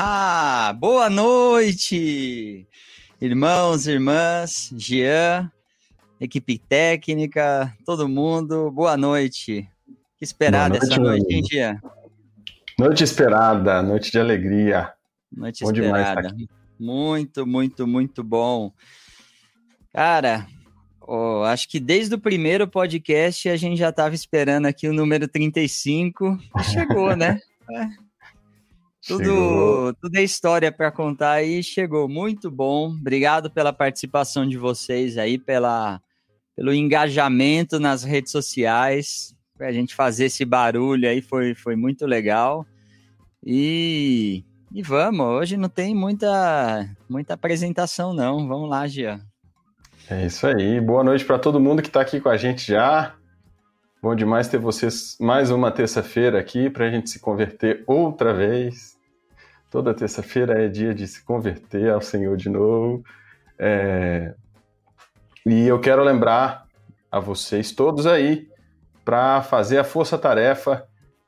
Ah, boa noite, irmãos, irmãs, Jean, equipe técnica, todo mundo, boa noite. que esperar noite, dessa noite, hein, Jean? Noite esperada, noite de alegria. Noite bom esperada. Muito, muito, muito bom. Cara, oh, acho que desde o primeiro podcast a gente já estava esperando aqui o número 35. Chegou, né? É. Tudo, tudo é história para contar aí, chegou muito bom. Obrigado pela participação de vocês aí, pela, pelo engajamento nas redes sociais, para a gente fazer esse barulho aí, foi, foi muito legal. E, e vamos, hoje não tem muita, muita apresentação não, vamos lá, Gia. É isso aí, boa noite para todo mundo que está aqui com a gente já. Bom demais ter vocês mais uma terça-feira aqui para a gente se converter outra vez. Toda terça-feira é dia de se converter ao Senhor de novo. É... E eu quero lembrar a vocês todos aí para fazer a força-tarefa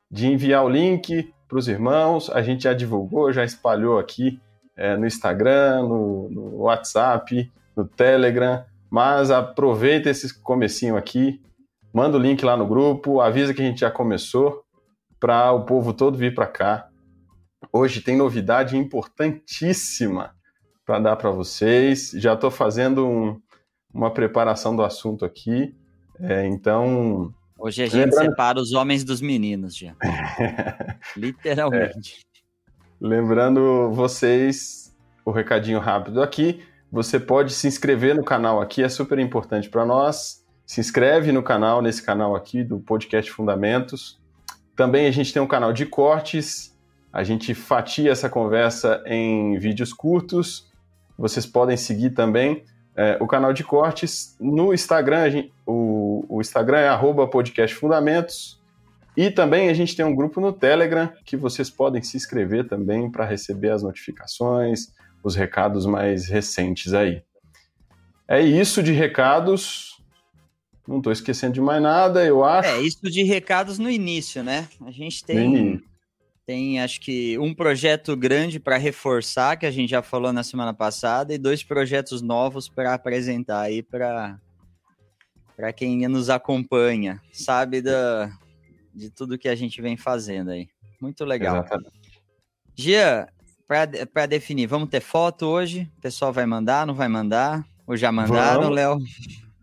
de enviar o link para os irmãos. A gente já divulgou, já espalhou aqui é, no Instagram, no, no, WhatsApp, no Telegram. Mas aproveita esse comecinho aqui, manda o link lá no grupo, avisa que a gente já começou para o povo todo vir para cá Hoje tem novidade importantíssima para dar para vocês. Já estou fazendo um, uma preparação do assunto aqui. É, então. Hoje a gente lembrando... separa os homens dos meninos, já. Literalmente. É. Lembrando vocês, o recadinho rápido aqui. Você pode se inscrever no canal aqui, é super importante para nós. Se inscreve no canal, nesse canal aqui do Podcast Fundamentos. Também a gente tem um canal de cortes a gente fatia essa conversa em vídeos curtos. Vocês podem seguir também é, o canal de cortes no Instagram. Gente, o, o, Instagram é arroba podcast fundamentos. E também a gente tem um grupo no Telegram que vocês podem se inscrever também para receber as notificações, os recados mais recentes aí. É isso de recados. Não estou esquecendo de mais nada, eu acho. É, isso de recados no início, né? A gente tem tem, acho que, um projeto grande para reforçar, que a gente já falou na semana passada, e dois projetos novos para apresentar aí para quem nos acompanha, sabe da, de tudo que a gente vem fazendo aí. Muito legal. Exatamente. Gia, para definir, vamos ter foto hoje? O pessoal vai mandar, não vai mandar? Ou já mandaram, Léo?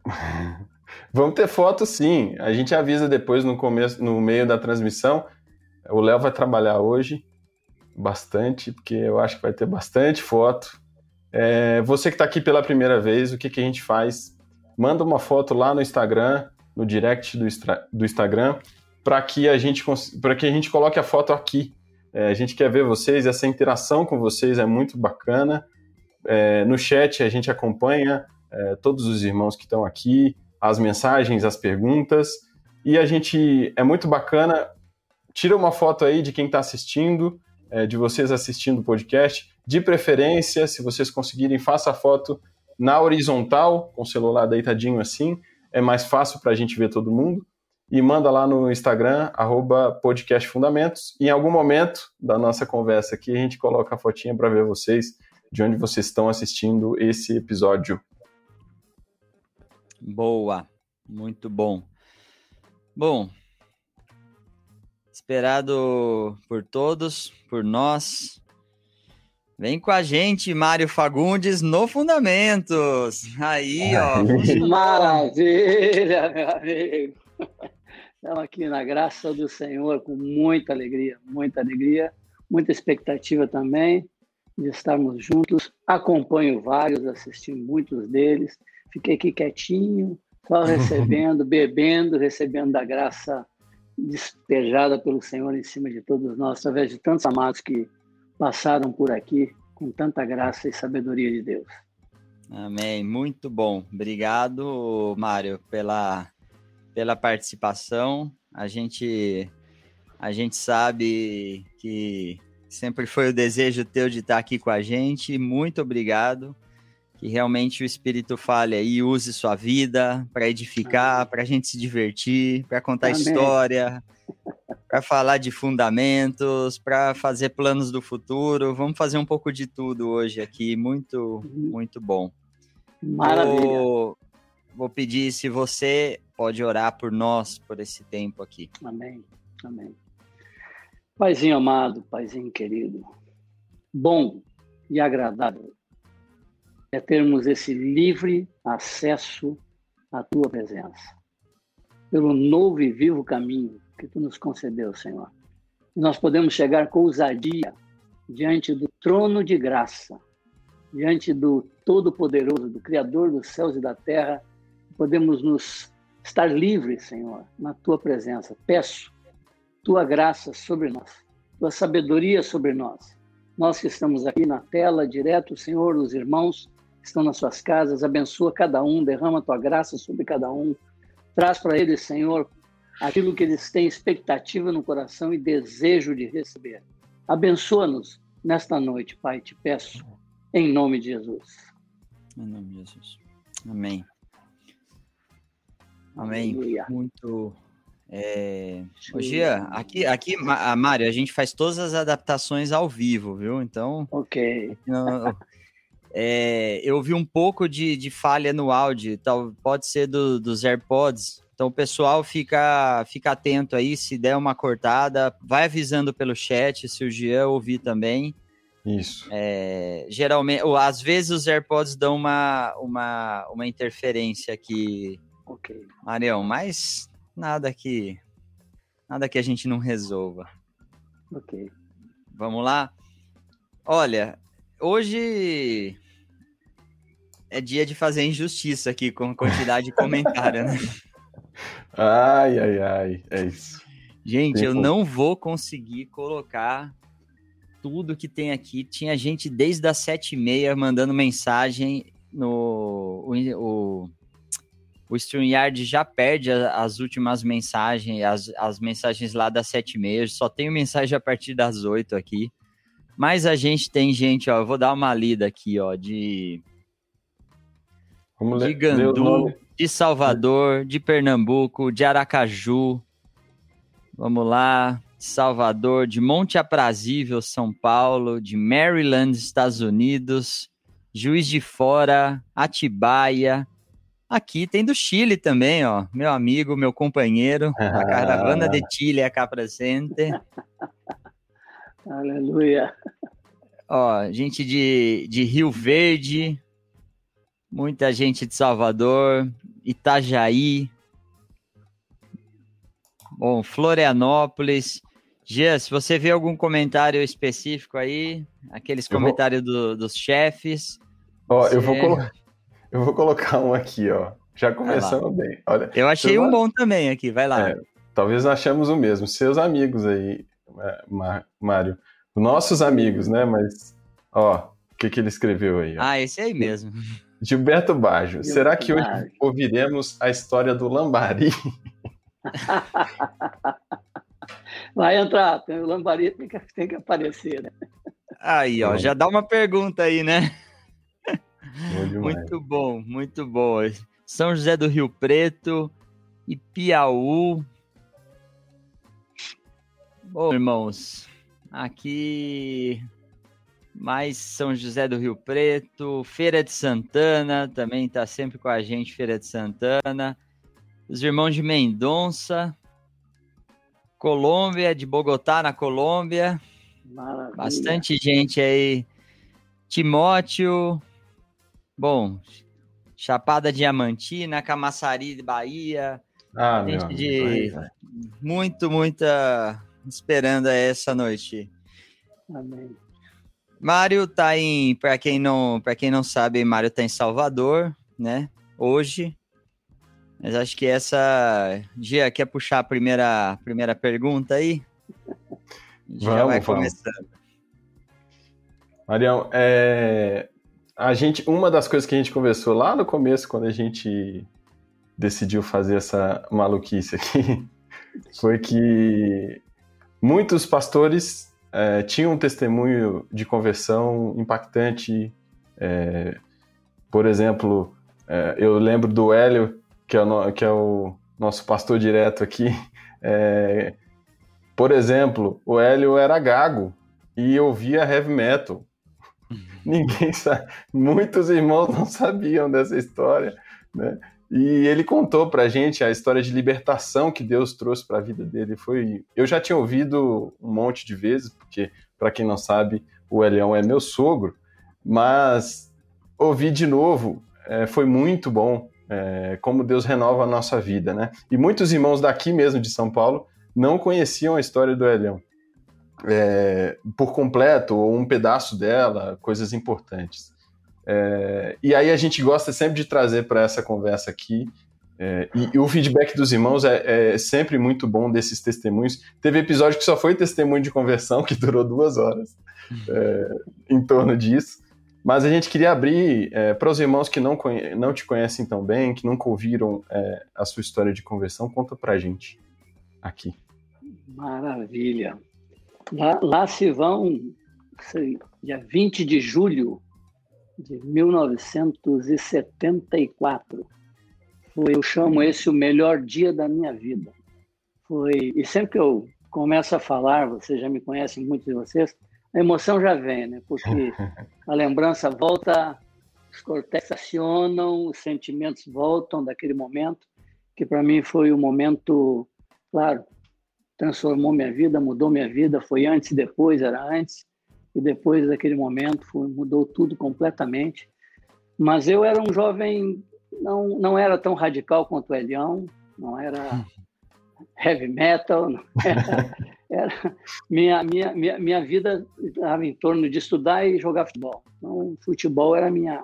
vamos ter foto sim. A gente avisa depois no começo, no meio da transmissão o Léo vai trabalhar hoje bastante, porque eu acho que vai ter bastante foto. É, você que está aqui pela primeira vez, o que, que a gente faz? Manda uma foto lá no Instagram, no direct do, do Instagram, para que, a gente, que a gente coloque a foto aqui. É, a gente quer ver vocês, essa interação com vocês é muito bacana. É, no chat a gente acompanha é, todos os irmãos que estão aqui, as mensagens, as perguntas. E a gente é muito bacana tira uma foto aí de quem está assistindo, é, de vocês assistindo o podcast. De preferência, se vocês conseguirem, faça a foto na horizontal, com o celular deitadinho assim, é mais fácil para a gente ver todo mundo. E manda lá no Instagram, podcastfundamentos. Em algum momento da nossa conversa aqui, a gente coloca a fotinha para ver vocês, de onde vocês estão assistindo esse episódio. Boa, muito bom. Bom, esperado por todos, por nós. Vem com a gente, Mário Fagundes, no Fundamentos. Aí, ó. Maravilha, meu amigo. Estamos aqui na graça do Senhor com muita alegria, muita alegria, muita expectativa também de estarmos juntos. Acompanho vários, assisti muitos deles. Fiquei aqui quietinho, só recebendo, bebendo, recebendo da graça despejada pelo Senhor em cima de todos nós, através de tantos amados que passaram por aqui com tanta graça e sabedoria de Deus. Amém. Muito bom. Obrigado, Mário, pela, pela participação. A gente, a gente sabe que Sempre foi o desejo teu de estar aqui com a gente. Muito obrigado. Que realmente o Espírito fale e use sua vida para edificar, para a gente se divertir, para contar Amém. história, para falar de fundamentos, para fazer planos do futuro. Vamos fazer um pouco de tudo hoje aqui. Muito, uhum. muito bom. Maravilha. Vou, vou pedir se você pode orar por nós por esse tempo aqui. Amém. Amém. Paizinho amado, Paizinho querido, bom e agradável é termos esse livre acesso à tua presença, pelo novo e vivo caminho que tu nos concedeu, Senhor. Nós podemos chegar com ousadia diante do trono de graça, diante do Todo-Poderoso, do Criador dos céus e da terra, podemos nos estar livres, Senhor, na tua presença. Peço tua graça sobre nós, tua sabedoria sobre nós. Nós que estamos aqui na tela, direto, Senhor, os irmãos que estão nas suas casas, abençoa cada um, derrama tua graça sobre cada um. Traz para eles, Senhor, aquilo que eles têm expectativa no coração e desejo de receber. Abençoa-nos nesta noite, Pai, te peço, em nome de Jesus. Em nome de Jesus. Amém. Amém. Aleluia. Muito é... Ô, Gia, aqui, aqui, a Mário, a gente faz todas as adaptações ao vivo, viu? Então. Ok. É, eu ouvi um pouco de, de falha no áudio, tal, pode ser do, dos AirPods. Então, o pessoal fica, fica atento aí, se der uma cortada, vai avisando pelo chat, se o Jean ouvir também. Isso. É, geralmente, ou, às vezes os AirPods dão uma, uma, uma interferência aqui, ok. Marião, mas nada que nada que a gente não resolva. Ok. Vamos lá? Olha, hoje é dia de fazer injustiça aqui com a quantidade de comentário, né? Ai, ai, ai, é isso. Gente, eu não vou conseguir colocar tudo que tem aqui. Tinha gente desde as sete e meia mandando mensagem no o, o, o StreamYard já perde as últimas mensagens, as, as mensagens lá das sete e meia. Só tenho mensagem a partir das oito aqui. Mas a gente tem gente, ó, eu vou dar uma lida aqui, ó, de Vamos de Gandu, de Salvador, de Pernambuco, de Aracaju. Vamos lá, Salvador, de Monte Aprazível, São Paulo, de Maryland, Estados Unidos, Juiz de Fora, Atibaia, Aqui tem do Chile também, ó. Meu amigo, meu companheiro, a caravana de Chile acá presente. Aleluia. Ó, gente de, de Rio Verde, muita gente de Salvador, Itajaí, bom, Florianópolis. Gia, se você vê algum comentário específico aí, aqueles comentários do, dos chefes. Ó, você... eu vou colocar. Eu vou colocar um aqui, ó. Já começando bem. Olha, eu achei um bom também aqui, vai lá. É, talvez achamos o mesmo. Seus amigos aí, Mário. Nossos amigos, né? Mas, ó, o que, que ele escreveu aí? Ó. Ah, esse aí mesmo. Gilberto Baggio. Gilberto Será que hoje ouviremos a história do Lambari? Vai entrar, o Lambari tem que, tem que aparecer, né? Aí, ó, já dá uma pergunta aí, né? muito bom, muito bom. São José do Rio Preto e Bom, irmãos, aqui mais São José do Rio Preto, Feira de Santana, também está sempre com a gente, Feira de Santana. Os irmãos de Mendonça, Colômbia, de Bogotá, na Colômbia. Maravilha. Bastante gente aí. Timóteo, Bom, Chapada Diamantina, Camaçari de Bahia. Ah, gente de muito, muita esperando essa noite. Amém. Mário tá em, para quem não, para quem não sabe, Mário tá em Salvador, né? Hoje. Mas acho que essa Gia quer puxar a primeira primeira pergunta aí? Já vamos, vai começando. Marião, é, a gente, uma das coisas que a gente conversou lá no começo, quando a gente decidiu fazer essa maluquice aqui, foi que muitos pastores é, tinham um testemunho de conversão impactante. É, por exemplo, é, eu lembro do Hélio, que é o, que é o nosso pastor direto aqui. É, por exemplo, o Hélio era gago e ouvia heavy metal. Ninguém sabe, muitos irmãos não sabiam dessa história, né? E ele contou pra gente a história de libertação que Deus trouxe para a vida dele. Foi, eu já tinha ouvido um monte de vezes, porque para quem não sabe, o Elião é meu sogro, mas ouvir de novo é, foi muito bom, é, como Deus renova a nossa vida, né? E muitos irmãos daqui mesmo de São Paulo não conheciam a história do Elião é, por completo ou um pedaço dela, coisas importantes. É, e aí a gente gosta sempre de trazer para essa conversa aqui. É, e, e, o feedback dos irmãos é, é, sempre muito bom desses testemunhos. Teve episódio que só foi testemunho de conversão, que durou duas horas é, em torno disso. Mas a gente queria abrir é, para os irmãos que não, não te conhecem tão bem, que nunca ouviram é, a sua história de conversão, conta para a gente aqui. Maravilha. Lá, lá se vão, sei, dia 20 de julho de 1974. Foi, eu chamo esse o melhor dia da minha vida. Foi, e sempre que eu começo a falar, vocês já me conhecem, muitos de vocês, a emoção já vem, né? Porque a lembrança volta, os cortex acionam, os sentimentos voltam daquele momento, que para mim foi um momento, claro, transformou minha vida, mudou minha vida, foi antes e depois, era antes, e depois daquele momento foi, mudou tudo completamente. Mas eu era um jovem, não, não era tão radical quanto o Elião, não era heavy metal, era, era, minha, minha, minha, minha vida estava em torno de estudar e jogar futebol. Então, futebol era minha,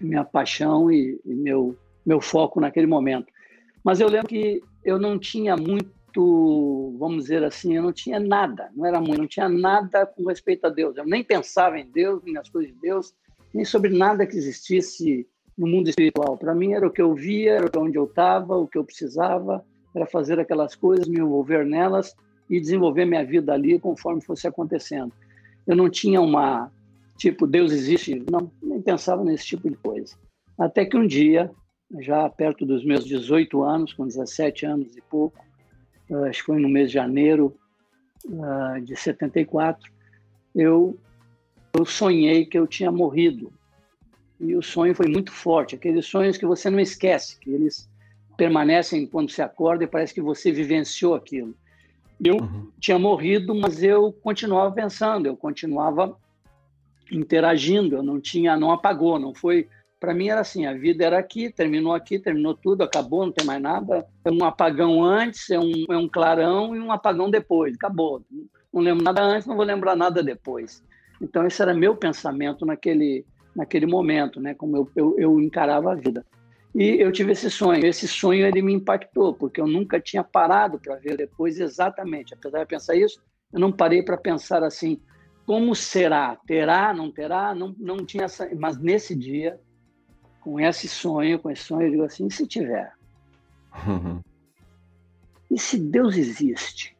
minha paixão e, e meu, meu foco naquele momento. Mas eu lembro que eu não tinha muito muito, vamos dizer assim, eu não tinha nada, não era muito, não tinha nada com respeito a Deus. Eu nem pensava em Deus, nem nas coisas de Deus, nem sobre nada que existisse no mundo espiritual. Para mim era o que eu via, era onde eu estava, o que eu precisava, era fazer aquelas coisas, me envolver nelas e desenvolver minha vida ali conforme fosse acontecendo. Eu não tinha uma tipo Deus existe, não, nem pensava nesse tipo de coisa. Até que um dia, já perto dos meus 18 anos, com 17 anos e pouco, acho que foi no mês de janeiro uh, de 74, eu, eu sonhei que eu tinha morrido. E o sonho foi muito forte, aqueles sonhos que você não esquece, que eles permanecem quando você acorda e parece que você vivenciou aquilo. Eu uhum. tinha morrido, mas eu continuava pensando, eu continuava interagindo, eu não tinha, não apagou, não foi para mim era assim, a vida era aqui, terminou aqui, terminou tudo, acabou, não tem mais nada. É um apagão antes, é um, é um clarão e um apagão depois, acabou. Não lembro nada antes, não vou lembrar nada depois. Então esse era meu pensamento naquele, naquele momento, né? Como eu, eu, eu encarava a vida. E eu tive esse sonho. Esse sonho ele me impactou, porque eu nunca tinha parado para ver depois exatamente. Apesar de pensar isso, eu não parei para pensar assim, como será? Terá? Não terá? Não, não tinha essa... Mas nesse dia com esse sonho, com esse sonho, eu digo assim, e se tiver? Uhum. E se Deus existe?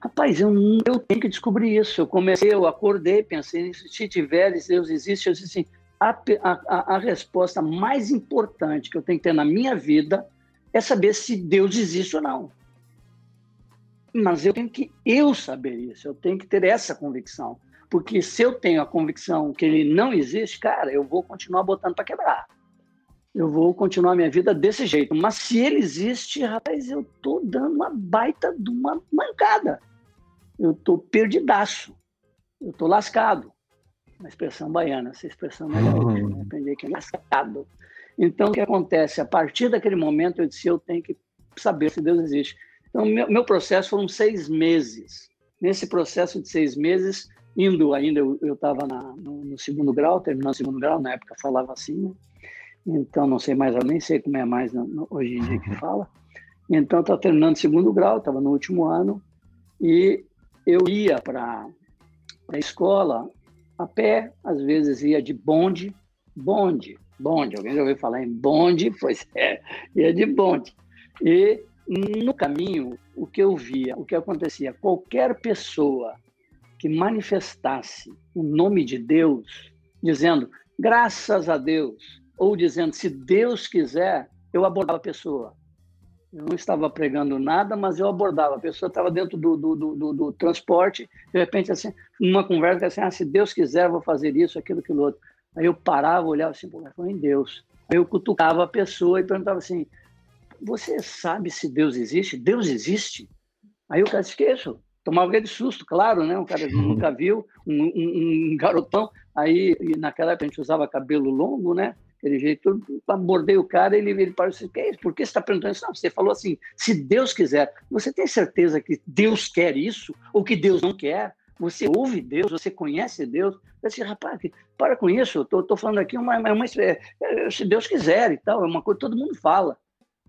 Rapaz, eu, eu tenho que descobrir isso. Eu comecei, eu acordei, pensei nisso. Se tiver, se Deus existe, eu disse assim, a, a, a resposta mais importante que eu tenho que ter na minha vida é saber se Deus existe ou não. Mas eu tenho que eu saber isso, eu tenho que ter essa convicção. Porque se eu tenho a convicção que ele não existe, cara, eu vou continuar botando para quebrar. Eu vou continuar minha vida desse jeito. Mas se ele existe, rapaz, eu tô dando uma baita de uma mancada. Eu tô perdidaço. Eu tô lascado. Uma expressão baiana, essa expressão é uhum. aprendi aqui, lascado. Então, o que acontece? A partir daquele momento, eu disse, eu tenho que saber se Deus existe. Então, meu, meu processo foram seis meses. Nesse processo de seis meses, indo ainda, eu estava no, no, segundo grau, terminando o segundo grau, na época falava assim, né? então não sei mais, eu nem sei como é mais hoje em dia que fala. Então, estava terminando o segundo grau, estava no último ano, e eu ia para a escola a pé, às vezes ia de bonde, bonde, bonde, alguém já ouviu falar em bonde? Pois é, ia de bonde. E no caminho, o que eu via, o que acontecia, qualquer pessoa que manifestasse o nome de Deus, dizendo graças a Deus, ou dizendo se Deus quiser, eu abordava a pessoa. Eu não estava pregando nada, mas eu abordava. A pessoa estava dentro do, do, do, do, transporte, de repente, assim, numa conversa, assim, ah, se Deus quiser, vou fazer isso, aquilo, aquilo outro. Aí eu parava, olhava assim, pô, foi em Deus. Aí eu cutucava a pessoa e perguntava assim, você sabe se Deus existe? Deus existe? Aí o cara isso? Tomava aquele susto, claro, né? Um cara que nunca viu, um, um, um garotão. Aí, naquela época, a gente usava cabelo longo, né? aquele jeito, abordei o cara, ele, ele parou assim, que é isso? Por que você está perguntando isso? Não, você falou assim, se Deus quiser. Você tem certeza que Deus quer isso? Ou que Deus não quer? Você ouve Deus? Você conhece Deus? Eu disse, rapaz, para com isso, eu tô, tô falando aqui uma, uma, é, é, se Deus quiser e tal, é uma coisa que todo mundo fala.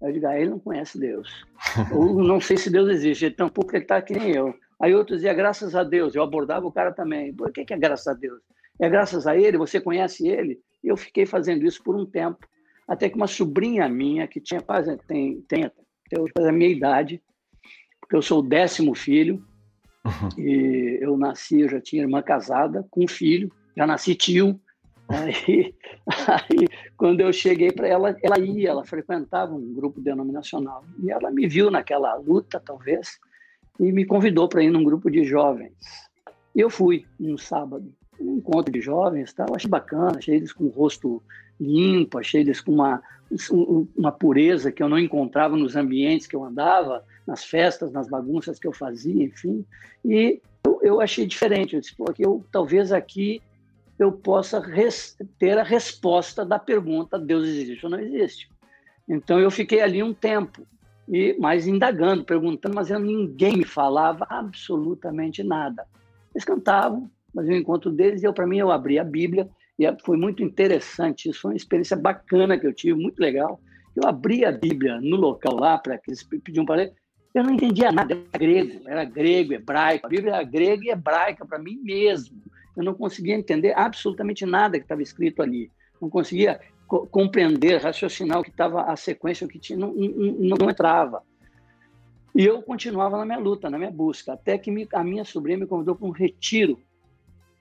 Eu digo, ah, ele não conhece Deus. Ou não sei se Deus existe, ele tampouco ele está aqui nem eu. Aí outros diziam, graças a Deus. Eu abordava o cara também. Por que, que é graças a Deus? É graças a ele, você conhece ele? E eu fiquei fazendo isso por um tempo, até que uma sobrinha minha, que tinha quase, tem, tem hoje a minha idade, porque eu sou o décimo filho, uhum. e eu nasci, eu já tinha irmã casada, com um filho, já nasci tio, Aí, aí, quando eu cheguei para ela, ela ia, ela frequentava um grupo denominacional. E ela me viu naquela luta, talvez, e me convidou para ir num grupo de jovens. Eu fui, num sábado um encontro de jovens, tal, achei bacana, achei eles com o rosto limpo, achei eles com uma, uma pureza que eu não encontrava nos ambientes que eu andava, nas festas, nas bagunças que eu fazia, enfim. E eu, eu achei diferente. Eu disse, pô, eu, talvez aqui eu possa res, ter a resposta da pergunta: Deus existe ou não existe? Então eu fiquei ali um tempo, e mais indagando, perguntando, mas eu, ninguém me falava absolutamente nada. Eles cantavam, mas o encontro deles, eu para mim eu abri a Bíblia e foi muito interessante. Isso foi uma experiência bacana que eu tive, muito legal. Eu abri a Bíblia no local lá para que eles pediam para ler. Eu não entendia nada, era grego, era grego, hebraico. A Bíblia era grega e hebraica para mim mesmo. Eu não conseguia entender absolutamente nada que estava escrito ali. Não conseguia co compreender, raciocinar o que estava a sequência, o que tinha, não, não, não entrava. E eu continuava na minha luta, na minha busca, até que me, a minha sobrinha me convidou para um retiro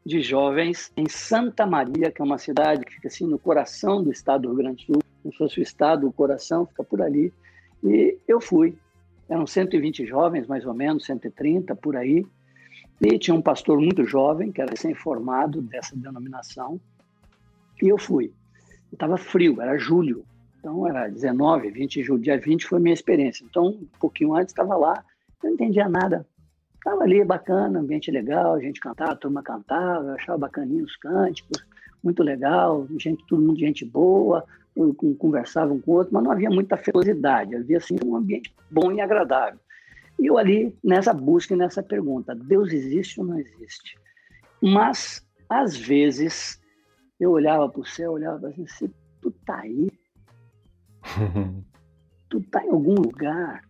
de jovens em Santa Maria, que é uma cidade que fica assim no coração do estado do Rio Grande do Sul, se fosse o estado, o coração, fica por ali. E eu fui. Eram 120 jovens, mais ou menos, 130 por aí. E tinha um pastor muito jovem, que era recém-formado dessa denominação. E eu fui. Estava frio, era julho. Então era 19, 20 de julho. Dia 20 foi a minha experiência. Então, um pouquinho antes, estava lá. Eu não entendia nada. Estava ali bacana, ambiente legal, a gente cantava, a turma cantava, eu achava bacaninho os cânticos, muito legal, gente, todo mundo gente boa, conversavam um com o outro, mas não havia muita ferocidade, havia assim um ambiente bom e agradável. E eu ali nessa busca e nessa pergunta, Deus existe ou não existe? Mas às vezes eu olhava para o céu, olhava assim, se tu tá aí, tu tá em algum lugar,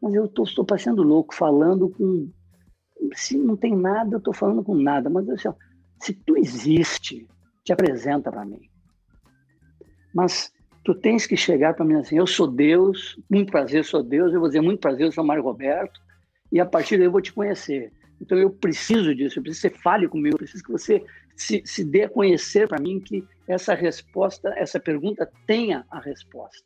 mas eu tô, estou parecendo louco falando com se não tem nada, eu estou falando com nada, mas assim, ó, se tu existe, te apresenta para mim. Mas tu tens que chegar para mim assim, eu sou Deus, muito prazer, sou Deus, eu vou dizer muito prazer, eu sou Mário Roberto, e a partir daí eu vou te conhecer. Então eu preciso disso, eu preciso que você fale comigo, eu preciso que você se, se dê a conhecer para mim que essa resposta, essa pergunta tenha a resposta.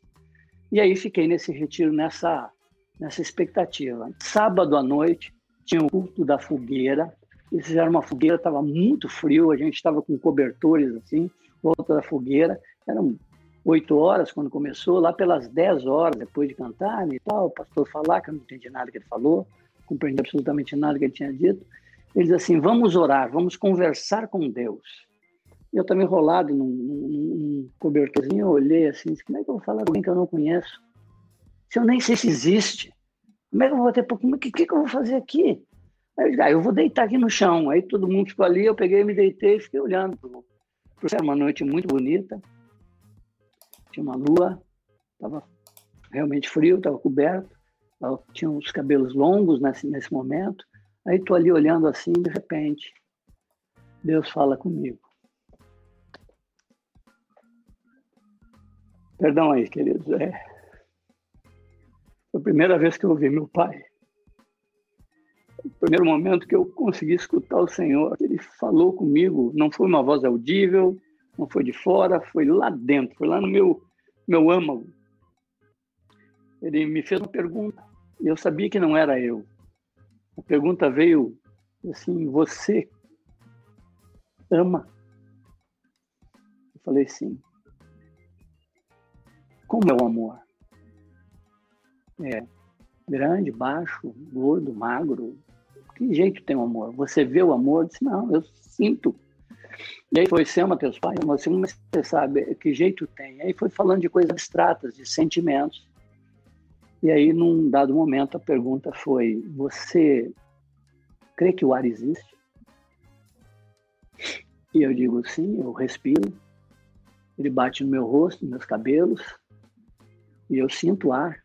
E aí fiquei nesse retiro, nessa, nessa expectativa. Sábado à noite, tinha o culto da fogueira. Eles fizeram uma fogueira, estava muito frio, a gente estava com cobertores assim, volta da fogueira. Eram oito horas quando começou, lá pelas dez horas, depois de cantar e tal, o pastor falar, que eu não entendi nada que ele falou, compreendi absolutamente nada que ele tinha dito. Ele diz assim: vamos orar, vamos conversar com Deus. Eu também enrolado num, num, cobertorzinho, eu olhei assim, como é que eu vou falar com alguém que eu não conheço? Se eu nem sei se existe. Como é que eu vou ter. O que, que, que eu vou fazer aqui? Aí eu disse, ah, eu vou deitar aqui no chão. Aí todo mundo ficou ali, eu peguei, me deitei e fiquei olhando. Era uma noite muito bonita. Tinha uma lua, estava realmente frio, estava coberto. Eu tinha os cabelos longos nesse, nesse momento. Aí estou ali olhando assim, de repente, Deus fala comigo. Perdão aí, queridos. É, a primeira vez que eu ouvi meu pai. O primeiro momento que eu consegui escutar o Senhor, ele falou comigo, não foi uma voz audível, não foi de fora, foi lá dentro, foi lá no meu, meu âmago. Ele me fez uma pergunta, e eu sabia que não era eu. A pergunta veio assim: Você ama? Eu falei sim. Como é o amor? É grande, baixo, gordo, magro. Que jeito tem o amor? Você vê o amor? Eu disse, não, eu sinto. E aí foi, você ama teus pais? Você, você sabe que jeito tem? Aí foi falando de coisas abstratas, de sentimentos. E aí, num dado momento, a pergunta foi: Você crê que o ar existe? E eu digo: Sim, eu respiro. Ele bate no meu rosto, nos meus cabelos, e eu sinto ar.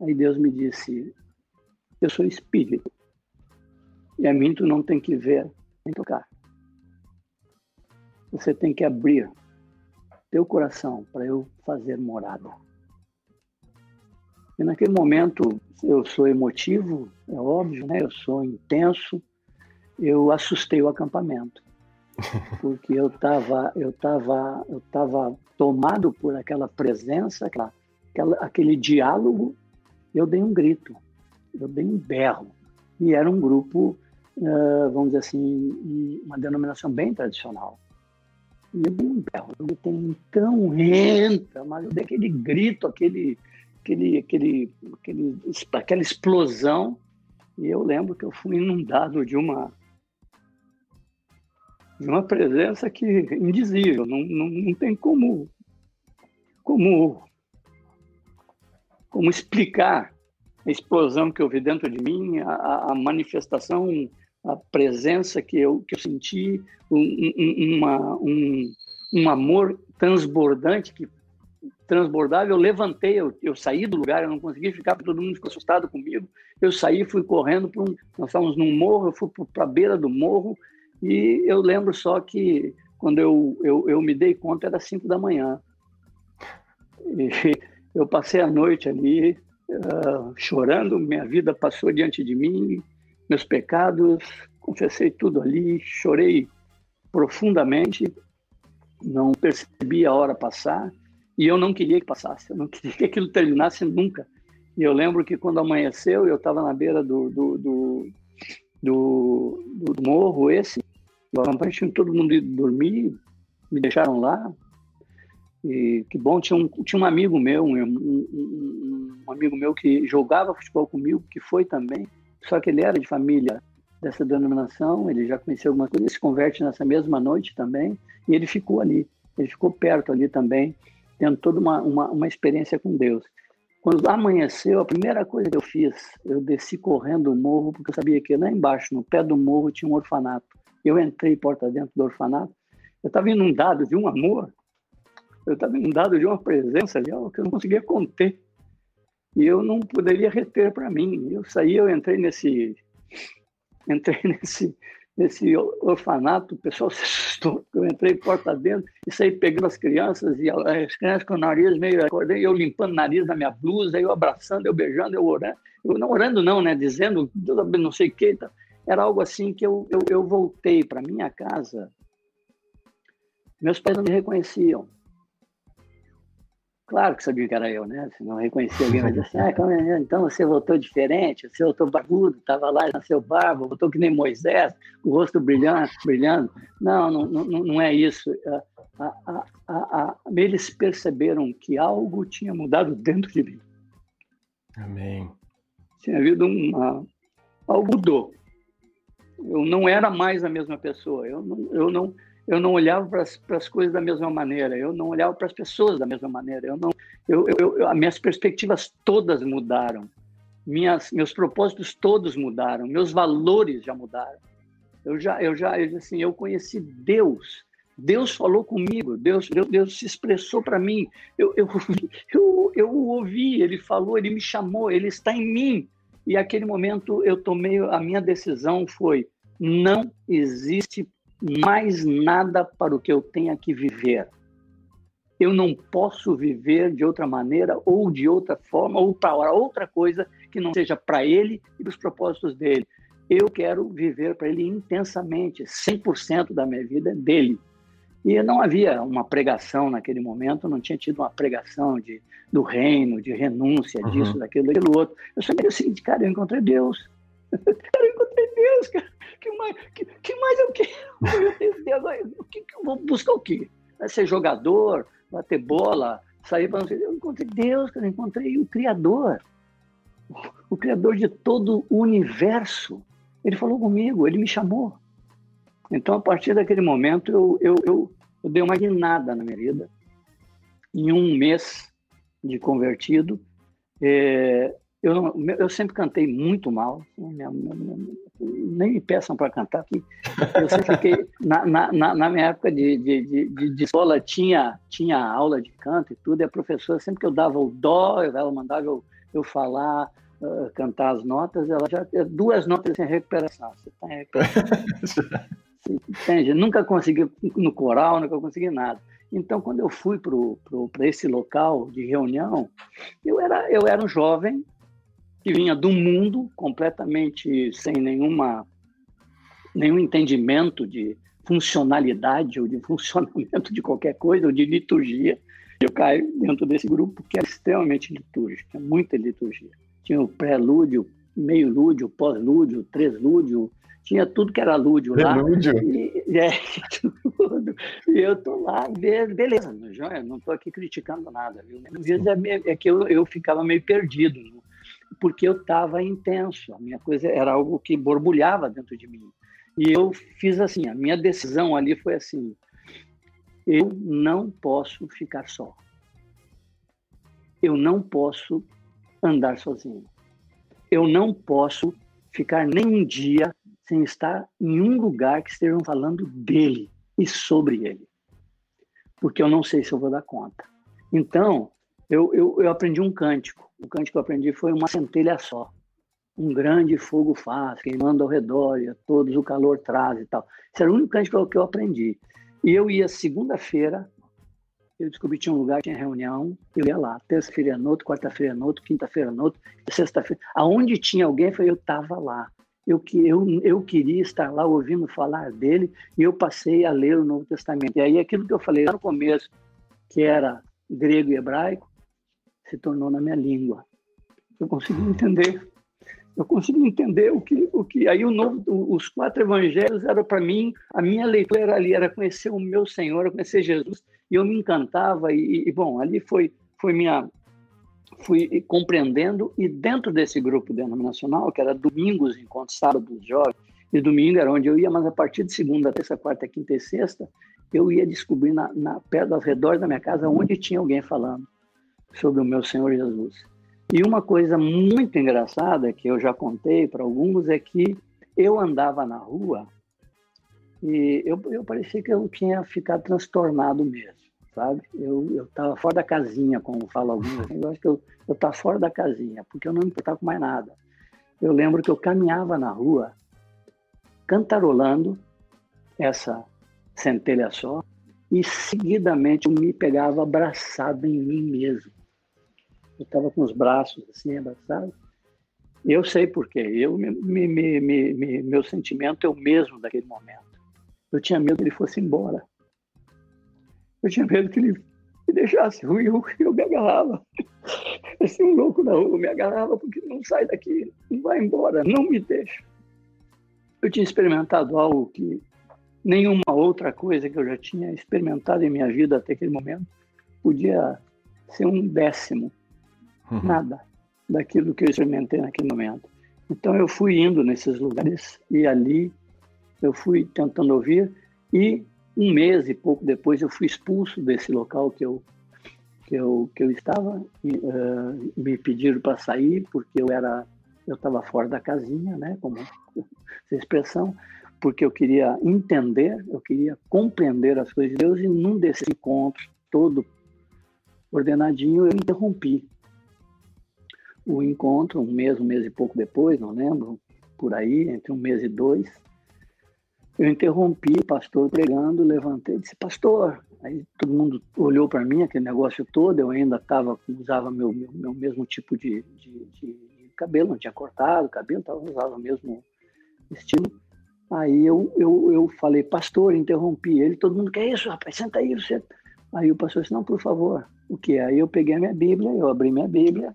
Aí Deus me disse: Eu sou espírito. E a mim tu não tem que ver nem tocar. Você tem que abrir teu coração para eu fazer morada. E naquele momento eu sou emotivo, é óbvio, né? Eu sou intenso. Eu assustei o acampamento. Porque eu estava eu tava, eu tava tomado por aquela presença, aquela, aquela, aquele diálogo. Eu dei um grito, eu dei um berro. E era um grupo, vamos dizer assim, uma denominação bem tradicional. E eu dei um berro, eu gritei, então entra, mas eu dei aquele grito, aquele, aquele, aquele, aquele, aquela explosão. E eu lembro que eu fui inundado de uma de uma presença que indizível, não, não, não tem como como como explicar a explosão que eu vi dentro de mim, a, a manifestação, a presença que eu, que eu senti, um, um, uma, um, um amor transbordante que transbordava, eu levantei, eu, eu saí do lugar, eu não consegui ficar, porque todo mundo ficou assustado comigo. Eu saí, fui correndo para um. Nós estávamos num morro, eu fui para a beira do morro, e eu lembro só que quando eu, eu, eu me dei conta era 5 da manhã. E eu passei a noite ali uh, chorando, minha vida passou diante de mim, meus pecados, confessei tudo ali, chorei profundamente, não percebi a hora passar. E eu não queria que passasse, eu não queria que aquilo terminasse nunca. E eu lembro que quando amanheceu, eu estava na beira do, do, do, do, do morro esse, tinha todo mundo ido dormir, me deixaram lá. E que bom, tinha um, tinha um amigo meu, um, um, um amigo meu que jogava futebol comigo, que foi também, só que ele era de família dessa denominação, ele já conhecia algumas coisas, ele se converte nessa mesma noite também, e ele ficou ali, ele ficou perto ali também, tendo toda uma, uma, uma experiência com Deus. Quando amanheceu, a primeira coisa que eu fiz, eu desci correndo o morro, porque eu sabia que lá embaixo, no pé do morro, tinha um orfanato. Eu entrei porta dentro do orfanato, eu estava inundado de um amor, eu estava inundado de uma presença ali que eu não conseguia conter. E eu não poderia reter para mim. Eu saí, eu entrei nesse, entrei nesse, nesse orfanato, o pessoal se assustou, eu entrei porta dentro e saí pegando as crianças, e as crianças com o nariz meio, acordei eu limpando o nariz na minha blusa, eu abraçando, eu beijando, eu orando, eu não orando não, né, dizendo não sei o que, era algo assim que eu, eu, eu voltei para minha casa, meus pais não me reconheciam, Claro que sabia que era eu, né? Se não reconhecia alguém, mas assim, ah, é? então você voltou diferente, você voltou barbudo, estava lá, nasceu barba, voltou que nem Moisés, o rosto brilhando, brilhando. Não, não, não, não é isso. A, a, a, eles perceberam que algo tinha mudado dentro de mim. Amém. Tinha havido uma... Algo mudou. Eu não era mais a mesma pessoa. Eu não, eu não, eu não olhava para as coisas da mesma maneira, eu não olhava para as pessoas da mesma maneira, eu não, eu, eu, eu, as minhas perspectivas todas mudaram, minhas, meus propósitos todos mudaram, meus valores já mudaram. Eu já, eu já, eu, assim, eu conheci Deus. Deus falou comigo, Deus, Deus, Deus se expressou para mim. Eu, eu, eu, eu ouvi, Ele falou, Ele me chamou, Ele está em mim. E aquele momento eu tomei a minha decisão foi: não existe mais nada para o que eu tenha que viver. Eu não posso viver de outra maneira ou de outra forma ou para outra coisa que não seja para ele e os propósitos dele. Eu quero viver para ele intensamente, 100% da minha vida é dele. E não havia uma pregação naquele momento, não tinha tido uma pregação de, do reino, de renúncia, uhum. disso, daquilo, daquilo outro. Eu só queria o seguinte, cara, eu encontrei Deus. cara, eu encontrei Deus, cara. Que mais, que, que mais eu quero? Eu tenho Deus, que, que eu vou buscar o quê? Vai ser jogador, bater bola, sair para não sei. Eu encontrei Deus, cara, eu encontrei o Criador. O Criador de todo o universo. Ele falou comigo, ele me chamou. Então, a partir daquele momento, eu, eu, eu, eu dei uma guinada na minha vida. Em um mês de convertido, é, eu, eu sempre cantei muito mal. Minha, minha, minha, nem me peçam para cantar aqui. Eu sempre fiquei. Na, na, na minha época de, de, de, de, escola, tinha, tinha aula de canto e tudo, e a professora, sempre que eu dava o dó, ela mandava eu, eu falar, uh, cantar as notas, ela já. Duas notas em recuperação. Você está em recuperação. Entende? Nunca consegui no coral, nunca consegui nada. Então, quando eu fui para esse local de reunião, eu era, eu era um jovem que vinha do mundo completamente sem nenhuma, nenhum entendimento de funcionalidade ou de funcionamento de qualquer coisa, ou de liturgia. Eu caí dentro desse grupo que era extremamente litúrgico, muita liturgia. Tinha o pré-lúdio, meio-lúdio, pós-lúdio, três-lúdio, tinha tudo que era lúdio lá. Lúdio? E, é, tudo. E eu tô lá, beleza, não estou aqui criticando nada, viu? Às vezes é, é que eu, eu ficava meio perdido, porque eu estava intenso, a minha coisa era algo que borbulhava dentro de mim. E eu fiz assim, a minha decisão ali foi assim, eu não posso ficar só. Eu não posso andar sozinho. Eu não posso ficar nem um dia sem estar em um lugar que estejam falando dele e sobre ele. Porque eu não sei se eu vou dar conta. Então, eu, eu, eu aprendi um cântico. O cântico que eu aprendi foi uma centelha só. Um grande fogo faz, queimando ao redor, e a todos o calor traz e tal. Esse era o único cântico que eu aprendi. E eu ia segunda-feira, eu descobri que tinha um lugar, tinha reunião, eu ia lá. Terça-feira no outro, quarta-feira no outro, quinta-feira no outro, sexta-feira. Aonde tinha alguém, eu estava lá eu, eu, eu queria estar lá ouvindo falar dele e eu passei a ler o Novo Testamento. E aí aquilo que eu falei lá no começo, que era grego e hebraico, se tornou na minha língua. Eu consegui entender. Eu consegui entender o que, o que aí o novo, os quatro evangelhos eram para mim, a minha leitura era ali, era conhecer o meu Senhor, conhecer Jesus, e eu me encantava e, e bom, ali foi foi minha fui compreendendo e dentro desse grupo denominacional, que era domingos, encontros, sábados, jogos, e domingo era onde eu ia, mas a partir de segunda, terça, quarta, quinta e sexta, eu ia descobrir na, na perto ao redor da minha casa onde tinha alguém falando sobre o meu Senhor Jesus. E uma coisa muito engraçada que eu já contei para alguns é que eu andava na rua e eu, eu parecia que eu tinha ficado transtornado mesmo sabe? Eu eu estava fora da casinha, como fala alguns. Eu acho que eu eu estava fora da casinha, porque eu não me importava com mais nada. Eu lembro que eu caminhava na rua, cantarolando essa centelha só, e seguidamente eu me pegava abraçado em mim mesmo. Estava com os braços assim abraçados. Eu sei porquê. Eu me, me, me, meu sentimento é o mesmo daquele momento. Eu tinha medo que ele fosse embora. Eu tinha medo que ele me deixasse ruim, eu, eu me agarrava. Assim, um louco na rua, me agarrava porque não sai daqui, não vai embora, não me deixa. Eu tinha experimentado algo que nenhuma outra coisa que eu já tinha experimentado em minha vida até aquele momento podia ser um décimo, uhum. nada daquilo que eu experimentei naquele momento. Então eu fui indo nesses lugares e ali eu fui tentando ouvir e um mês e pouco depois eu fui expulso desse local que eu que eu que eu estava e, uh, me pediram para sair porque eu era eu estava fora da casinha né como essa expressão porque eu queria entender eu queria compreender as coisas de Deus e num desses encontros todo ordenadinho eu interrompi o encontro um mês um mês e pouco depois não lembro por aí entre um mês e dois eu interrompi o pastor pregando, levantei e disse, pastor, aí todo mundo olhou para mim, aquele negócio todo, eu ainda tava, usava meu, meu, meu mesmo tipo de, de, de, cabelo, não tinha cortado cabelo, tava, usava o mesmo estilo. Aí eu, eu, eu falei, pastor, interrompi ele, todo mundo, que é isso, rapaz, senta aí, você... Aí o pastor disse, não, por favor, o que? Aí eu peguei a minha Bíblia, eu abri minha Bíblia,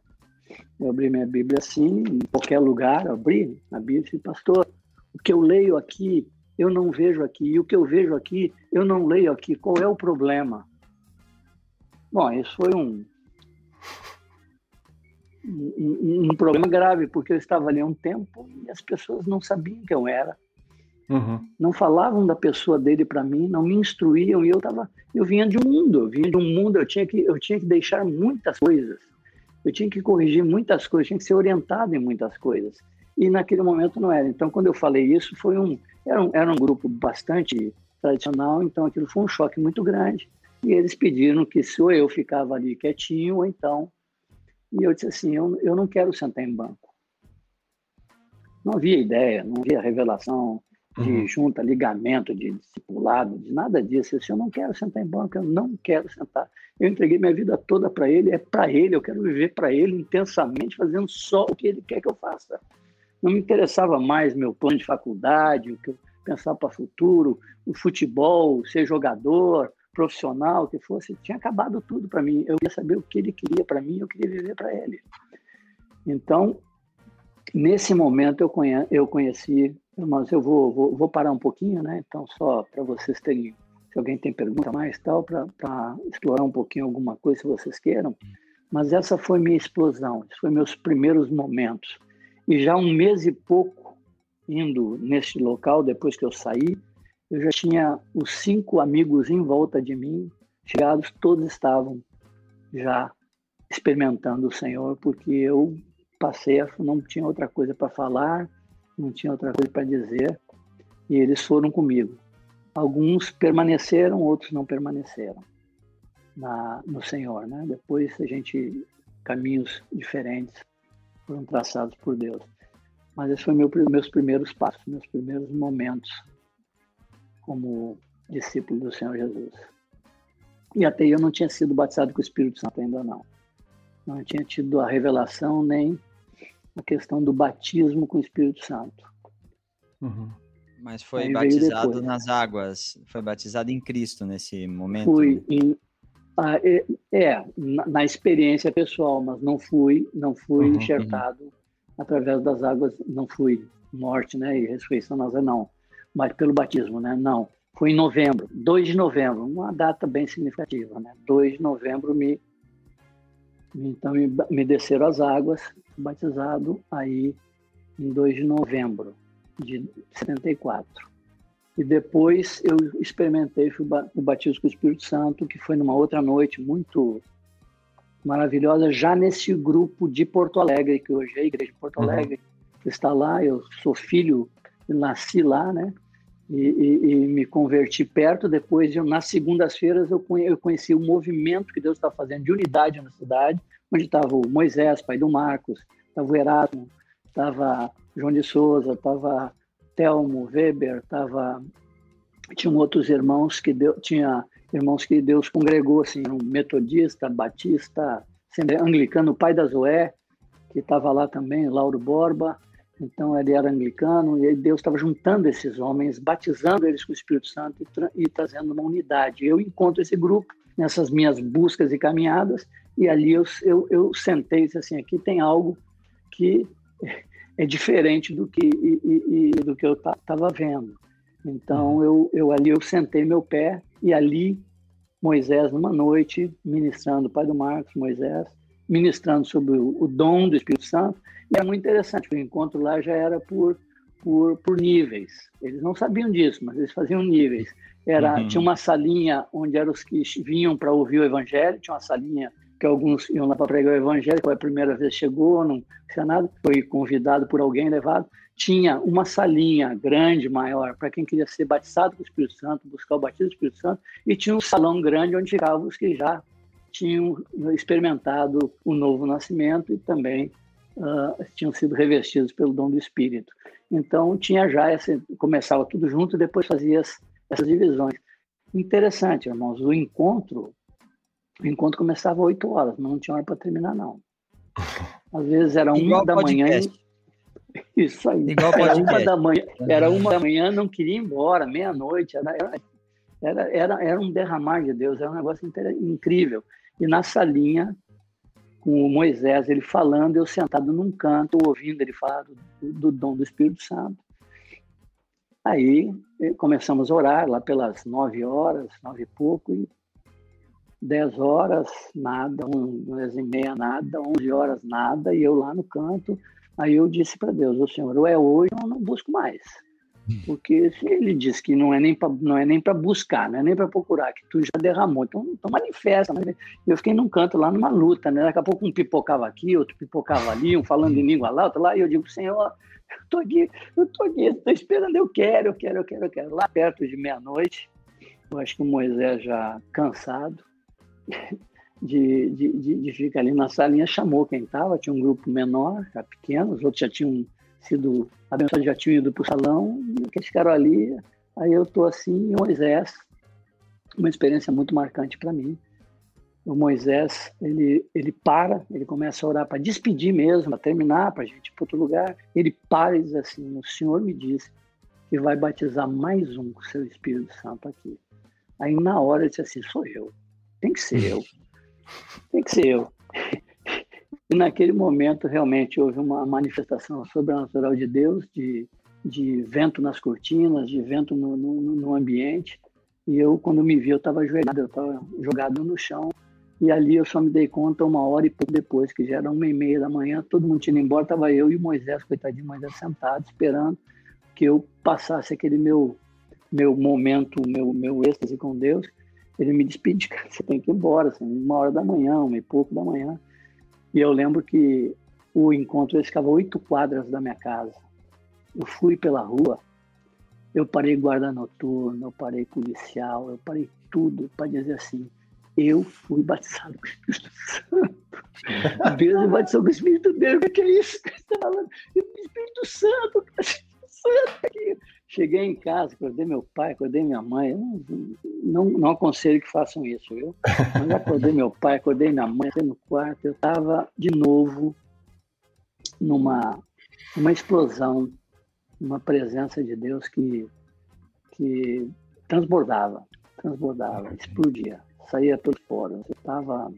eu abri minha Bíblia assim, em qualquer lugar, abri a Bíblia e disse, pastor, o que eu leio aqui eu não vejo aqui, e o que eu vejo aqui, eu não leio aqui. Qual é o problema? Bom, isso foi um, um, um problema grave, porque eu estava ali há um tempo e as pessoas não sabiam quem eu era. Uhum. Não falavam da pessoa dele para mim, não me instruíam e eu tava, eu vinha de um mundo, eu vinha de um mundo, eu tinha que, eu tinha que deixar muitas coisas, eu tinha que corrigir muitas coisas, tinha que ser orientado em muitas coisas e naquele momento não era. Então, quando eu falei isso, foi um era um, era um grupo bastante tradicional, então aquilo foi um choque muito grande. E eles pediram que se ou eu ficava ali quietinho, ou então. E eu disse assim: eu, eu não quero sentar em banco. Não havia ideia, não havia revelação de uhum. junta, ligamento, de discipulado, de nada disso. Eu disse: eu não quero sentar em banco, eu não quero sentar. Eu entreguei minha vida toda para ele, é para ele, eu quero viver para ele intensamente, fazendo só o que ele quer que eu faça. Não me interessava mais meu plano de faculdade, o que eu pensava para o futuro, o futebol, ser jogador, profissional, o que fosse. Tinha acabado tudo para mim. Eu queria saber o que ele queria para mim, eu queria viver para ele. Então, nesse momento eu, eu conheci, mas eu vou, vou, vou, parar um pouquinho, né? Então, só para vocês terem, alguém tem pergunta mais tal, para explorar um pouquinho alguma coisa, se vocês queiram. Mas essa foi minha explosão, esses foram meus primeiros momentos. E já um mês e pouco indo neste local, depois que eu saí, eu já tinha os cinco amigos em volta de mim, chegados, todos estavam já experimentando o Senhor, porque eu passei, não tinha outra coisa para falar, não tinha outra coisa para dizer, e eles foram comigo. Alguns permaneceram, outros não permaneceram na, no Senhor, né? Depois a gente caminhos diferentes foram traçados por Deus. Mas esses foram meu, meus primeiros passos, meus primeiros momentos como discípulo do Senhor Jesus. E até eu não tinha sido batizado com o Espírito Santo ainda não. Não tinha tido a revelação nem a questão do batismo com o Espírito Santo. Uhum. Mas foi Aí batizado nas águas, foi batizado em Cristo nesse momento? Fui em, ah, é, é na, na, experiência pessoal, mas não fui, não fui uhum, enxertado uhum. através das águas, não fui morte, né, e ressurreição, mas não, mas pelo batismo, né, não. Foi em novembro, 2 de novembro, uma data bem significativa, né, 2 de novembro me, então me, me desceram as águas, batizado aí em 2 de novembro de 74. E depois eu experimentei o batismo com o Espírito Santo, que foi numa outra noite muito maravilhosa, já nesse grupo de Porto Alegre, que hoje é a Igreja de Porto uhum. Alegre, que está lá. Eu sou filho, nasci lá, né? E, e, e me converti perto. Depois, eu, nas segundas-feiras, eu, eu conheci o movimento que Deus está fazendo de unidade na cidade, onde estava o Moisés, pai do Marcos, estava o Erasmo, estava João de Souza, estava Telmo Weber, tava tinham outros irmãos que Deus tinha irmãos que Deus congregou assim, um metodista, batista, anglicano, o pai da Zoé, que estava lá também, Lauro Borba. Então ele era anglicano e Deus estava juntando esses homens, batizando eles com o Espírito Santo e, e trazendo uma unidade. Eu encontro esse grupo nessas minhas buscas e caminhadas e ali eu, eu, eu sentei disse assim, aqui tem algo que é diferente do que, e, e, do que eu estava vendo. Então uhum. eu, eu ali eu sentei meu pé e ali Moisés numa noite ministrando, o pai do Marcos, Moisés, ministrando sobre o, o dom do Espírito Santo. E é muito interessante, o encontro lá já era por, por, por níveis. Eles não sabiam disso, mas eles faziam níveis. Era, uhum. Tinha uma salinha onde eram os que vinham para ouvir o evangelho, tinha uma salinha que alguns iam lá para pregar o evangelho, foi a primeira vez chegou, não tinha nada, foi convidado por alguém, levado. Tinha uma salinha grande, maior, para quem queria ser batizado com o Espírito Santo, buscar o batismo do Espírito Santo, e tinha um salão grande onde ficavam os que já tinham experimentado o novo nascimento e também uh, tinham sido revestidos pelo dom do Espírito. Então tinha já essa, começava tudo junto e depois fazia as, essas divisões. Interessante, irmãos, o encontro, o encontro começava às 8 horas, mas não tinha hora para terminar, não. Às vezes era uma da manhã. Isso aí. Igual era uma da manhã, era uma da manhã, não queria ir embora, meia-noite. Era, era, era, era um derramar de Deus, era um negócio incrível. E na salinha, com o Moisés, ele falando, eu sentado num canto, ouvindo ele falar do, do dom do Espírito Santo. Aí eh, começamos a orar lá pelas nove horas, nove e pouco, e dez horas, nada, onze e meia, nada, onze horas, nada, e eu lá no canto. Aí eu disse para Deus, o Senhor, ou é hoje ou eu não busco mais. Porque se ele diz que não é nem para não é nem para buscar, não é nem para procurar, que tu já derramou, então, então manifesta. Né? Eu fiquei num canto lá numa luta, né? Daqui a pouco um pipocava aqui, outro pipocava ali, um falando em língua lá, outro lá, e eu digo, Senhor, eu tô aqui, eu tô aqui, estou esperando, eu quero, eu quero, eu quero, eu quero. Lá perto de meia-noite, eu acho que o Moisés já cansado de, de, de, de ficar ali na salinha, chamou quem estava, tinha um grupo menor, pequeno, os outros já tinham sido abençoados, já tinham ido para o salão, e aqueles ficaram ali, aí eu estou assim, e Moisés, uma experiência muito marcante para mim. O Moisés, ele, ele para, ele começa a orar para despedir mesmo, para terminar, para a gente ir para outro lugar. Ele para e diz assim: O Senhor me disse que vai batizar mais um com o seu Espírito Santo aqui. Aí na hora ele disse assim: Sou eu, tem que ser eu, tem que ser eu. E naquele momento, realmente, houve uma manifestação sobrenatural de Deus, de, de vento nas cortinas, de vento no, no, no ambiente. E eu, quando me vi, eu estava ajoelhado, eu estava jogado no chão. E ali eu só me dei conta uma hora e pouco depois, que já era uma e meia da manhã, todo mundo tinha ido embora, estava eu e o Moisés, coitadinho Moisés, sentado, esperando que eu passasse aquele meu meu momento, meu meu êxtase com Deus. Ele me despediu, cara, você tem que ir embora, assim, uma hora da manhã, uma e pouco da manhã. E eu lembro que o encontro ficava oito quadras da minha casa. Eu fui pela rua, eu parei guarda noturno, eu parei policial, eu parei tudo para dizer assim: eu fui batizado com o Espírito Santo. Deus me batizou com o Espírito dele. O que é isso você está falando? Espírito Santo, Espírito Santo aqui. Cheguei em casa, acordei meu pai, acordei minha mãe. Não, não, não aconselho que façam isso, viu? Mas acordei meu pai, acordei minha mãe, no quarto. Eu estava de novo numa uma explosão, uma presença de Deus que, que transbordava, transbordava, explodia, saía pelos poros. Eu estava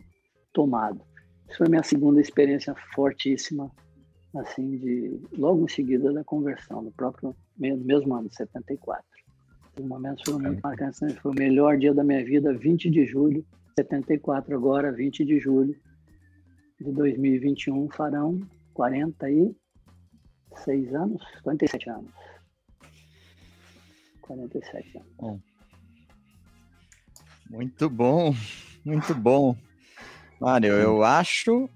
tomado. Isso foi minha segunda experiência fortíssima assim, de logo em seguida da conversão, no próprio mesmo ano, 74. Os momentos foram muito marcantes, né? foi o melhor dia da minha vida, 20 de julho, 74 agora, 20 de julho de 2021, farão 46 anos, 47 anos. 47 anos. Bom. Muito bom, muito bom. Mário, eu acho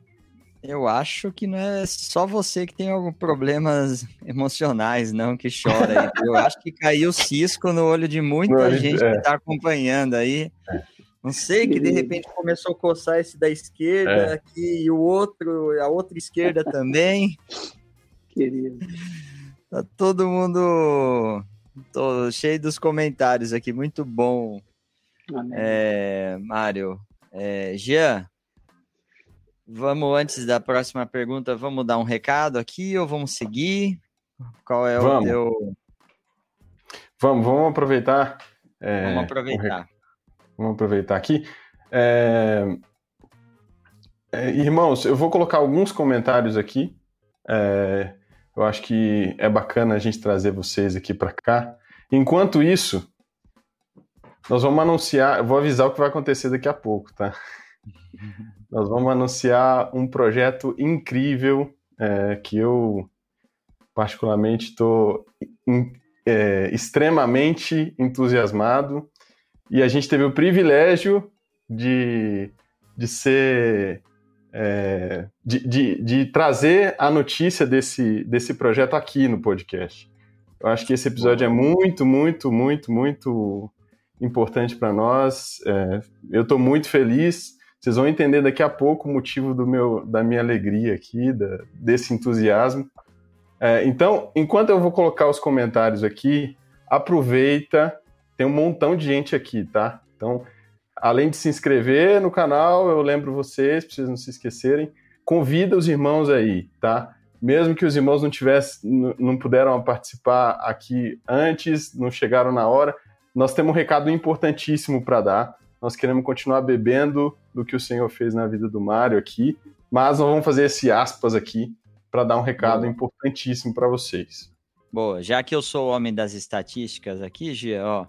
eu acho que não é só você que tem alguns problemas emocionais, não, que chora. Eu acho que caiu cisco no olho de muita gente é. que está acompanhando aí. Não sei, que de repente começou a coçar esse da esquerda é. aqui e o outro, a outra esquerda também. Querido. Tá todo mundo tô cheio dos comentários aqui, muito bom. Amém. É, Mário. É, Jean, Vamos, antes da próxima pergunta, vamos dar um recado aqui ou vamos seguir? Qual é vamos. o teu. Vamos, vamos aproveitar. É, vamos aproveitar. Vamos aproveitar aqui. É... É, irmãos, eu vou colocar alguns comentários aqui. É, eu acho que é bacana a gente trazer vocês aqui para cá. Enquanto isso, nós vamos anunciar, eu vou avisar o que vai acontecer daqui a pouco, tá? nós vamos anunciar um projeto incrível é, que eu particularmente estou é, extremamente entusiasmado e a gente teve o privilégio de, de ser é, de, de, de, trazer a notícia desse, desse projeto aqui no podcast. Eu acho que esse episódio é muito, muito, muito, muito importante para nós. É, eu estou muito feliz Vocês vão entender daqui a pouco o motivo do meu, da minha alegria aqui, da, desse entusiasmo. É, então, enquanto eu vou colocar os comentários aqui, aproveita, tem um montão de gente aqui, tá? Então, além de se inscrever no canal, eu lembro vocês, para vocês não se esquecerem, convida os irmãos aí, tá? Mesmo que os irmãos não tivessem, não puderam participar aqui antes, não chegaram na hora, nós temos um recado importantíssimo para dar. Nós queremos continuar bebendo do que o Senhor fez na vida do Mário aqui, mas nós vamos fazer esse aspas aqui para dar um recado Boa. importantíssimo para vocês. Boa, já que eu sou o homem das estatísticas aqui, Gia, ó.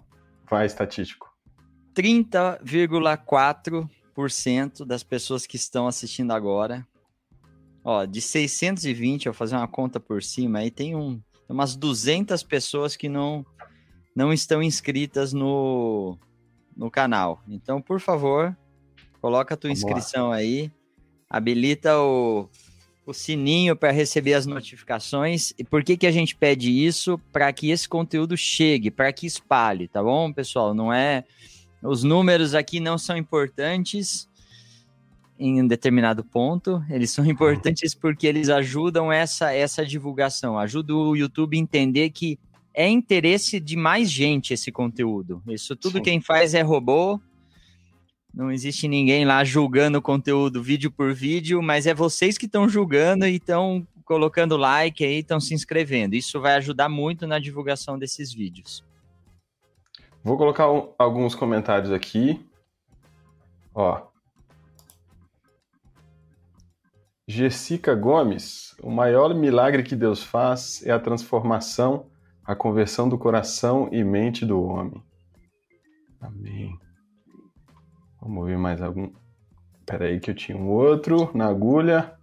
Vai, estatístico. 30,4% das pessoas que estão assistindo agora. Ó, de 620, eu vou fazer uma conta por cima, aí tem um, umas 200 pessoas que não, não estão inscritas no, no canal. Então, por favor, coloca a tua Vamos inscrição lá. aí, habilita o, o sininho para receber as notificações. E por que, que a gente pede isso? Para que esse conteúdo chegue, para que espalhe, tá bom, pessoal? Não é. Os números aqui não são importantes em um determinado ponto, eles são importantes porque eles ajudam essa, essa divulgação, ajuda o YouTube a entender que é interesse de mais gente esse conteúdo. Isso tudo Sim. quem faz é robô. Não existe ninguém lá julgando o conteúdo vídeo por vídeo, mas é vocês que estão julgando e estão colocando like aí, estão se inscrevendo. Isso vai ajudar muito na divulgação desses vídeos. Vou colocar um, alguns comentários aqui. Ó. Jessica Gomes, o maior milagre que Deus faz é a transformação a conversão do coração e mente do homem. Amém. Vamos ver mais algum. Espera aí que eu tinha um outro na agulha.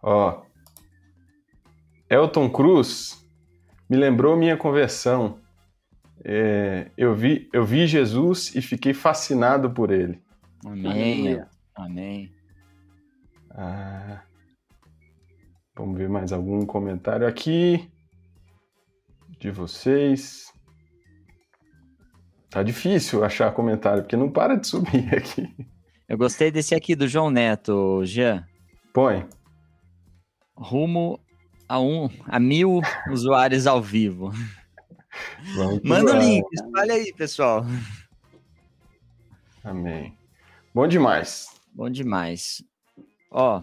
Ó. Elton Cruz me lembrou minha conversão. É, eu, vi, eu vi Jesus e fiquei fascinado por ele. Amém. Amém. Ah, Vamos ver mais algum comentário aqui de vocês. Tá difícil achar comentário, porque não para de subir aqui. Eu gostei desse aqui do João Neto, Jean. Põe. Rumo a um a mil usuários ao vivo. Vamos Manda o link, espalha aí, pessoal. Amém. Bom demais. Bom demais. Ó,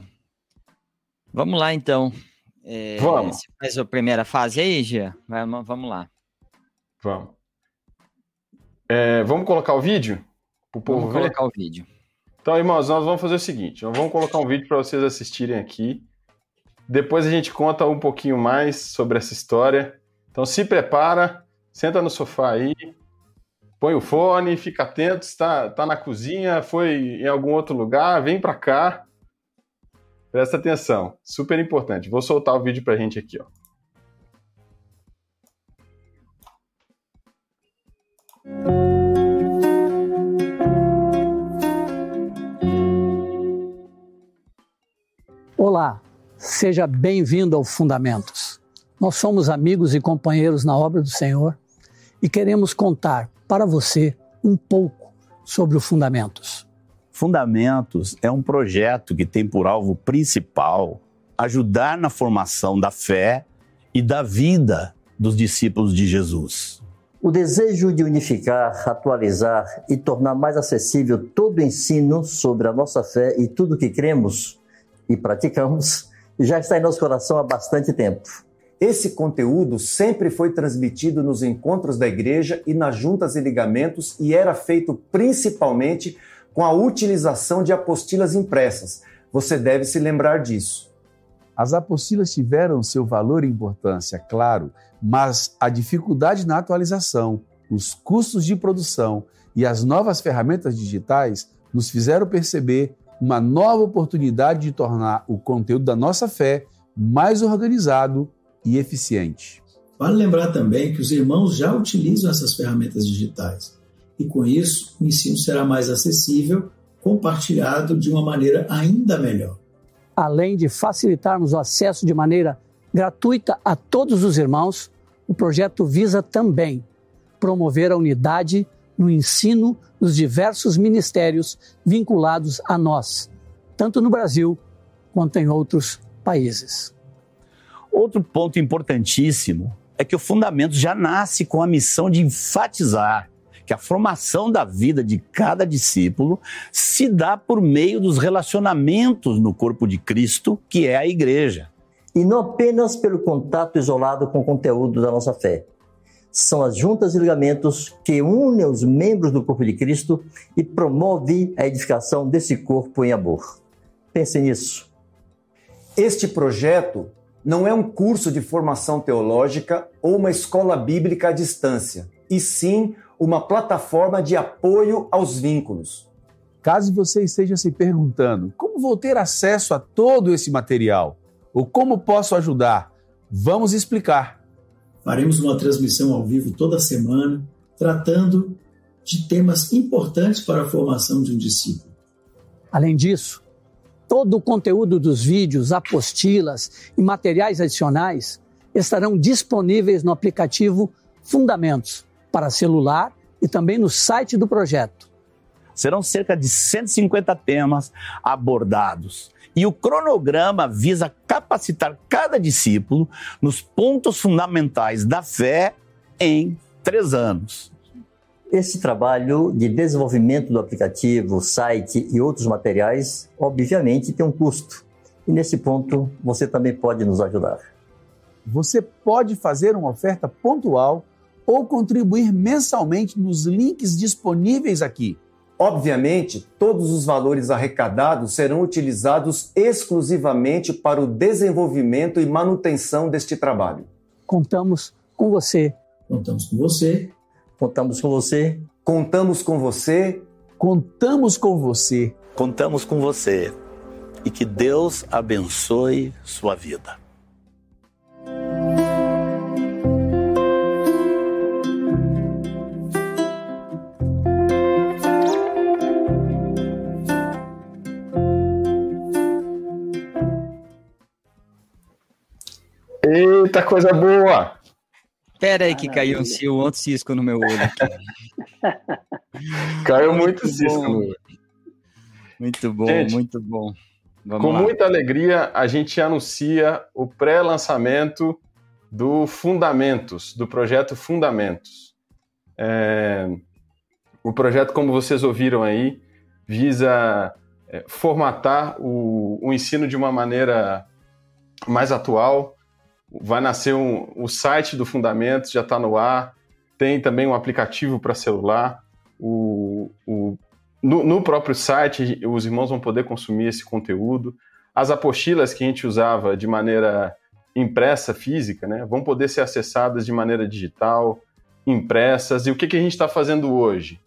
Vamos lá, então. É, vamos. Você faz a primeira fase aí, Gia? Vamos lá. Vamos. É, vamos colocar o vídeo? Pro povo vamos ver? colocar o vídeo. Então, irmãos, nós vamos fazer o seguinte: nós vamos colocar um vídeo para vocês assistirem aqui. Depois a gente conta um pouquinho mais sobre essa história. Então, se prepara, senta no sofá aí, põe o fone, fica atento. Está tá na cozinha, foi em algum outro lugar, vem para cá Presta atenção, super importante. Vou soltar o vídeo pra gente aqui, ó. Olá, seja bem-vindo ao Fundamentos. Nós somos amigos e companheiros na obra do Senhor e queremos contar para você um pouco sobre o Fundamentos. Fundamentos é um projeto que tem por alvo principal ajudar na formação da fé e da vida dos discípulos de Jesus. O desejo de unificar, atualizar e tornar mais acessível todo o ensino sobre a nossa fé e tudo que cremos e praticamos já está em nosso coração há bastante tempo. Esse conteúdo sempre foi transmitido nos encontros da igreja e nas juntas e ligamentos e era feito principalmente com a utilização de apostilas impressas. Você deve se lembrar disso. As apostilas tiveram seu valor e importância, claro, mas a dificuldade na atualização, os custos de produção e as novas ferramentas digitais nos fizeram perceber uma nova oportunidade de tornar o conteúdo da nossa fé mais organizado e eficiente. Vale lembrar também que os irmãos já utilizam essas ferramentas digitais e com isso o ensino será mais acessível, compartilhado de uma maneira ainda melhor. Além de facilitarmos o acesso de maneira gratuita a todos os irmãos, o projeto visa também promover a unidade no ensino nos diversos ministérios vinculados a nós, tanto no Brasil quanto em outros países. Outro ponto importantíssimo é que o Fundamentos já nasce com a missão de enfatizar que a formação da vida de cada discípulo se dá por meio dos relacionamentos no corpo de Cristo, que é a igreja. E não apenas pelo contato isolado com o conteúdo da nossa fé. São as juntas e ligamentos que unem os membros do corpo de Cristo e promove a edificação desse corpo em amor. Pense nisso. Este projeto não é um curso de formação teológica ou uma escola bíblica à distância, e sim uma plataforma de apoio aos vínculos. Caso você esteja se perguntando como vou ter acesso a todo esse material ou como posso ajudar, vamos explicar. Faremos uma transmissão ao vivo toda semana, tratando de temas importantes para a formação de um discípulo. Além disso, todo o conteúdo dos vídeos, apostilas e materiais adicionais estarão disponíveis no aplicativo Fundamentos para celular e também no site do projeto. Serão cerca de 150 temas abordados. E o cronograma visa capacitar cada discípulo nos pontos fundamentais da fé em três anos. Esse trabalho de desenvolvimento do aplicativo, site e outros materiais, obviamente, tem um custo. E nesse ponto, você também pode nos ajudar. Você pode fazer uma oferta pontual ou contribuir mensalmente nos links disponíveis aqui. Obviamente, todos os valores arrecadados serão utilizados exclusivamente para o desenvolvimento e manutenção deste trabalho. Contamos com você. Contamos com você. Contamos com você. Contamos com você. Contamos com você. Contamos com você. E que Deus abençoe sua vida. Eita, coisa boa! Pera aí que caiu um, cio, outro cisco no meu olho aqui. caiu muito, muito cisco no olho. Muito bom, gente, muito bom. Vamos com lá. muita alegria, a gente anuncia o pré-lançamento do Fundamentos, do projeto Fundamentos. É, o projeto, como vocês ouviram aí, visa é, formatar o, o ensino de uma maneira mais atual, vai nascer um, o site do Fundamentos, já está no ar, tem também um aplicativo para celular. O, o, no, no, próprio site, os irmãos vão poder consumir esse conteúdo. As apostilas que a gente usava de maneira impressa, física, né, vão poder ser acessadas de maneira digital, impressas. E o que, que a gente está fazendo hoje?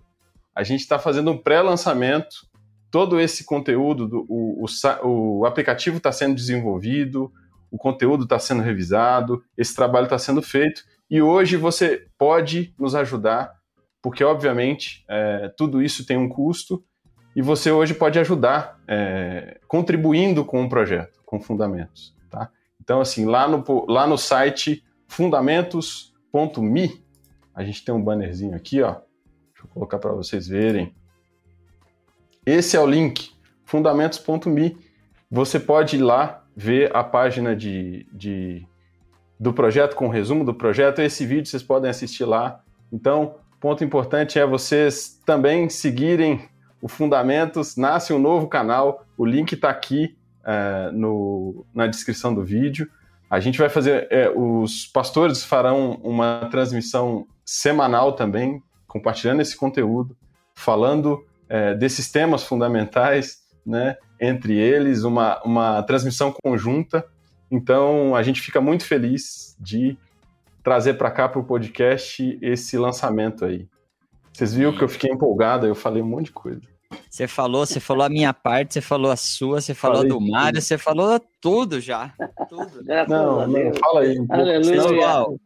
A gente está fazendo um pré-lançamento. Todo esse conteúdo, do, o, o, o aplicativo está sendo desenvolvido, o conteúdo está sendo revisado, esse trabalho está sendo feito e hoje você pode nos ajudar, porque obviamente é, tudo isso tem um custo e você hoje pode ajudar é, contribuindo com o projeto, com fundamentos. Tá? Então, assim, lá no, lá no site fundamentos.me, a gente tem um bannerzinho aqui, ó. Deixa eu colocar para vocês verem. Esse é o link, fundamentos.me. Você pode ir lá ver a página de, de, do projeto, com o resumo do projeto. Esse vídeo vocês podem assistir lá. Então, ponto importante é vocês também seguirem o Fundamentos. Nasce um novo canal, o link está aqui é, no, na descrição do vídeo. A gente vai fazer, é, os pastores farão uma transmissão semanal também, compartilhando esse conteúdo, falando é, desses temas fundamentais, né? Entre eles, uma, uma transmissão conjunta. Então, a gente fica muito feliz de trazer para cá para o podcast esse lançamento aí. Vocês viram que eu fiquei empolgado, eu falei um monte de coisa. Você falou, você falou a minha parte, você falou a sua, você falou Falei do Mário, você falou tudo já. Tudo. Não, não, fala aí. Pessoal,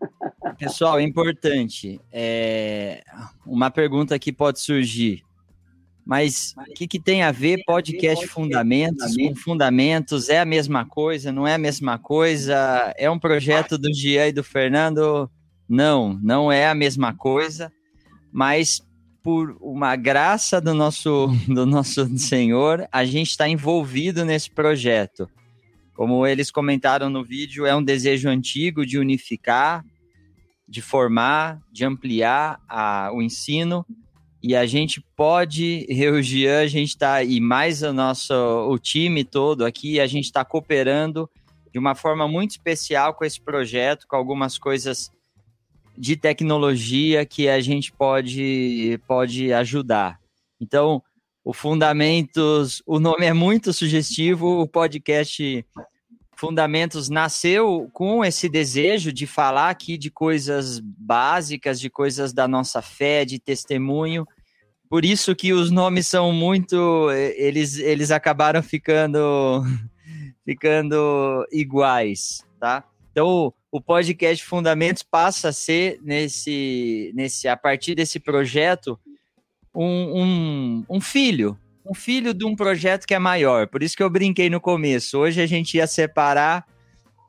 pessoal, é importante. É, uma pergunta que pode surgir. Mas o que, que, tem a ver podcast Fundamentos com Fundamentos? É a mesma coisa? Não é a mesma coisa? É um projeto do Gian e do Fernando? Não, não é a mesma coisa. Mas por uma graça do nosso, do nosso Senhor, a gente está envolvido nesse projeto. Como eles comentaram no vídeo, é um desejo antigo de unificar, de formar, de ampliar a, o ensino. E a gente pode, eu Jean, a gente está, e mais o nosso o time todo aqui, a gente está cooperando de uma forma muito especial com esse projeto, com algumas coisas de tecnologia que a gente pode, pode ajudar. Então, o Fundamentos, o nome é muito sugestivo, o podcast Fundamentos nasceu com esse desejo de falar aqui de coisas básicas, de coisas da nossa fé, de testemunho. Por isso que os nomes são muito, eles, eles acabaram ficando ficando iguais, tá? Então, o podcast Fundamentos passa a ser, nesse, nesse, a partir desse projeto, um, um, um filho, um filho de um projeto que é maior. Por isso que eu brinquei no começo. Hoje a gente ia separar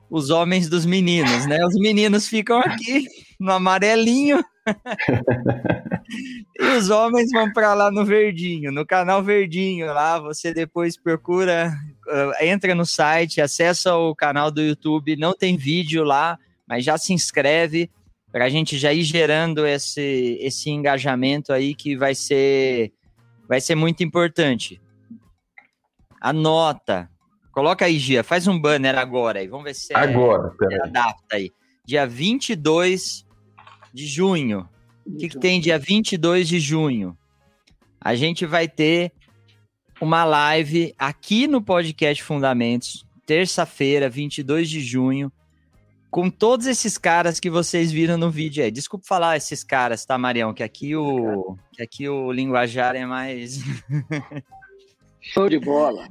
os homens dos meninos, né? Os meninos ficam aqui no amarelinho e os homens vão para lá no verdinho, no canal verdinho lá. Você depois procura, uh, entra no site, acessa o canal do YouTube. Não tem vídeo lá, mas já se inscreve para a gente já ir gerando esse, esse engajamento aí que vai ser, vai ser muito importante. Anota. Coloca aí, Gia. Faz um banner agora aí. Vamos ver se agora, é, adapta aí. Dia 22 de junho. O que, que tem dia 22 de junho? A gente vai ter uma live aqui no podcast Fundamentos, terça-feira, 22 de junho, com todos esses caras que vocês viram no vídeo aí. Desculpa falar esses caras, tá, Marião? Que aqui o, que aqui o linguajar é mais. Show de bola.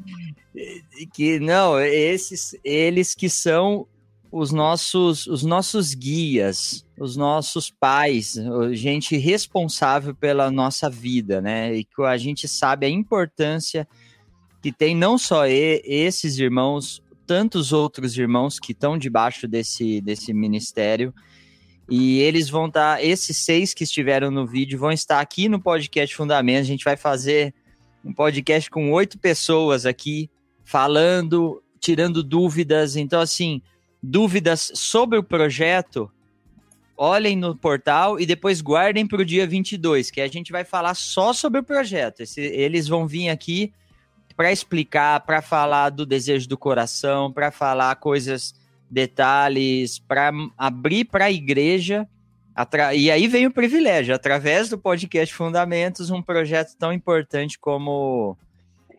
que não, esses eles que são os nossos, os nossos guias, os nossos pais, gente responsável pela nossa vida, né? E que a gente sabe a importância que tem não só esses irmãos, tantos outros irmãos que estão debaixo desse, desse ministério. E eles vão estar, tá, esses seis que estiveram no vídeo vão estar aqui no podcast Fundamentos. A gente vai fazer um podcast com oito pessoas aqui, falando, tirando dúvidas. Então, assim, dúvidas sobre o projeto, olhem no portal e depois guardem para o dia 22, que a gente vai falar só sobre o projeto. Esse, eles vão vir aqui para explicar, para falar do desejo do coração, para falar coisas, detalhes, para abrir para a igreja. E aí vem o privilégio, através do podcast Fundamentos, um projeto tão importante como,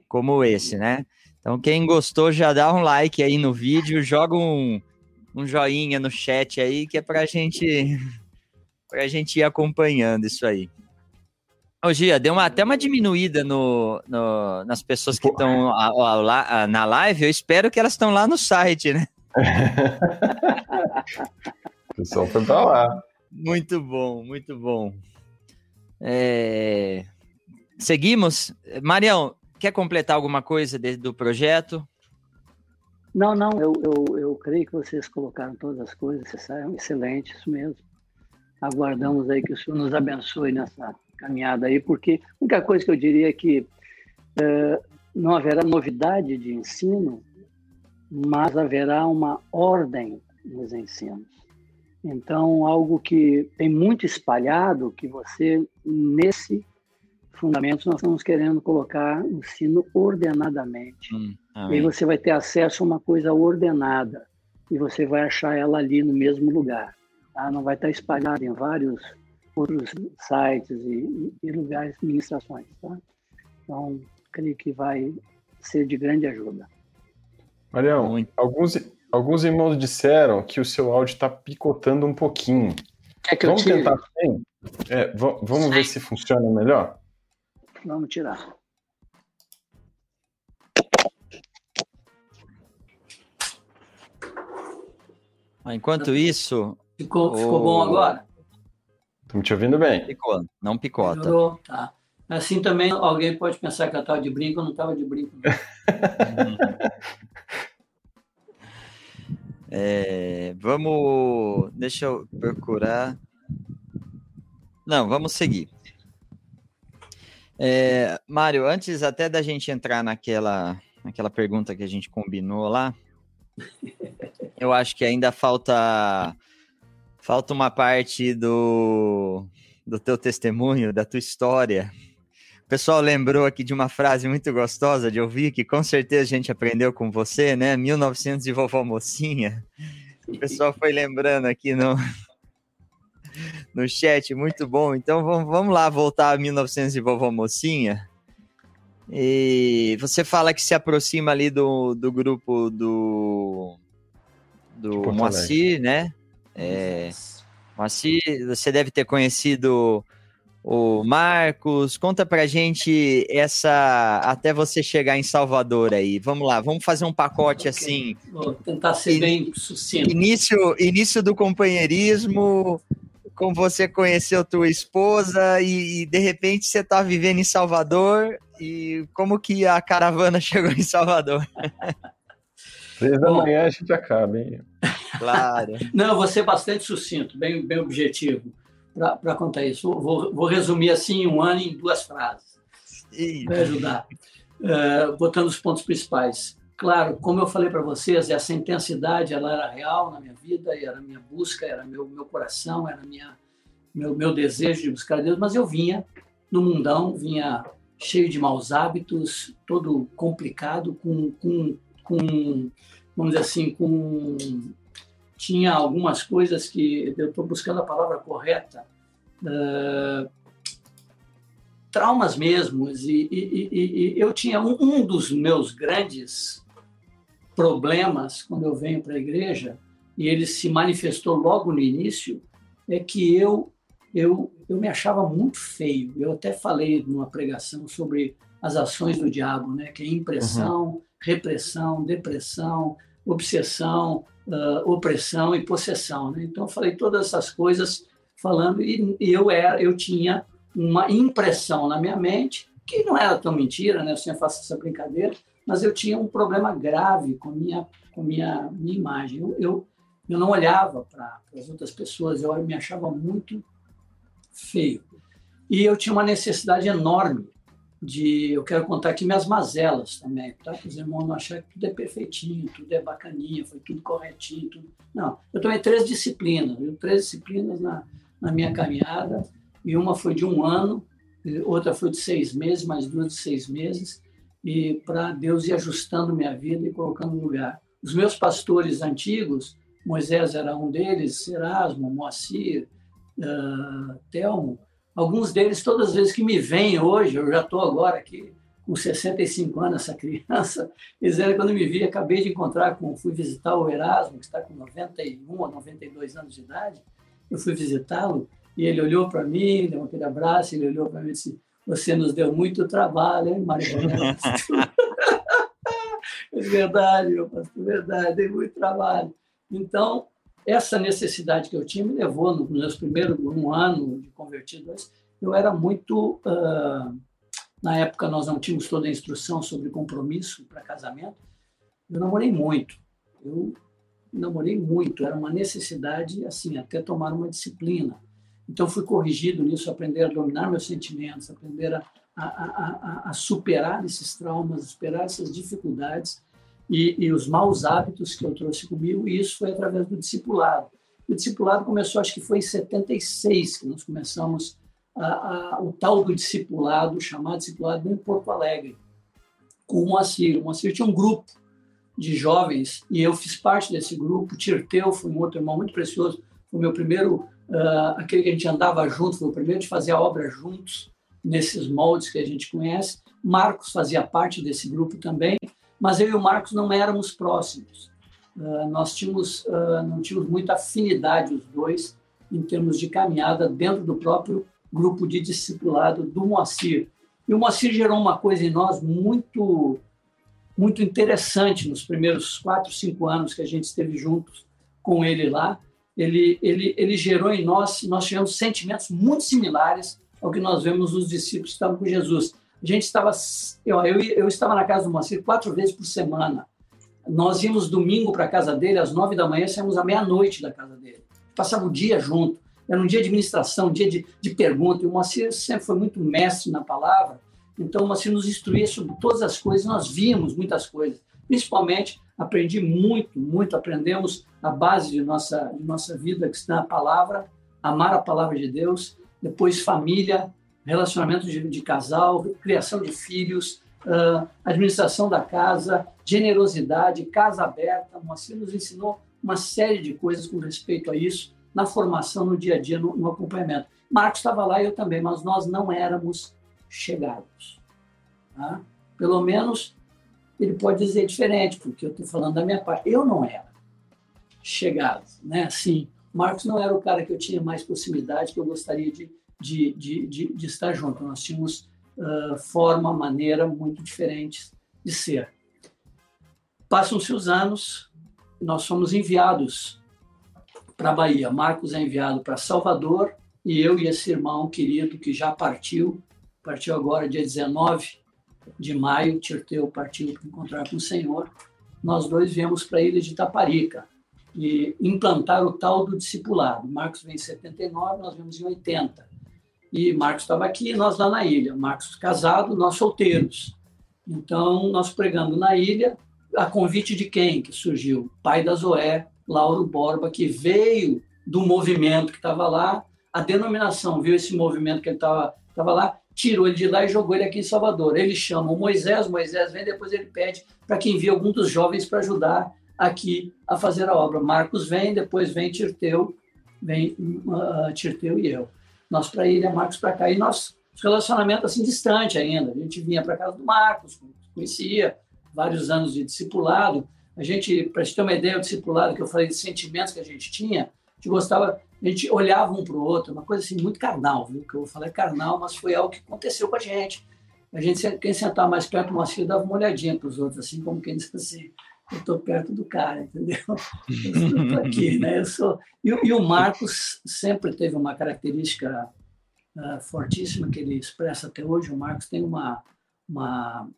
como esse, né? Então, quem gostou, já dá um like aí no vídeo, joga um, um joinha no chat aí, que é pra gente, pra gente ir acompanhando isso aí. Ô, Gia, deu uma, até uma diminuída no, no nas pessoas que estão na live. Eu espero que elas estão lá no site, né? o pessoal foi pra lá. Muito bom, muito bom. É... Seguimos. Marião, quer completar alguma coisa de, do projeto? Não, não, eu, eu, eu creio que vocês colocaram todas as coisas necessárias, excelente, isso mesmo. Aguardamos aí que o Senhor nos abençoe nessa caminhada aí, porque a única coisa que eu diria é que é, não haverá novidade de ensino, mas haverá uma ordem nos ensinos. Então, algo que tem muito espalhado, que você, nesse fundamentos, nós estamos querendo colocar ensino ordenadamente. Hum, e aí você vai ter acesso a uma coisa ordenada e você vai achar ela ali no mesmo lugar. Tá? Não vai estar espalhada em vários outros sites e, e lugares, administrações. Tá? Então, creio que vai ser de grande ajuda. Marião, alguns, alguns irmãos disseram que o seu áudio está picotando um pouquinho. Que vamos eu tentar É, vamos ver se funciona melhor? Vamos tirar. Enquanto isso. Ficou, o... ficou bom agora? Estamos te ouvindo bem. Ficou, não picota. Melhorou, tá. Assim também alguém pode pensar que eu estava de brinco, eu não estava de brinco. é, vamos. Deixa eu procurar. Não, vamos seguir. É, Mário, antes até da gente entrar naquela, naquela pergunta que a gente combinou lá, eu acho que ainda falta falta uma parte do, do teu testemunho, da tua história. O pessoal lembrou aqui de uma frase muito gostosa de ouvir, que com certeza a gente aprendeu com você, né? 1900 de vovó mocinha. O pessoal foi lembrando aqui no, no chat, muito bom. Então vamos, vamos lá voltar a 1900 de vovó mocinha. E você fala que se aproxima ali do, do grupo do, do Moacir, né? É, Moacir, você deve ter conhecido o Marcos. Conta pra gente essa. Até você chegar em Salvador aí. Vamos lá, vamos fazer um pacote okay. assim. Vou tentar ser in, bem sucinto. Início, início do companheirismo, como você conheceu tua esposa e, e de repente você está vivendo em Salvador e como que a caravana chegou em Salvador? Três da manhã a gente acaba, hein? Claro. Não, eu vou ser bastante sucinto, bem, bem objetivo para contar isso. Vou, vou, resumir assim um ano em duas frases. Para ajudar. Uh, botando os pontos principais. Claro, como eu falei para vocês, essa intensidade ela era real na minha vida, era minha busca, era meu meu coração, era minha meu meu desejo de buscar Deus, mas eu vinha no mundão, vinha cheio de maus hábitos, todo complicado, com, com, com vamos dizer assim, com tinha algumas coisas que eu estou buscando a palavra correta, uh, traumas mesmo, e, e, e, e eu tinha um, um dos meus grandes problemas quando eu venho para a igreja, e ele se manifestou logo no início, é que eu, eu, eu me achava muito feio. Eu até falei numa pregação sobre as ações do diabo, né? que é impressão, uhum. Repressão, depressão, obsessão, uh, opressão e possessão. Né? Então, eu falei todas essas coisas falando, e, eu, era, eu tinha uma impressão na minha mente, que não era tão mentira, né? eu sempre faço essa brincadeira, mas eu tinha um problema grave com minha com minha minha imagem. Eu eu, eu não olhava para as outras pessoas, eu me achava muito feio. E eu tinha uma necessidade enorme de, eu quero contar aqui minhas mazelas também, tá? Para os irmãos não acharem que tudo é perfeitinho, tudo é bacaninha, foi tudo corretinho, tudo. Não, eu tomei três disciplinas, viu? três disciplinas na, na minha caminhada, e uma foi de um ano, outra foi de seis meses, mais duas de seis meses, e para Deus ir ajustando minha vida e colocando no lugar. Os meus pastores antigos, Moisés era um deles, Erasmo, Moacir, uh, Telmo, alguns deles, todas as vezes que me vêm hoje, eu já estou agora aqui com 65 anos, essa criança, eles eram quando me vi, acabei de encontrar, com, fui visitar o Erasmo, que está com 91 ou 92 anos de idade, eu fui visitá-lo, e ele olhou para mim, deu aquele abraço, ele olhou para mim e disse, você nos deu muito trabalho, hein, Maria É verdade, meu pastor, verdade, deu muito trabalho. Então, essa necessidade que eu tinha me levou, nos meus primeiros um ano de convertido, eu era muito. Uh, na época, nós não tínhamos toda a instrução sobre compromisso para casamento. Eu namorei muito. Eu namorei muito. Era uma necessidade, assim, até tomar uma disciplina. Então, fui corrigido nisso, aprender a dominar meus sentimentos, aprender a, a, a, a superar esses traumas, superar essas dificuldades e, e, os maus hábitos que eu trouxe comigo, e isso foi através do discipulado. O discipulado começou, acho que foi em 76, que nós começamos a, o tal do discipulado, chamado discipulado em Porto Alegre, com o Moacir. O Moacir tinha um grupo de jovens, e eu fiz parte desse grupo. Tirteu foi um outro irmão muito precioso, foi o meu primeiro uh, aquele que a gente andava junto, foi o primeiro de fazer a obra juntos, nesses moldes que a gente conhece. Marcos fazia parte desse grupo também, mas eu e o Marcos não éramos próximos. Uh, nós tínhamos, uh, não tínhamos muita afinidade, os dois, em termos de caminhada dentro do próprio grupo de discipulado do Moacir. E o Moacir gerou uma coisa em nós muito muito interessante nos primeiros quatro, cinco anos que a gente esteve juntos com ele lá, ele, ele, ele gerou em nós, nós tivemos sentimentos muito similares ao que nós vemos nos discípulos que estavam com Jesus. A gente estava, eu, eu, eu estava na casa do Moacir quatro vezes por semana. Nós íamos domingo para a casa dele às nove da manhã, saímos à meia-noite da casa dele. Passava o dia junto. era um dia de administração, um dia de, de pergunta. E o Moacir sempre foi muito mestre na palavra, então o Moacir nos instruía sobre todas as coisas, nós víamos muitas coisas. Principalmente, aprendi muito, muito, aprendemos a base de nossa, de nossa vida, que está na palavra, amar a palavra de Deus, depois família, relacionamento de, de casal, criação de filhos, uh, administração da casa, generosidade, casa aberta. Moacir nos ensinou uma série de coisas com respeito a isso na formação, no dia a dia, no, no acompanhamento. Marcos estava lá e eu também, mas nós não éramos chegados. Tá? Pelo menos ele pode dizer diferente, porque eu estou falando da minha parte. Eu não era chegado, né? Assim, Marcos não era o cara que eu tinha mais proximidade, que eu gostaria de, de, de, de, de estar junto. Nós tínhamos uh, forma, maneira muito diferentes de ser. Passam-se os anos, nós fomos enviados para a Bahia. Marcos é enviado para Salvador e eu e esse irmão querido que já partiu, partiu agora dia 19 de maio, Tirteu partiu para encontrar com o Senhor. Nós dois viemos para a ilha de Taparica e implantar o tal do discipulado. Marcos vem em 79, nós viemos em 80. E Marcos estava aqui e nós lá na ilha. Marcos casado, nós solteiros. Então, nós pregando na ilha, a convite de quem que surgiu? Pai da Zoé, Lauro Borba, que veio do movimento que estava lá, a denominação viu esse movimento que ele estava lá, tirou ele de lá e jogou ele aqui em Salvador. Ele chama o Moisés, Moisés vem, depois ele pede para que envie algum dos jovens para ajudar aqui a fazer a obra. Marcos vem, depois vem Tirteu, vem uh, Tirteu e eu. Nós para ilha, Marcos para cá. E nosso relacionamento assim distante ainda. A gente vinha para casa do Marcos, conhecia vários anos de discipulado, a gente, para te ter uma ideia, o discipulado que eu falei de sentimentos que a gente tinha, a gente gostava, a gente olhava um para o outro, uma coisa assim muito carnal, viu? Que eu é carnal, mas foi algo que aconteceu com a gente. A gente, quem sentar mais perto do filho, dava uma olhadinha para os outros, assim como quem disse assim, eu estou perto do cara, entendeu? Eu estou aqui, né? Eu sou... E, e, o Marcos sempre teve uma característica uh, fortíssima que ele expressa até hoje. O Marcos tem uma, uma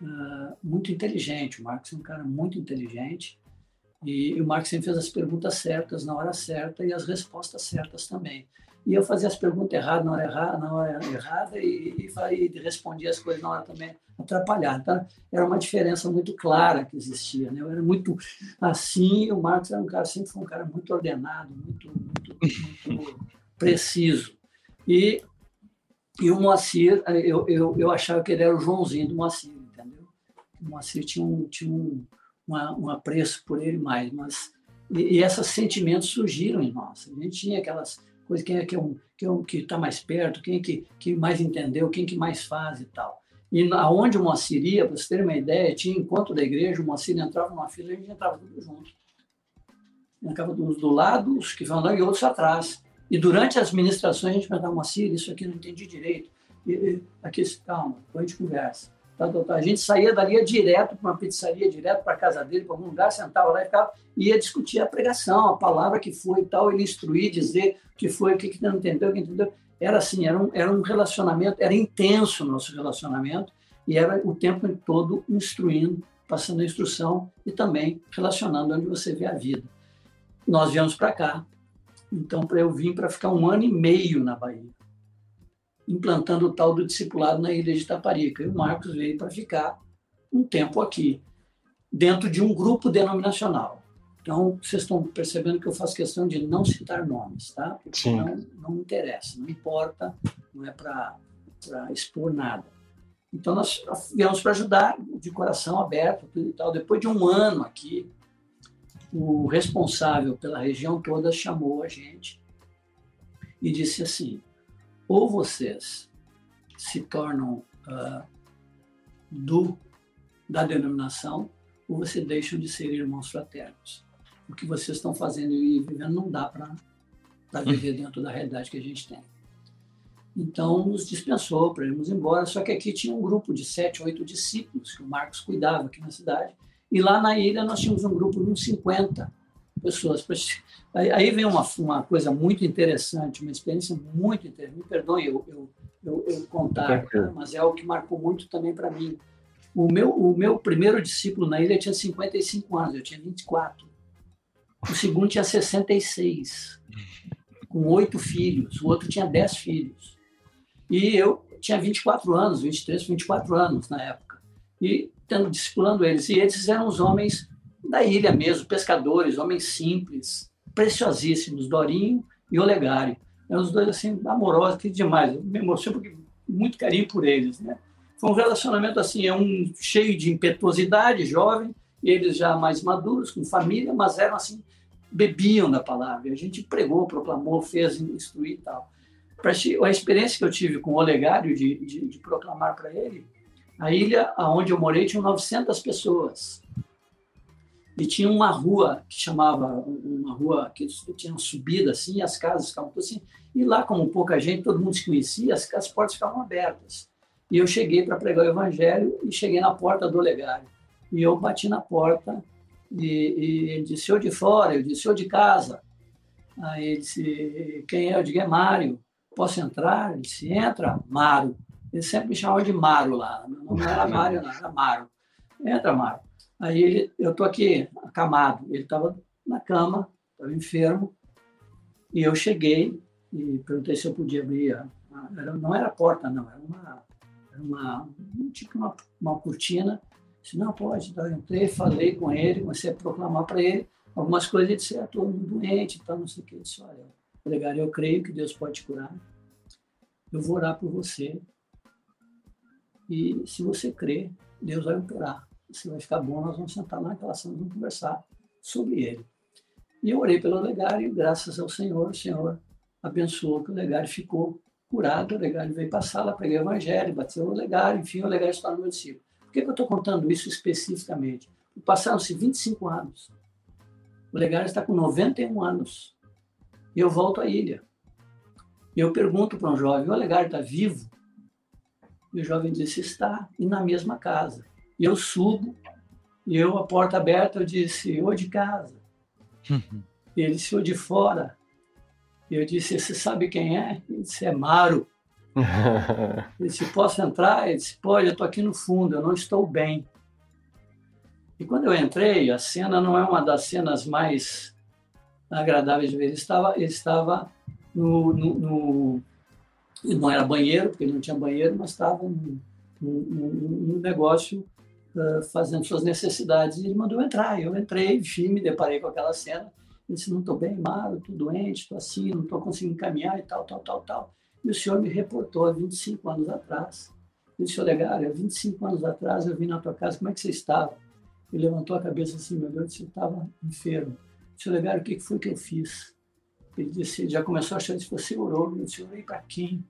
uh, muito inteligente. O Marx é um cara muito inteligente e, e o Marx sempre fez as perguntas certas na hora certa e as respostas certas também. E eu fazia as perguntas erradas na hora errada, na hora errada e, e, e respondia as coisas na hora também atrapalhada. Então, era uma diferença muito clara que existia. Né? Eu era muito assim, o Marx era um cara, sempre foi um cara muito ordenado, muito, muito, muito preciso. E, e o Moacir, eu, eu, eu achava que ele era o Joãozinho do Moacir o Moacir tinha um, tinha um, uma, um apreço por ele mais, mas e, e, esses sentimentos surgiram em nós. A gente tinha aquelas coisas, quem é que é um, que é que está mais perto, quem é que, que mais entendeu, quem que mais faz e tal. E aonde o Moacir ia, para vocês terem uma ideia, tinha encontro da igreja, o Moacir entrava numa fila e a gente entrava tudo junto. Entrava uns do lado, os que vão lá e outros atrás. E durante as ministrações a gente perguntava, Moacir, isso aqui não entendi direito. E, e, aqui, calma, depois a gente conversa. Tá, tá. A gente saía dali direto para uma pizzaria, direto para a casa dele, para algum lugar, sentava lá e ficava, ia discutir a pregação, a palavra que foi e tal, ele instruir, dizer que foi, o que, que não entendeu, o que entendeu. Era assim, era um, era um relacionamento, era intenso o nosso relacionamento, e era o tempo todo instruindo, passando a instrução e também relacionando onde você vê a vida. Nós viemos para cá, então eu vim para ficar um ano e meio na Bahia implantando o tal do discipulado na ilha de Taparica. E o Marcos veio para ficar um tempo aqui, dentro de um grupo denominacional. Então, vocês estão percebendo que eu faço questão de não citar nomes, tá? Porque Sim. Não, não interessa, não importa, não é para expor nada. Então, nós viemos para ajudar de coração aberto tudo e tal. Depois de um ano aqui, o responsável pela região toda chamou a gente e disse assim: ou vocês se tornam uh, do da denominação, ou vocês deixam de ser irmãos fraternos. O que vocês estão fazendo e vivendo não dá para viver dentro da realidade que a gente tem. Então, nos dispensou para irmos embora, só que aqui tinha um grupo de sete, oito discípulos que o Marcos cuidava aqui na cidade, e lá na ilha nós tínhamos um grupo de uns 50 pessoas. Aí vem uma, uma coisa muito interessante, uma experiência muito interessante. Me perdoe eu, eu, eu, eu contar, mas é algo que marcou muito também para mim. O meu, o meu primeiro discípulo na ilha tinha 55 anos, eu tinha 24. O segundo tinha 66. com oito filhos, o outro tinha dez filhos. E eu tinha 24 anos, 23, 24 anos na época. E tendo discipulando eles. E eles eram os homens da ilha mesmo, pescadores, homens simples, preciosíssimos, Dorinho e Olegário. Eram os dois assim, amorosos, que demais. Eu me emociono porque muito carinho por eles, né? Foi um relacionamento assim, é um cheio de impetuosidade, jovem, eles já mais maduros, com família, mas eram assim, bebiam da palavra. A gente pregou, proclamou, fez, instruir e tal. A experiência que eu tive com o Olegário de, de, de proclamar para ele, a ilha onde eu morei tinha 900 pessoas. E tinha uma rua que chamava, uma rua que tinha subida assim, as casas ficavam assim. E lá, como pouca gente, todo mundo se conhecia, as, as portas ficavam abertas. E eu cheguei para pregar o evangelho e cheguei na porta do legário. E eu bati na porta e, e ele disse, eu de fora, eu disse, eu de casa. Aí ele disse, quem é? Eu digo, é Mário. Posso entrar? Ele disse, entra, Mário. Ele sempre me chamava de Mário lá. Não era Mário, não, era Mário. Entra, Mário. Aí ele, eu estou aqui, acamado. Ele estava na cama, estava enfermo. E eu cheguei e perguntei se eu podia abrir. A, a, era, não era porta, não, era uma, era uma tipo uma, uma cortina. Disse, não, pode. Então, eu entrei, falei com ele, comecei a proclamar para ele algumas coisas. Ele disse, estou doente, então não sei o que. Eu disse, olha, legal, eu creio que Deus pode te curar. Eu vou orar por você. E se você crer, Deus vai operar se vai ficar bom, nós vamos sentar naquela sala e vamos conversar sobre ele. E eu orei pelo Legário, e graças ao Senhor, o Senhor abençoou que o Legário ficou curado, o Legário veio para a sala, preguei o evangelho, bateu o Legário, enfim, o Legário está no meu discípulo. Por que, que eu estou contando isso especificamente? Passaram-se 25 anos. O Legário está com 91 anos. E eu volto à ilha. E eu pergunto para um jovem, o Legário está vivo? E o jovem disse, está, e na mesma casa. E eu subo, e eu, a porta aberta, eu disse, ô de casa. e ele disse, ô de fora. E eu disse, você sabe quem é? Ele disse, é Maro. ele disse, posso entrar? Ele disse, pode, eu estou aqui no fundo, eu não estou bem. E quando eu entrei, a cena não é uma das cenas mais agradáveis de ver. Ele estava, ele estava no, no, no não era banheiro, porque ele não tinha banheiro, mas estava num, num, num negócio uh, fazendo suas necessidades. E ele mandou entrar. Eu entrei, enfim, me deparei com aquela cena. Ele disse: Não estou bem, Mário, estou doente, estou assim, não estou conseguindo caminhar e tal, tal, tal, tal. E o senhor me reportou há 25 anos atrás. Ele disse: Olegário, há 25 anos atrás eu vim na tua casa, como é que você estava? Ele levantou a cabeça assim, meu Deus, você estava enfermo. Eu disse: Olegário, o que foi que eu fiz? Ele disse: ele já começou a achar, disse, você orou. Eu disse: orei para quem? Ele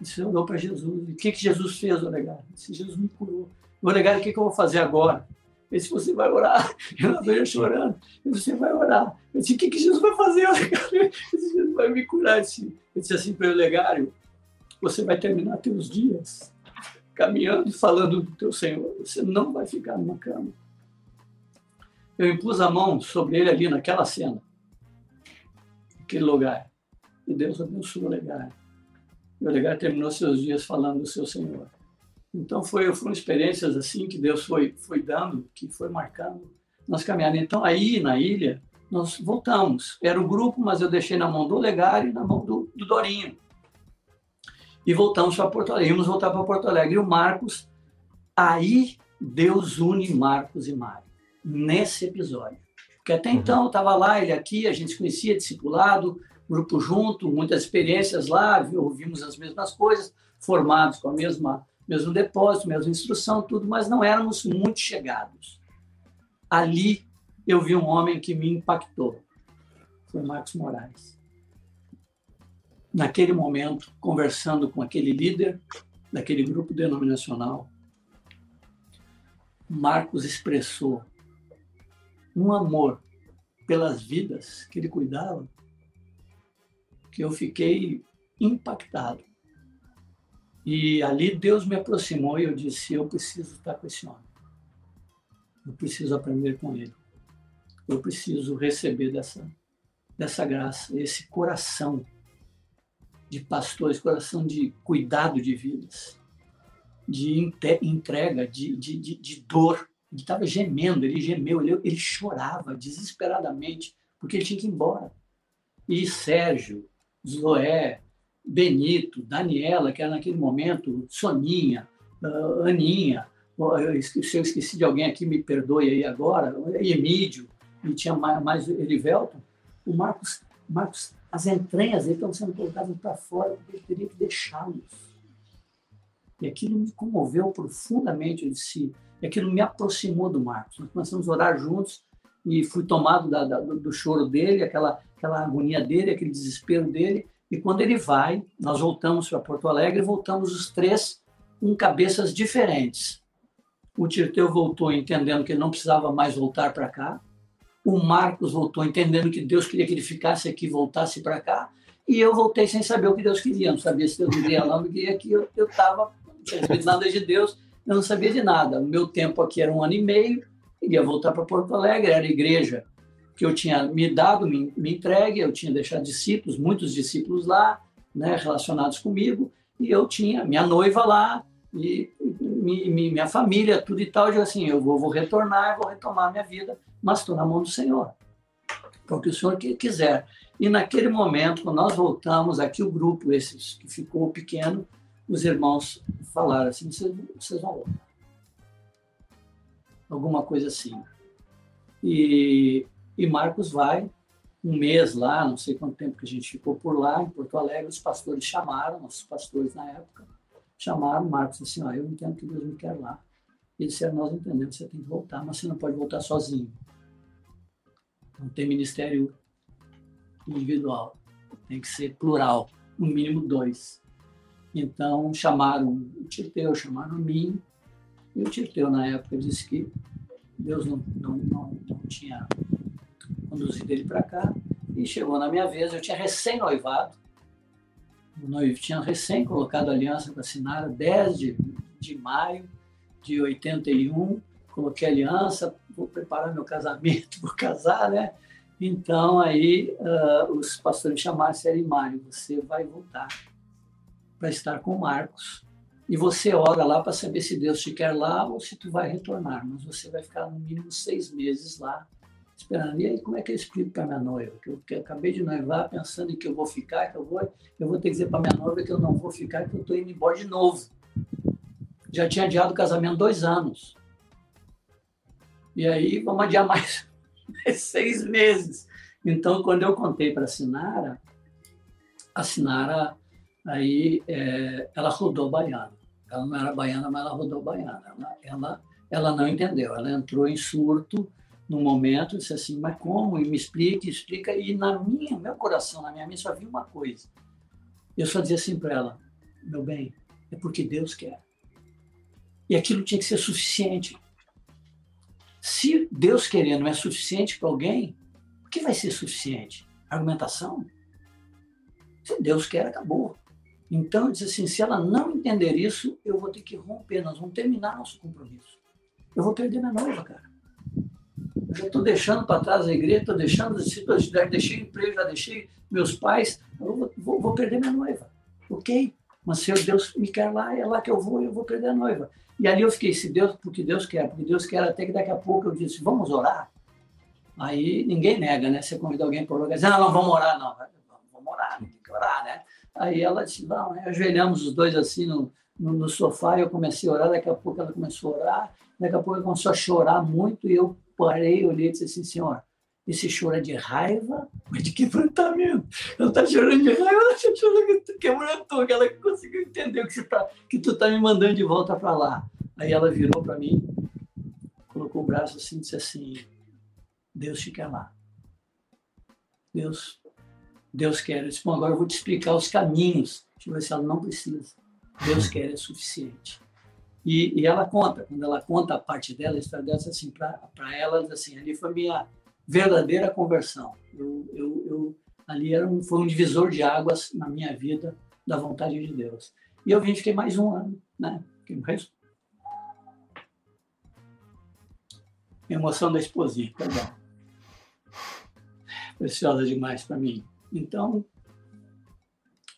disse: orou para Jesus. E o que, que Jesus fez, Olegário? Ele disse: Jesus me curou. Olegário, o que, que eu vou fazer agora? Ele disse, você vai orar. Não veio chorando. Ele disse, você vai orar. Eu disse, o que, que Jesus vai fazer? Ele disse, Jesus vai me curar. Eu disse, eu disse assim para o Olegário, você vai terminar teus dias caminhando e falando do teu Senhor. Você não vai ficar numa cama. Eu impus a mão sobre ele ali naquela cena, naquele lugar. E Deus abençoou o Olegário. E o Olegário terminou seus dias falando do seu Senhor. Então foi, foram experiências assim que Deus foi foi dando, que foi marcando nós caminhando. Então aí na ilha nós voltamos. Era o grupo, mas eu deixei na mão do Olegário e na mão do, do Dorinho. E voltamos para Porto Alegre. Íamos voltar para Porto Alegre. E o Marcos, aí Deus une Marcos e Mário, nesse episódio. Porque até uhum. então estava lá, ele aqui, a gente se conhecia, discipulado, grupo junto, muitas experiências lá, ouvimos as mesmas coisas, formados com a mesma mesmo depósito, mesma instrução, tudo, mas não éramos muito chegados. Ali eu vi um homem que me impactou. Foi Marcos Moraes. Naquele momento, conversando com aquele líder daquele grupo denominacional, Marcos expressou um amor pelas vidas que ele cuidava, que eu fiquei impactado. E ali Deus me aproximou e eu disse: Eu preciso estar com esse homem. Eu preciso aprender com ele. Eu preciso receber dessa, dessa graça, esse coração de pastores, coração de cuidado de vidas, de entrega, de, de, de, de dor. Ele estava gemendo, ele gemeu, ele, ele chorava desesperadamente, porque ele tinha que ir embora. E Sérgio, Zoé, Benito, Daniela, que era naquele momento, Soninha, uh, Aninha, eu esqueci, se eu esqueci de alguém aqui, me perdoe aí agora, Emídio, e tinha mais, mais Erivelton, o Marcos, Marcos, as entranhas estão sendo colocadas para fora, porque ele teria que deixá-los. E aquilo me comoveu profundamente, eu disse, e aquilo me aproximou do Marcos. Nós começamos a orar juntos e fui tomado da, da, do choro dele, aquela, aquela agonia dele, aquele desespero dele. E quando ele vai, nós voltamos para Porto Alegre voltamos os três com cabeças diferentes. O Tirteu voltou entendendo que ele não precisava mais voltar para cá. O Marcos voltou entendendo que Deus queria que ele ficasse aqui voltasse para cá. E eu voltei sem saber o que Deus queria. Não sabia se Deus queria lá, não queria que eu estava, não tinha nada de Deus, eu não sabia de nada. O meu tempo aqui era um ano e meio, ia voltar para Porto Alegre, era igreja que eu tinha me dado, me, me entregue, eu tinha deixado discípulos, muitos discípulos lá, né, relacionados comigo, e eu tinha minha noiva lá, e minha família, tudo e tal, eu assim, eu vou, vou retornar, vou retomar minha vida, mas estou na mão do Senhor, porque o Senhor quiser. E naquele momento, quando nós voltamos, aqui o grupo, esses que ficou pequeno, os irmãos falaram assim, vocês vão voltar. Alguma coisa assim. E, e Marcos vai, um mês lá, não sei quanto tempo que a gente ficou por lá, em Porto Alegre, os pastores chamaram, nossos pastores na época, chamaram Marcos assim, ó, eu entendo que Deus me quer lá. E disseram, nós entendemos, você tem que voltar, mas você não pode voltar sozinho. Não tem ministério individual, tem que ser plural, no mínimo dois. Então chamaram o Tirteu, chamaram mim, e o Tirteu na época disse que Deus não, não, não, não tinha conduzido ele para cá, e chegou na minha vez, eu tinha recém-noivado, o noivo tinha recém colocado a aliança para assinar, 10 de, de maio de 81, coloquei a aliança, vou preparar meu casamento, vou casar, né? Então, aí, uh, os pastores chamaram e Mário, você vai voltar para estar com Marcos. E você ora lá para saber se Deus te quer lá ou se tu vai retornar. Mas você vai ficar no mínimo seis meses lá esperando. E aí, como é que eu explico para minha noiva? Que eu, que eu acabei de noivar pensando em que eu vou ficar, que eu vou, eu vou ter que dizer para minha noiva que eu não vou ficar, que eu estou indo embora de novo. Já tinha adiado o casamento dois anos. E aí, vamos adiar mais seis meses. Então, quando eu contei para a Sinara, a Sinara, aí, é, ela rodou baiana. Ela não era baiana, mas ela rodou baiana. Ela, ela, ela não entendeu. Ela entrou em surto no momento, disse assim, mas como? E me explica, explica. E na minha, meu coração, na minha mente, só havia uma coisa. Eu só dizia assim para ela, meu bem, é porque Deus quer. E aquilo tinha que ser suficiente. Se Deus querendo não é suficiente para alguém, o que vai ser suficiente? Argumentação? Se Deus quer, acabou. Então, eu disse assim, se ela não entender isso, eu vou ter que romper, nós vamos terminar nosso compromisso. Eu vou perder minha noiva, cara. Já estou deixando para trás a igreja, estou deixando, já deixei emprego, já deixei meus pais, vou, vou, vou, perder minha noiva. Ok? Mas se Deus me quer lá, é lá que eu vou eu vou perder a noiva. E ali eu fiquei, se Deus, porque Deus quer, porque Deus quer, até que daqui a pouco eu disse, vamos orar? Aí ninguém nega, né? Você convida alguém para orar, diz, não, não, vamos orar, não. Vamos orar, tem que orar, né? Aí ela disse, vamos, né? ajoelhamos os dois assim no, no, no sofá, eu comecei a orar, daqui a pouco ela começou a orar, daqui a pouco ela começou a chorar muito e eu parei, olhei e disse assim, senhor, esse choro é de raiva ou é de quebrantamento? Ela está chorando de raiva, ela está chorando que quebrantou, que ela conseguiu entender que, tá, que tu está me mandando de volta para lá. Aí ela virou para mim, colocou o braço assim e disse assim, Deus te quer lá. Deus, Deus quer. Eu disse, bom, agora eu vou te explicar os caminhos. Ver se ela não precisa. Deus quer é suficiente. E, e, ela conta, quando ela conta a parte dela, a história dela, assim, para ela, assim, ali foi minha verdadeira conversão. Eu, eu, eu, ali era um, foi um divisor de águas na minha vida da vontade de Deus. E eu vim, fiquei mais um ano, né? Fiquei mais... Emoção da esposinha, perdão. Preciosa demais para mim. Então,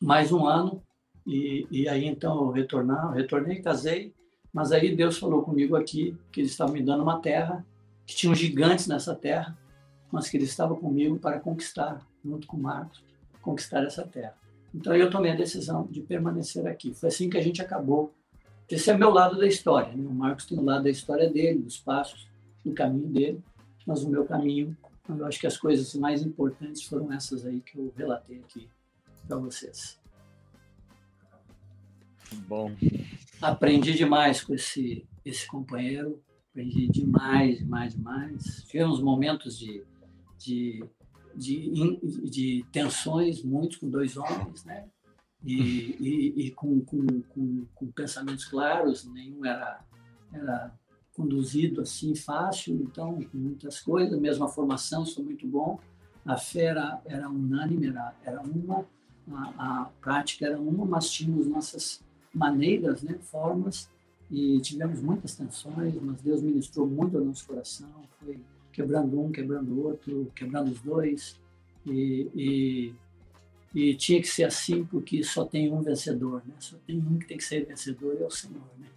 mais um ano, e, e aí então eu retornar, eu retornei, casei, mas aí Deus falou comigo aqui que Ele estava me dando uma terra, que tinham gigantes nessa terra, mas que Ele estava comigo para conquistar, junto com Marcos, conquistar essa terra. Então eu tomei a decisão de permanecer aqui. Foi assim que a gente acabou. Esse é meu lado da história. Né? O Marcos tem o lado da história dele, dos passos, do caminho dele, mas o meu caminho, eu acho que as coisas mais importantes foram essas aí que eu relatei aqui para vocês. Bom. Aprendi demais com esse, esse companheiro, aprendi demais, demais, demais. Tivemos momentos de, de de, de tensões muito com dois homens, né? E, e, e com, com, com, com, pensamentos claros, nenhum era, era conduzido assim fácil, então muitas coisas, mesma formação, isso foi muito bom. A fé era, era unânime, era, era uma, a, a prática era uma, mas tínhamos nossas maneiras, né, formas, e tivemos muitas tensões, mas Deus ministrou muito ao nosso coração, foi quebrando um, quebrando o outro, quebrando os dois. E, e, e, tinha que ser assim porque só tem um vencedor, né? Só tem um que tem que ser vencedor, é o Senhor, né?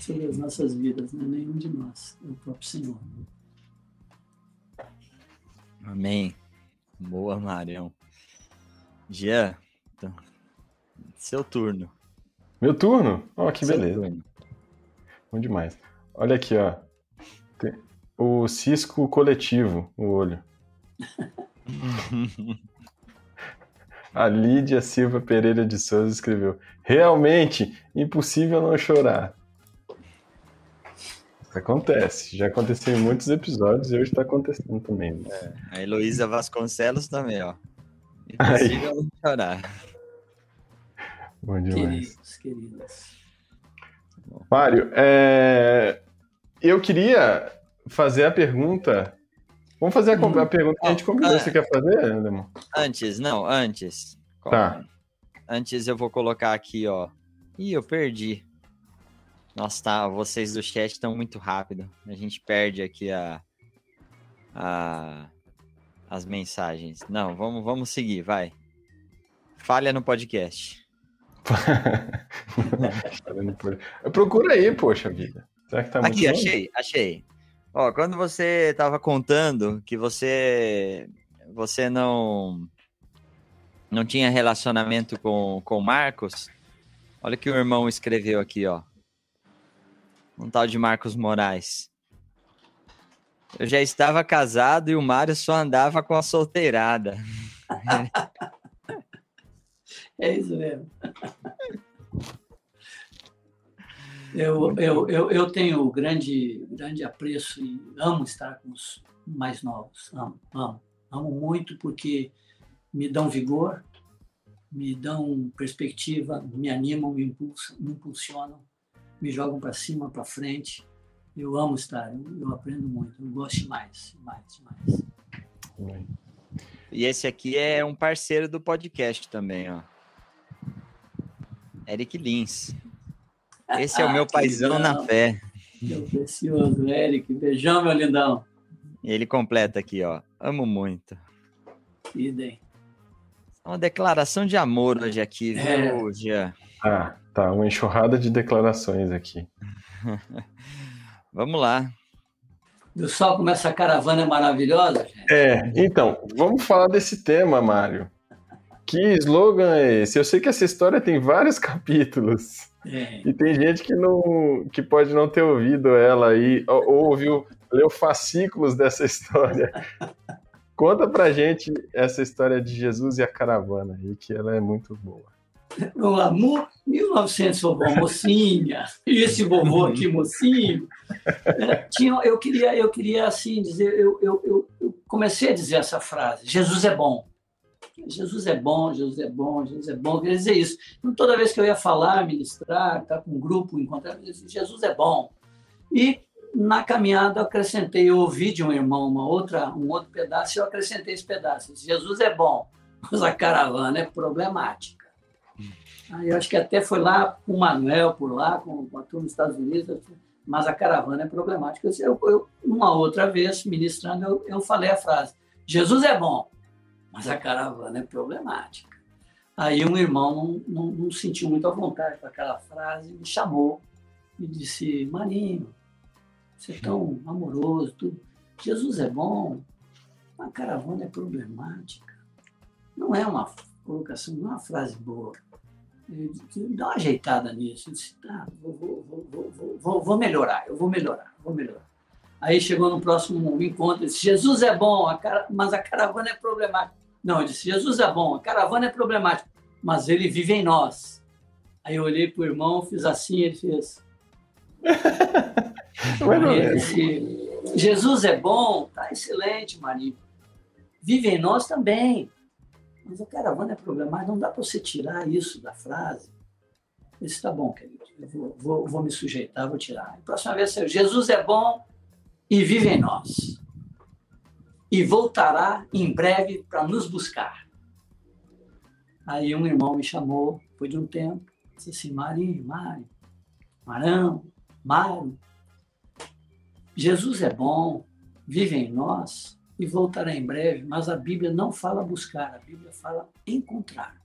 Sobre as nossas vidas, não é nenhum de nós, é o próprio Senhor. Amém. Boa, Marião. Jean, então, seu turno. Meu turno? Ó, oh, que seu beleza. Turno. Bom demais. Olha aqui, ó. Tem o cisco coletivo, o olho. A Lídia Silva Pereira de Souza escreveu: Realmente impossível não chorar. Isso acontece. Já aconteceu em muitos episódios e hoje está acontecendo também. Né? É, a Heloísa Vasconcelos também, ó. Impossível Aí. não chorar. Bom demais. Queridos, queridos. Mário, é... eu queria fazer a pergunta. Vamos fazer a, hum. a pergunta que a gente combinou. Ah, Você quer fazer, Alemão? Antes, não, antes. Tá. Antes eu vou colocar aqui, ó. Ih, eu perdi. Nossa, tá. Vocês do chat estão muito rápido. A gente perde aqui a, a as mensagens. Não, vamos, vamos seguir, vai. Falha no podcast. Procura aí, poxa vida. Será que tá Aqui, achei, achei. Ó, quando você estava contando que você você não não tinha relacionamento com com Marcos, olha o que o irmão escreveu aqui, ó. Um tal de Marcos Moraes. Eu já estava casado e o Mário só andava com a solteirada. é isso mesmo. Eu, eu, eu, eu tenho grande, grande apreço e amo estar com os mais novos. Amo, amo. Amo muito porque me dão vigor, me dão perspectiva, me animam, me, impulsam, me impulsionam, me jogam para cima, para frente. Eu amo estar, eu, eu, aprendo muito, eu gosto demais, demais, demais. E esse aqui é um parceiro do podcast também, ó. Eric Lins. Esse é o meu paizão na fé. Meu precioso, Eric. Beijão, meu lindão. Ele completa aqui, ó. Amo muito. Idem. Uma declaração de amor hoje aqui, viu, é. Jean? Ah, tá. Uma enxurrada de declarações aqui. vamos lá. Viu só como essa caravana é maravilhosa? Gente? É, então, vamos falar desse tema, Mário. Que slogan é esse? Eu sei que essa história tem vários capítulos. É. E tem gente que não que pode não ter ouvido ela aí, ou, ou ouviu, leu fascículos dessa história. Conta pra gente essa história de Jesus e a caravana aí, que ela é muito boa. O amor, 1900, vovó mocinha, e esse vovô aqui, mocinho. É, tinha, eu, queria, eu queria, assim, dizer, eu, eu, eu comecei a dizer essa frase: Jesus é bom. Jesus é bom, Jesus é bom, Jesus é bom. Quer dizer isso. Então, toda vez que eu ia falar, ministrar, estar com um grupo, encontrar, Jesus é bom. E na caminhada eu acrescentei, eu ouvi de um irmão uma outra, um outro pedaço, e eu acrescentei esse pedaço. Jesus é bom, mas a caravana é problemática. Aí eu acho que até foi lá com o Manuel, por lá, com, com a turma dos Estados Unidos, mas a caravana é problemática. Eu, eu, uma outra vez, ministrando, eu, eu falei a frase: Jesus é bom, mas a caravana é problemática. Aí um irmão não, não, não sentiu muita vontade para aquela frase, me chamou e disse: Maninho, você é tão amoroso, tudo. Jesus é bom, a caravana é problemática. Não é uma colocação, não é uma frase boa. Dá uma ajeitada nisso. Eu disse, tá, vou, vou, vou, vou, melhorar, eu vou melhorar, vou melhorar. Aí chegou no próximo encontro, disse, Jesus é bom, a cara... mas a caravana é problemática. Não, eu disse, Jesus é bom, a caravana é problemática, mas ele vive em nós. Aí eu olhei para o irmão, fiz assim, ele fez. ele disse, Jesus é bom, tá excelente, Marinho. Vive em nós também. Mas a caravana é problemática, não dá para você tirar isso da frase. Isso está bom, querido. Eu vou, vou, vou, me sujeitar, vou tirar. A próxima vez, Jesus é bom e vive em nós. E voltará em breve para nos buscar. Aí um irmão me chamou, depois de um tempo, disse assim, Marinho, Mário, Marão, Mário, Jesus é bom, vive em nós e voltará em breve, mas a Bíblia não fala buscar, a Bíblia fala encontrar.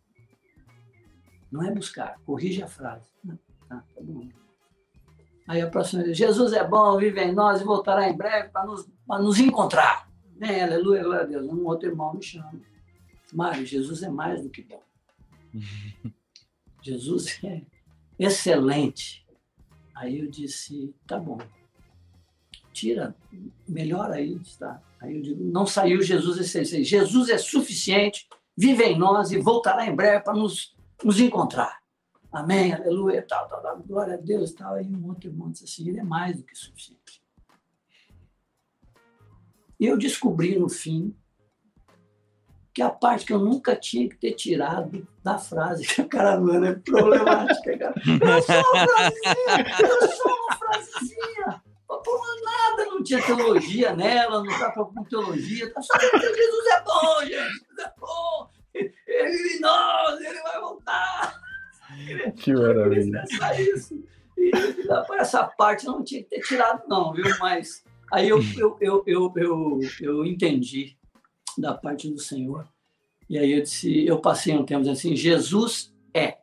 Não é buscar, corrige a frase. Tá, tá bom. Aí a próxima vez, Jesus é bom, vive em nós e voltará em breve para nos, nos encontrar. Bem, aleluia, glória a Deus. Um outro irmão me chama. Mário, Jesus é mais do que bom. Jesus é excelente. Aí eu disse, tá bom, tira, melhora aí, está. Aí eu digo, não saiu Jesus essencial. Jesus é suficiente, vive em nós e voltará em breve para nos, nos encontrar. Amém, aleluia, tal, tal, tal, glória a Deus, tal. Aí um outro disse assim, ele é mais do que suficiente. E eu descobri no fim que a parte que eu nunca tinha que ter tirado da frase, que a caravana é problemática, cara. Eu sou uma frasezinha, eu sou uma frasezinha por nada, não tinha teologia nela, não está com teologia, tá só que Jesus é bom, Jesus é bom, ele nós, ele vai voltar. Que maravilha. Isso. E, essa parte não tinha que ter tirado, não, viu? Mas aí eu, eu, eu, eu, eu, eu entendi da parte do Senhor. E aí eu disse, eu passei um tempo assim, Jesus é.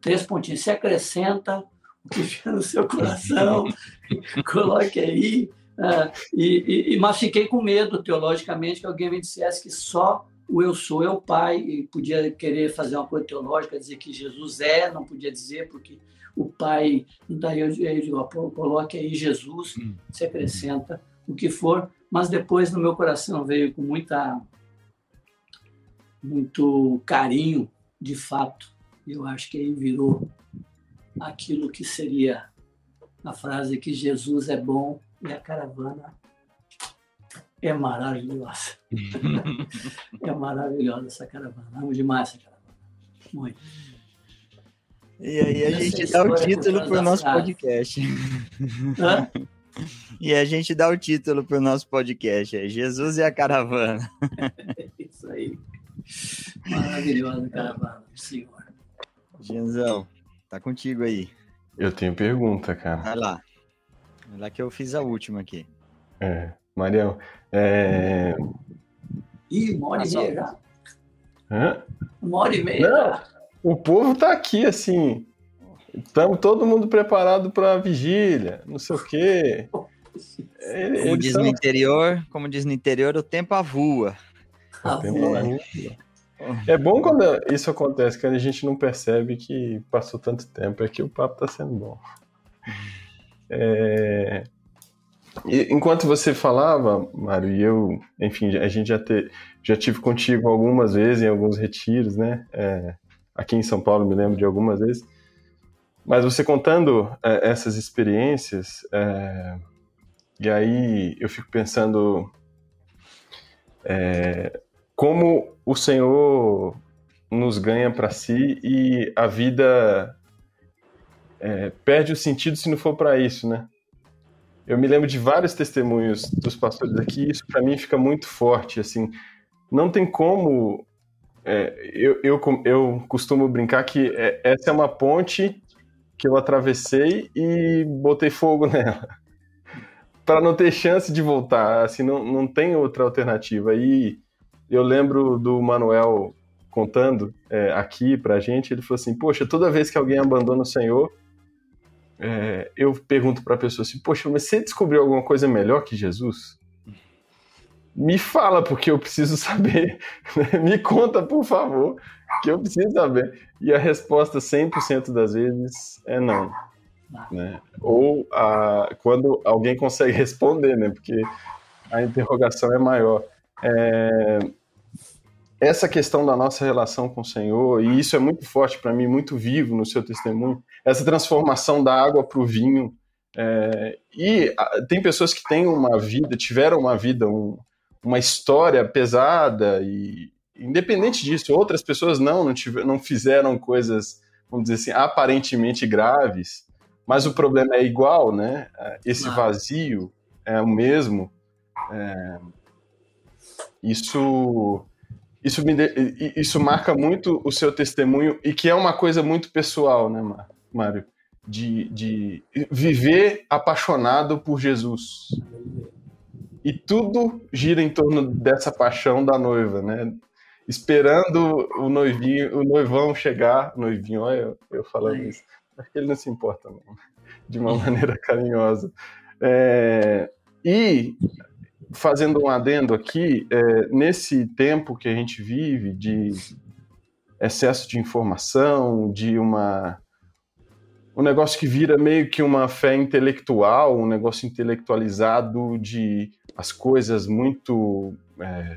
Três pontinhos. Se acrescenta que fica no seu coração, coloque aí. Uh, e, e, mas fiquei com medo, teologicamente, que alguém me dissesse que só o eu sou é o Pai, e podia querer fazer uma coisa teológica, dizer que Jesus é, não podia dizer, porque o Pai. Daí eu, eu digo, coloque aí Jesus, hum. se acrescenta o que for, mas depois no meu coração veio com muita muito carinho, de fato. Eu acho que aí virou aquilo que seria a frase que Jesus é bom e a caravana é maravilhosa. é maravilhosa essa caravana. Amo demais essa caravana. Muito. E aí a gente dá o título para o nosso podcast. Hã? E a gente dá o título para o nosso podcast, é Jesus e a Caravana. Isso aí. Maravilhosa caravana, senhor. Genzão, Tá contigo aí. Eu tenho pergunta, cara. Vai lá. Vai lá que eu fiz a última aqui. É. Marião, é... Ih, uma hora e meia já. Hã? Uma hora e meia Não, O povo tá aqui, assim. Estamos todo mundo preparado para a vigília, não sei o quê. como diz no interior, como diz no interior, o tempo avua. O tempo avua. É bom quando isso acontece, quando a gente não percebe que passou tanto tempo, é que o papo está sendo bom. É... enquanto você falava, Mário, e eu, enfim, a gente já, te, já tive contigo algumas vezes em alguns retiros, né? É, aqui em São Paulo me lembro de algumas vezes. Mas você contando é, essas experiências, é, e aí eu fico pensando é, como o Senhor nos ganha para si e a vida é, perde o sentido se não for para isso, né? Eu me lembro de vários testemunhos dos pastores aqui, isso para mim fica muito forte, assim, não tem como é, eu, eu, eu costumo brincar que é, essa é uma ponte que eu atravessei e botei fogo nela para não ter chance de voltar, assim, não, não tem outra alternativa. E eu lembro do Manuel contando é, aqui pra gente, ele falou assim, poxa, toda vez que alguém abandona o Senhor, é, eu pergunto pra pessoa assim, poxa, mas você descobriu alguma coisa melhor que Jesus? me fala, porque eu preciso saber. me conta, por favor, que eu preciso saber. E a resposta 100% das vezes é não. Né? Ou a, quando alguém consegue responder, né? Porque a interrogação é maior. É, essa questão da nossa relação com o Senhor, e isso é muito forte para mim, muito vivo no seu testemunho, essa transformação da água para o vinho. É, e tem pessoas que têm uma vida, tiveram uma vida, um, uma história pesada, e independente disso, outras pessoas não, não, tiver, não fizeram coisas, vamos dizer assim, aparentemente graves, mas o problema é igual, né? Esse vazio é o mesmo. É, isso isso, me de, isso marca muito o seu testemunho e que é uma coisa muito pessoal, né, Mário? De, de viver apaixonado por Jesus. E tudo gira em torno dessa paixão da noiva, né? Esperando o noivinho, o noivão chegar, noivinho, olha eu, eu falando isso. Acho que ele não se importa, não, de uma maneira carinhosa. É, e fazendo um adendo aqui, é, nesse tempo que a gente vive de excesso de informação, de uma um negócio que vira meio que uma fé intelectual, um negócio intelectualizado de as coisas muito é,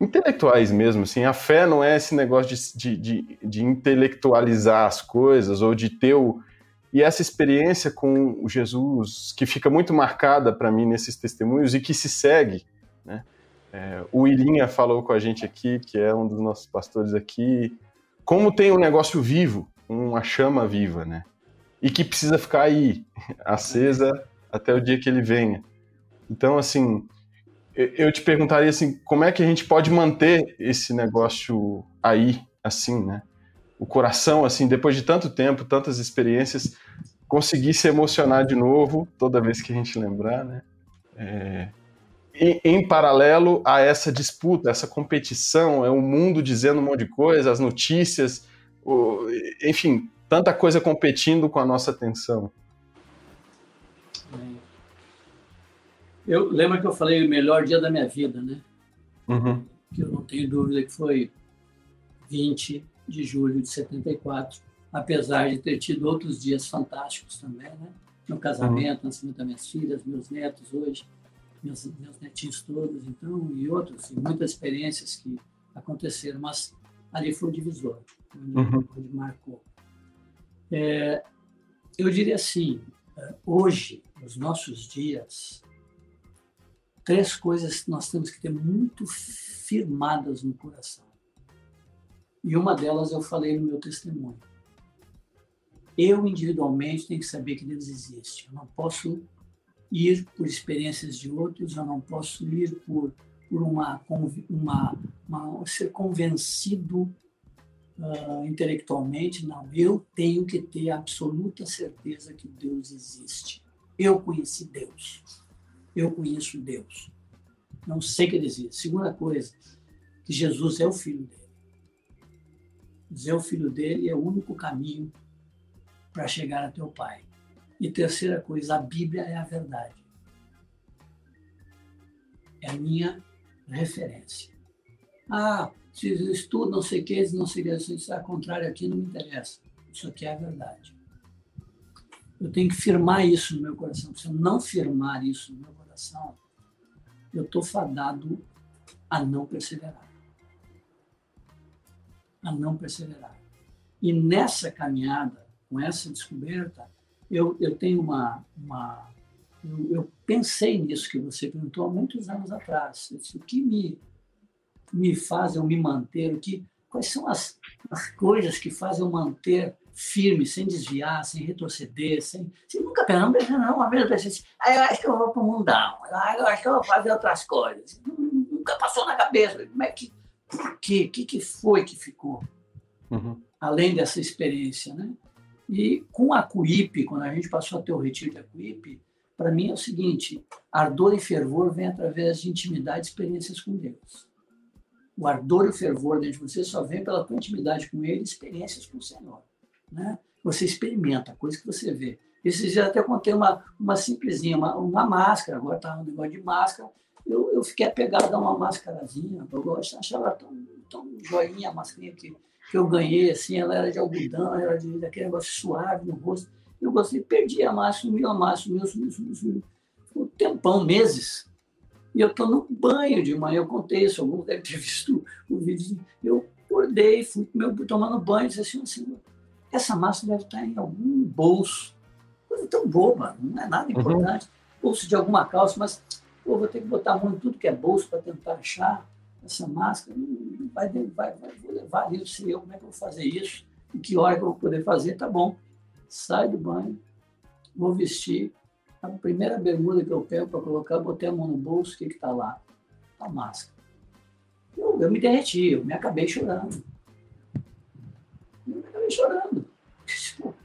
intelectuais mesmo, assim, a fé não é esse negócio de, de, de, de intelectualizar as coisas ou de ter o, e essa experiência com o Jesus, que fica muito marcada para mim nesses testemunhos e que se segue, né? É, o Ilinha falou com a gente aqui, que é um dos nossos pastores aqui, como tem um negócio vivo, uma chama viva, né? E que precisa ficar aí, acesa até o dia que ele venha. Então, assim, eu te perguntaria assim, como é que a gente pode manter esse negócio aí, assim, né? O coração, assim, depois de tanto tempo, tantas experiências, conseguir se emocionar de novo toda vez que a gente lembrar, né? É, em, em, paralelo a essa disputa, essa competição, é o mundo dizendo um monte de coisa, as notícias, o, enfim, tanta coisa competindo com a nossa atenção. Eu lembro que eu falei o melhor dia da minha vida, né? Uhum. Que eu não tenho dúvida que foi 20 de julho de 74, apesar de ter tido outros dias fantásticos também, né? Meu casamento, uhum. nascimento das minhas filhas, meus netos hoje, meus, meus netinhos todos, então, e outros, e muitas experiências que aconteceram, mas ali foi o divisor, onde, uhum. onde marcou. É, eu diria assim, é, hoje, nos nossos dias, três coisas nós temos que ter muito firmadas no coração. E uma delas eu falei no meu testemunho. Eu, individualmente, tenho que saber que Deus existe. Eu não posso ir por experiências de outros, eu não posso ir por, por uma, uma, uma ser convencido uh, intelectualmente. Não, eu tenho que ter absoluta certeza que Deus existe. Eu conheci Deus. Eu conheço Deus. Não sei que ele existe. Segunda coisa, que Jesus é o Filho dele dizer o filho dele é o único caminho para chegar até o Pai. E terceira coisa, a Bíblia é a verdade. É a minha referência. Ah, se estudo não sei o que, não sei o que, se é contrário aqui, não me interessa. Isso aqui é a verdade. Eu tenho que firmar isso no meu coração. Se eu não firmar isso no meu coração, eu estou fadado a não perseverar a não perseverar. E nessa caminhada, com essa descoberta, eu, eu tenho uma. uma eu, eu pensei nisso que você perguntou há muitos anos atrás. Disse, o que me, me faz eu me manter? O que, quais são as, as coisas que fazem eu manter firme, sem desviar, sem retroceder, sem, nunca pensar, não não, uma vez eu pensei assim, ah, eu acho que eu vou para o mundão, ah, eu acho que eu vou fazer outras coisas. Nunca passou na cabeça, como é que por quê? O que, que foi que ficou? Uhum. Além dessa experiência, né? E com a CUIP, quando a gente passou a ter o retiro da CUIP, para mim é o seguinte: ardor e fervor vem através de intimidade e experiências com Deus. O ardor e o fervor dentro de você só vem pela tua intimidade com Ele, experiências com o Senhor. Né? Você experimenta, coisa que você vê. Esses dias até contei uma, uma simplesinha, uma, uma máscara, agora está um negócio de máscara, eu, eu fiquei apegado a uma máscarazinha, eu gosto, achava tão, tão joinha a máscarinha que, que eu ganhei, assim, ela era de algodão, era de, daquele negócio suave no rosto. Eu gostei, perdi a máscara, sumiu a máscara, sumiu, sumiu, sumiu, sumiu. Um tempão, meses. E eu estou no banho de manhã, eu contei isso, alguns devem ter visto o vídeo. Eu acordei, fui meu, tomando banho e disse assim, assim, essa máscara deve estar em algum bolso. Coisa tão boba, não é nada uhum. importante. Uhum. Bolso de alguma calça, mas Pô, vou ter que botar a mão em tudo que é bolso para tentar achar essa máscara. Vai, vai, vai, vou levar isso, sei eu, como é que eu vou fazer isso? Em que hora que eu vou poder fazer? Tá bom. Sai do banho, vou vestir. A primeira bermuda que eu pego para colocar, botei a mão no bolso, o que está lá? A máscara. Eu, eu me derreti, eu me acabei chorando. Eu me acabei chorando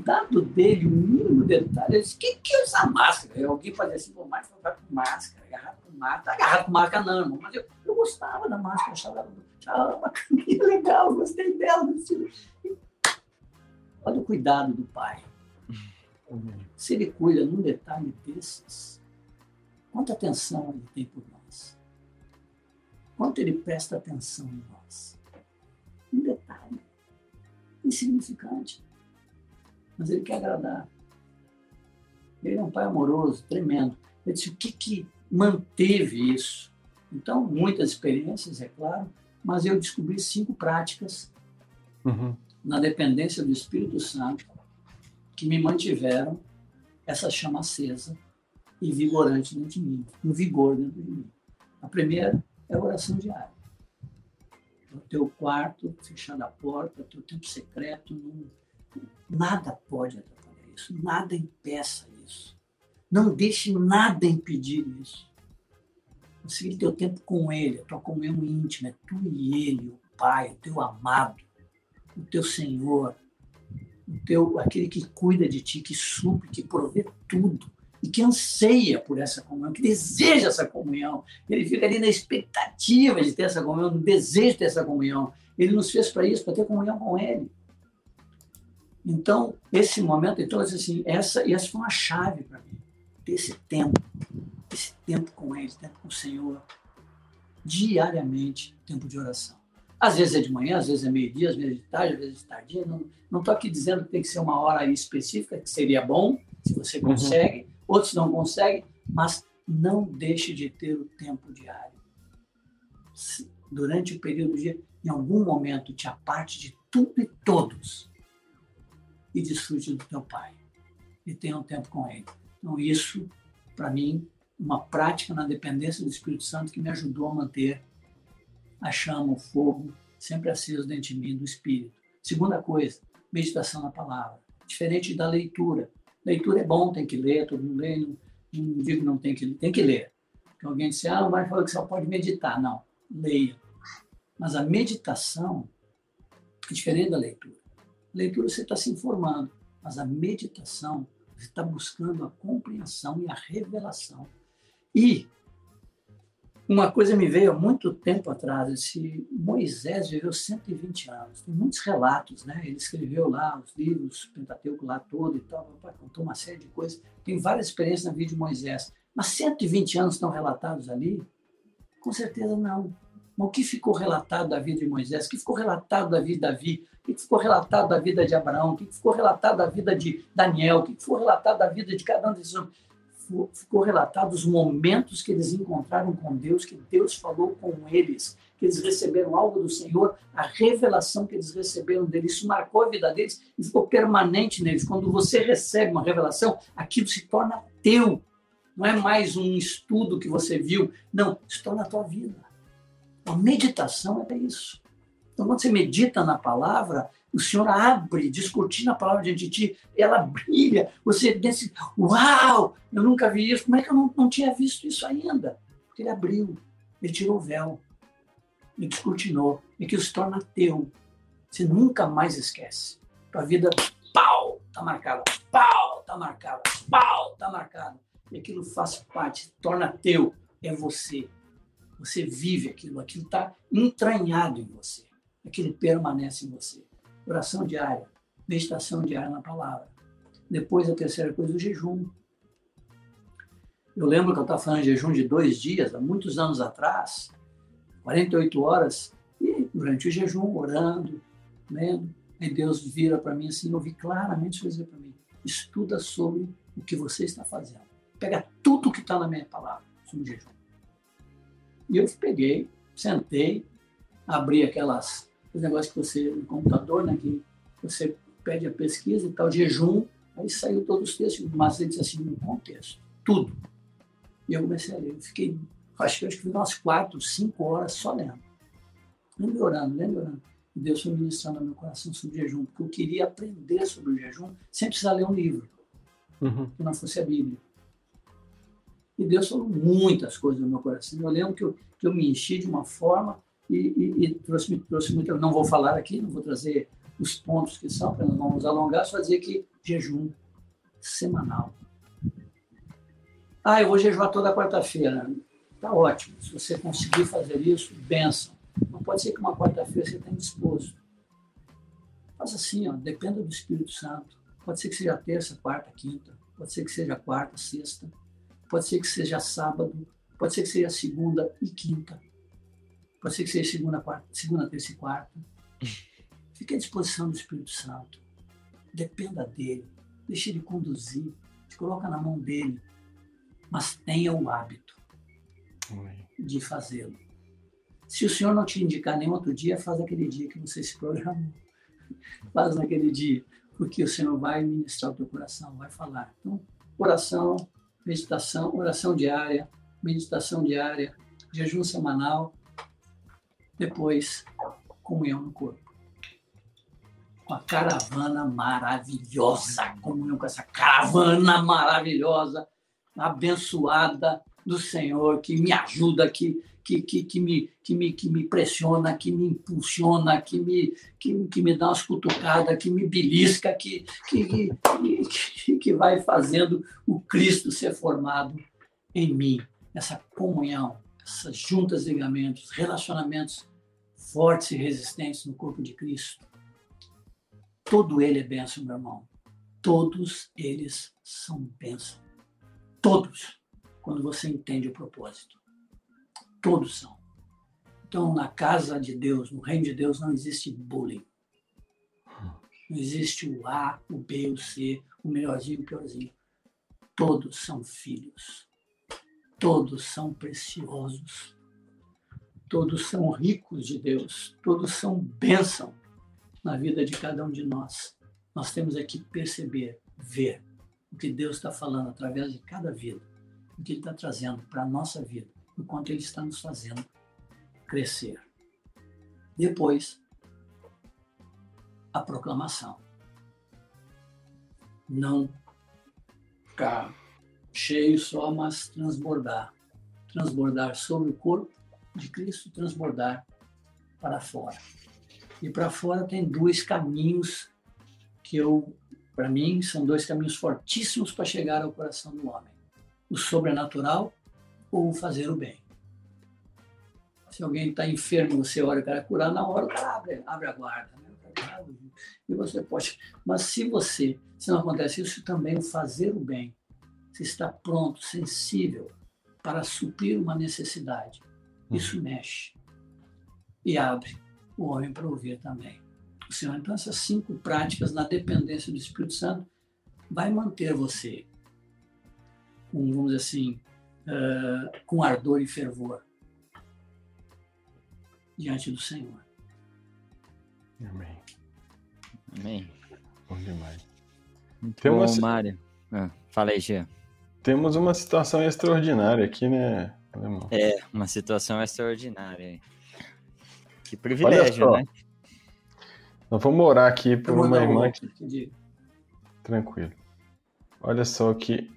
cuidado dele, o mínimo detalhe. Eu disse, quem que usa máscara? E alguém fazia assim, pô, mas vai com máscara, agarrado com máscara. Tá agarrado com máscara não, irmão. Mas eu, eu gostava da máscara, achava, achava legal, gostei dela. Olha o cuidado do pai. Se ele cuida num detalhe desses, quanta atenção ele tem por nós. Quanto ele presta atenção em nós. Um detalhe insignificante mas ele quer agradar. Ele é um pai amoroso, tremendo. Eu disse, o que, que manteve isso? Então, muitas experiências, é claro, mas eu descobri cinco práticas uhum. na dependência do Espírito Santo que me mantiveram essa chama acesa e vigorante dentro de mim, um vigor dentro de mim. A primeira é a oração diária. No teu quarto, fechando a porta, teu tempo secreto, num Nada pode atrapalhar isso, nada impeça isso. Não deixe nada impedir isso. Ter o tempo com Ele, a tua comunhão íntima, é tu e Ele, o Pai, o teu amado, o teu Senhor, o teu, aquele que cuida de ti, que supre, que provê tudo e que anseia por essa comunhão, que deseja essa comunhão. Ele fica ali na expectativa de ter essa comunhão, no desejo de ter essa comunhão. Ele nos fez para isso, para ter comunhão com Ele. Então, esse momento, então, assim, essa, essa foi uma chave para mim, desse tempo, esse tempo com Ele, tempo com o Senhor, diariamente, tempo de oração. Às vezes é de manhã, às vezes é meio-dia, às vezes é de tarde, às vezes é de tardia. Não estou aqui dizendo que tem que ser uma hora específica, que seria bom, se você uhum. consegue, uhum. outros não conseguem, mas não deixe de ter o tempo diário. Durante o período do dia, em algum momento, te aparte de tudo e todos e desfrute do teu Pai. E tenha um tempo com Ele. Então, isso, para mim, uma prática na dependência do Espírito Santo que me ajudou a manter a chama, o fogo, sempre aceso dentro de mim, do Espírito. Segunda coisa, meditação na palavra. Diferente da leitura. Leitura é bom, tem que ler, todo mundo lê, não, não digo não tem que ler, tem que ler. Porque alguém disse, ah, o Mário falou que só pode meditar. Não, leia. Mas a meditação é diferente da leitura leitura você está se informando, mas a meditação você está buscando a compreensão e a revelação. E uma coisa me veio há muito tempo atrás, esse Moisés viveu 120 anos, tem muitos relatos, né? Ele escreveu lá os livros, o Pentateuco lá todo e tal, contou uma série de coisas, tem várias experiências na vida de Moisés, mas 120 anos estão relatados ali? Com certeza não. Mas o que ficou relatado da vida de Moisés? O que ficou relatado da vida de Davi? O que ficou relatado da vida de Abraão? O que ficou relatado da vida de Daniel? O que ficou relatado da vida de cada um desses homens? Ficou relatado os momentos que eles encontraram com Deus, que Deus falou com eles, que eles receberam algo do Senhor, a revelação que eles receberam dele. Isso marcou a vida deles e ficou permanente neles. Quando você recebe uma revelação, aquilo se torna teu. Não é mais um estudo que você viu, não, se torna a tua vida. A meditação é isso. Então, quando você medita na palavra, o Senhor abre, descortina a palavra diante de ti, ela brilha, você pensa, uau, eu nunca vi isso, como é que eu não, não tinha visto isso ainda? Porque ele abriu, ele tirou o véu, ele descortinou, e que se torna teu. Você nunca mais esquece. Tua vida, pau, tá marcada, pau, tá marcada, pau, tá marcada. E aquilo faz parte, torna teu, é você. Você vive aquilo, aquilo está entranhado em você, aquilo permanece em você. Oração diária, meditação diária na palavra. Depois, a terceira coisa, o jejum. Eu lembro que eu estava fazendo jejum de dois dias, há muitos anos atrás, 48 horas, e durante o jejum, orando, lendo, e Deus vira para mim assim, eu claramente dizer para mim, estuda sobre o que você está fazendo. Pega tudo que está na minha palavra sobre jejum. E eu peguei, sentei, abri aquelas os negócios que você, no computador, né, que você pede a pesquisa e tal, jejum, aí saiu todos os textos, mas ele disse assim, no contexto, tudo. E eu comecei a ler. Eu fiquei, acho que eu fiquei umas quatro, cinco horas só lendo. Lendo orando, lendo orando. E Deus foi ministrando no meu coração sobre jejum, porque eu queria aprender sobre o jejum sem precisar ler um livro, uhum. que não fosse a Bíblia. E Deus falou muitas coisas no meu coração. Eu lembro que eu, que eu me enchi de uma forma e, e, e trouxe, trouxe muito. Não vou falar aqui, não vou trazer os pontos que são, para não nos alongar, só dizer que jejum semanal. Ah, eu vou jejuar toda quarta-feira. Tá ótimo. Se você conseguir fazer isso, benção. Não pode ser que uma quarta-feira você tenha disposto. Faz assim, ó, dependa do Espírito Santo. Pode ser que seja terça, quarta, quinta. Pode ser que seja quarta, sexta. Pode ser que seja sábado. Pode ser que seja segunda e quinta. Pode ser que seja segunda, quarta, segunda terça e quarta. Fique à disposição do Espírito Santo. Dependa dele. Deixe ele conduzir. Se coloca na mão dele. Mas tenha o hábito de fazê-lo. Se o Senhor não te indicar nenhum outro dia, faz aquele dia que você se programou. Faz naquele dia, porque o Senhor vai ministrar o teu coração, vai falar. Então, oração, meditação, oração diária, meditação diária, jejum semanal, depois, comunhão no corpo. Com a caravana maravilhosa, comunhão com essa caravana maravilhosa, abençoada do Senhor, que me ajuda, que, que, que, que, me, que, me, que me pressiona, que me impulsiona, que me, que, que me dá umas cutucadas, que me belisca, que, que, que, que vai fazendo o Cristo ser formado em mim. Essa comunhão, essas juntas ligamentos, relacionamentos fortes e resistentes no corpo de Cristo. Todo ele é bênção, meu irmão. Todos eles são bênção. Todos, quando você entende o propósito. Todos são. Então, na casa de Deus, no reino de Deus, não existe bullying. Não existe o A, o B, o C, o melhorzinho, o piorzinho. Todos são filhos. Todos são preciosos todos são ricos de Deus, todos são bênção na vida de cada um de nós. Nós temos aqui que perceber, ver o que Deus está falando através de cada vida, o que Ele está trazendo para a nossa vida, o quanto Ele está nos fazendo crescer. Depois, a proclamação. Não ficar cheio só, mas transbordar. Transbordar sobre o corpo de Cristo transbordar para fora. E para fora tem dois caminhos que eu, para mim, são dois caminhos fortíssimos para chegar ao coração do homem: o sobrenatural ou fazer o bem. Se alguém está enfermo, você olha o cara curar, na hora o cara abre, abre a guarda. Né? E você pode. Mas se você, se não acontece isso, também o fazer o bem, se está pronto, sensível para suprir uma necessidade, isso mexe e abre o homem para ouvir também. O Senhor, então, essas cinco práticas na dependência do Espírito Santo vai manter você com, vamos dizer assim, uh, com ardor e fervor diante do Senhor. Amém. Amém. Bom demais. Muito Temos... bom, Mário. Ah, fala aí, Gia. Temos uma situação extraordinária aqui, né, é, uma situação extraordinária. Que privilégio, né? Nós vamos orar aqui por uma irmã que... Tranquilo. Olha só que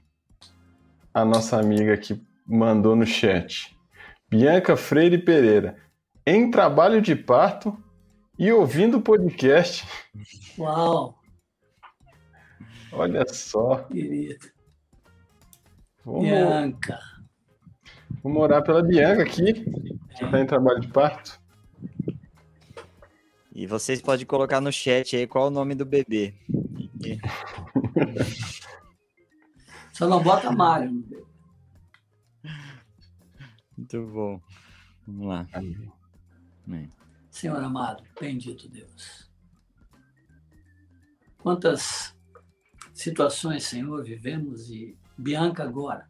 a nossa amiga aqui mandou no chat. Bianca Freire Pereira. Em trabalho de parto e ouvindo o podcast. Uau! Olha só. Querido. Vamos... Bianca. Vamos orar pela Bianca aqui, que está em trabalho de parto. E vocês podem colocar no chat aí qual é o nome do bebê. Só não bota Mário. Muito bom. Vamos lá. Amém. Amém. Senhor amado, bendito Deus. Quantas situações, Senhor, vivemos e Bianca agora.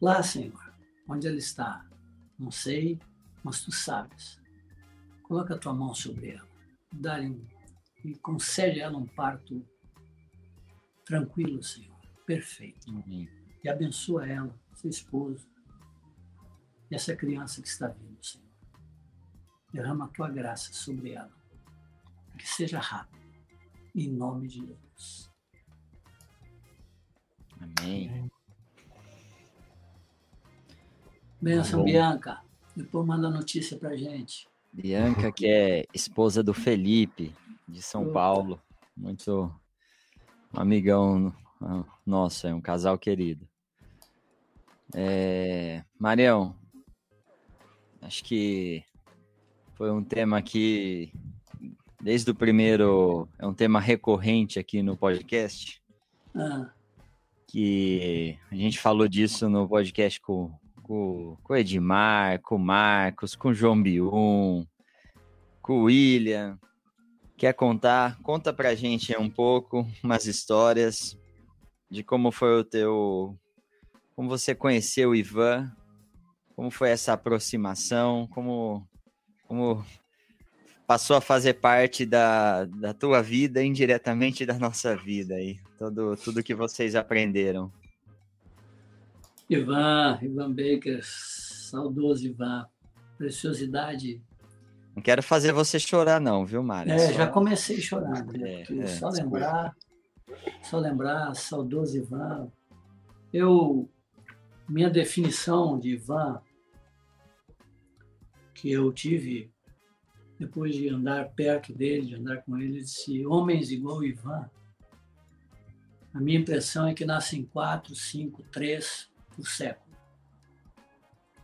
Lá, Senhor, onde ela está, não sei, mas tu sabes. Coloca a tua mão sobre ela, dá-lhe um, e concede a ela um parto tranquilo, Senhor, perfeito. Amém. E abençoa ela, seu esposo, e essa criança que está vindo, Senhor. Derrama a tua graça sobre ela, que seja rápido, em nome de Jesus. Amém. Benção, Bianca. Depois manda notícia pra gente. Bianca, que é esposa do Felipe, de São Paulo. Muito amigão nosso, é um casal querido. É, Marião, acho que foi um tema que, desde o primeiro, é um tema recorrente aqui no podcast. Ah. Que a gente falou disso no podcast com, com, com o Edmar, com o Marcos, com o João Bium, com o William. Quer contar? Conta pra gente um pouco, umas histórias de como foi o teu. Como você conheceu o Ivan, como foi essa aproximação, como, como passou a fazer parte da, da tua vida, indiretamente da nossa vida aí, tudo, tudo que vocês aprenderam. Ivan, Ivan Baker, saudoso Ivan, preciosidade não quero fazer você chorar, não, viu, Mário? É, só... já comecei chorando. Né? É, é, só lembrar, só lembrar, saudoso Ivan. Eu, minha definição de Ivan, que eu tive depois de andar perto dele, de andar com ele, disse: homens igual Ivan. A minha impressão é que nascem quatro, cinco, três por século.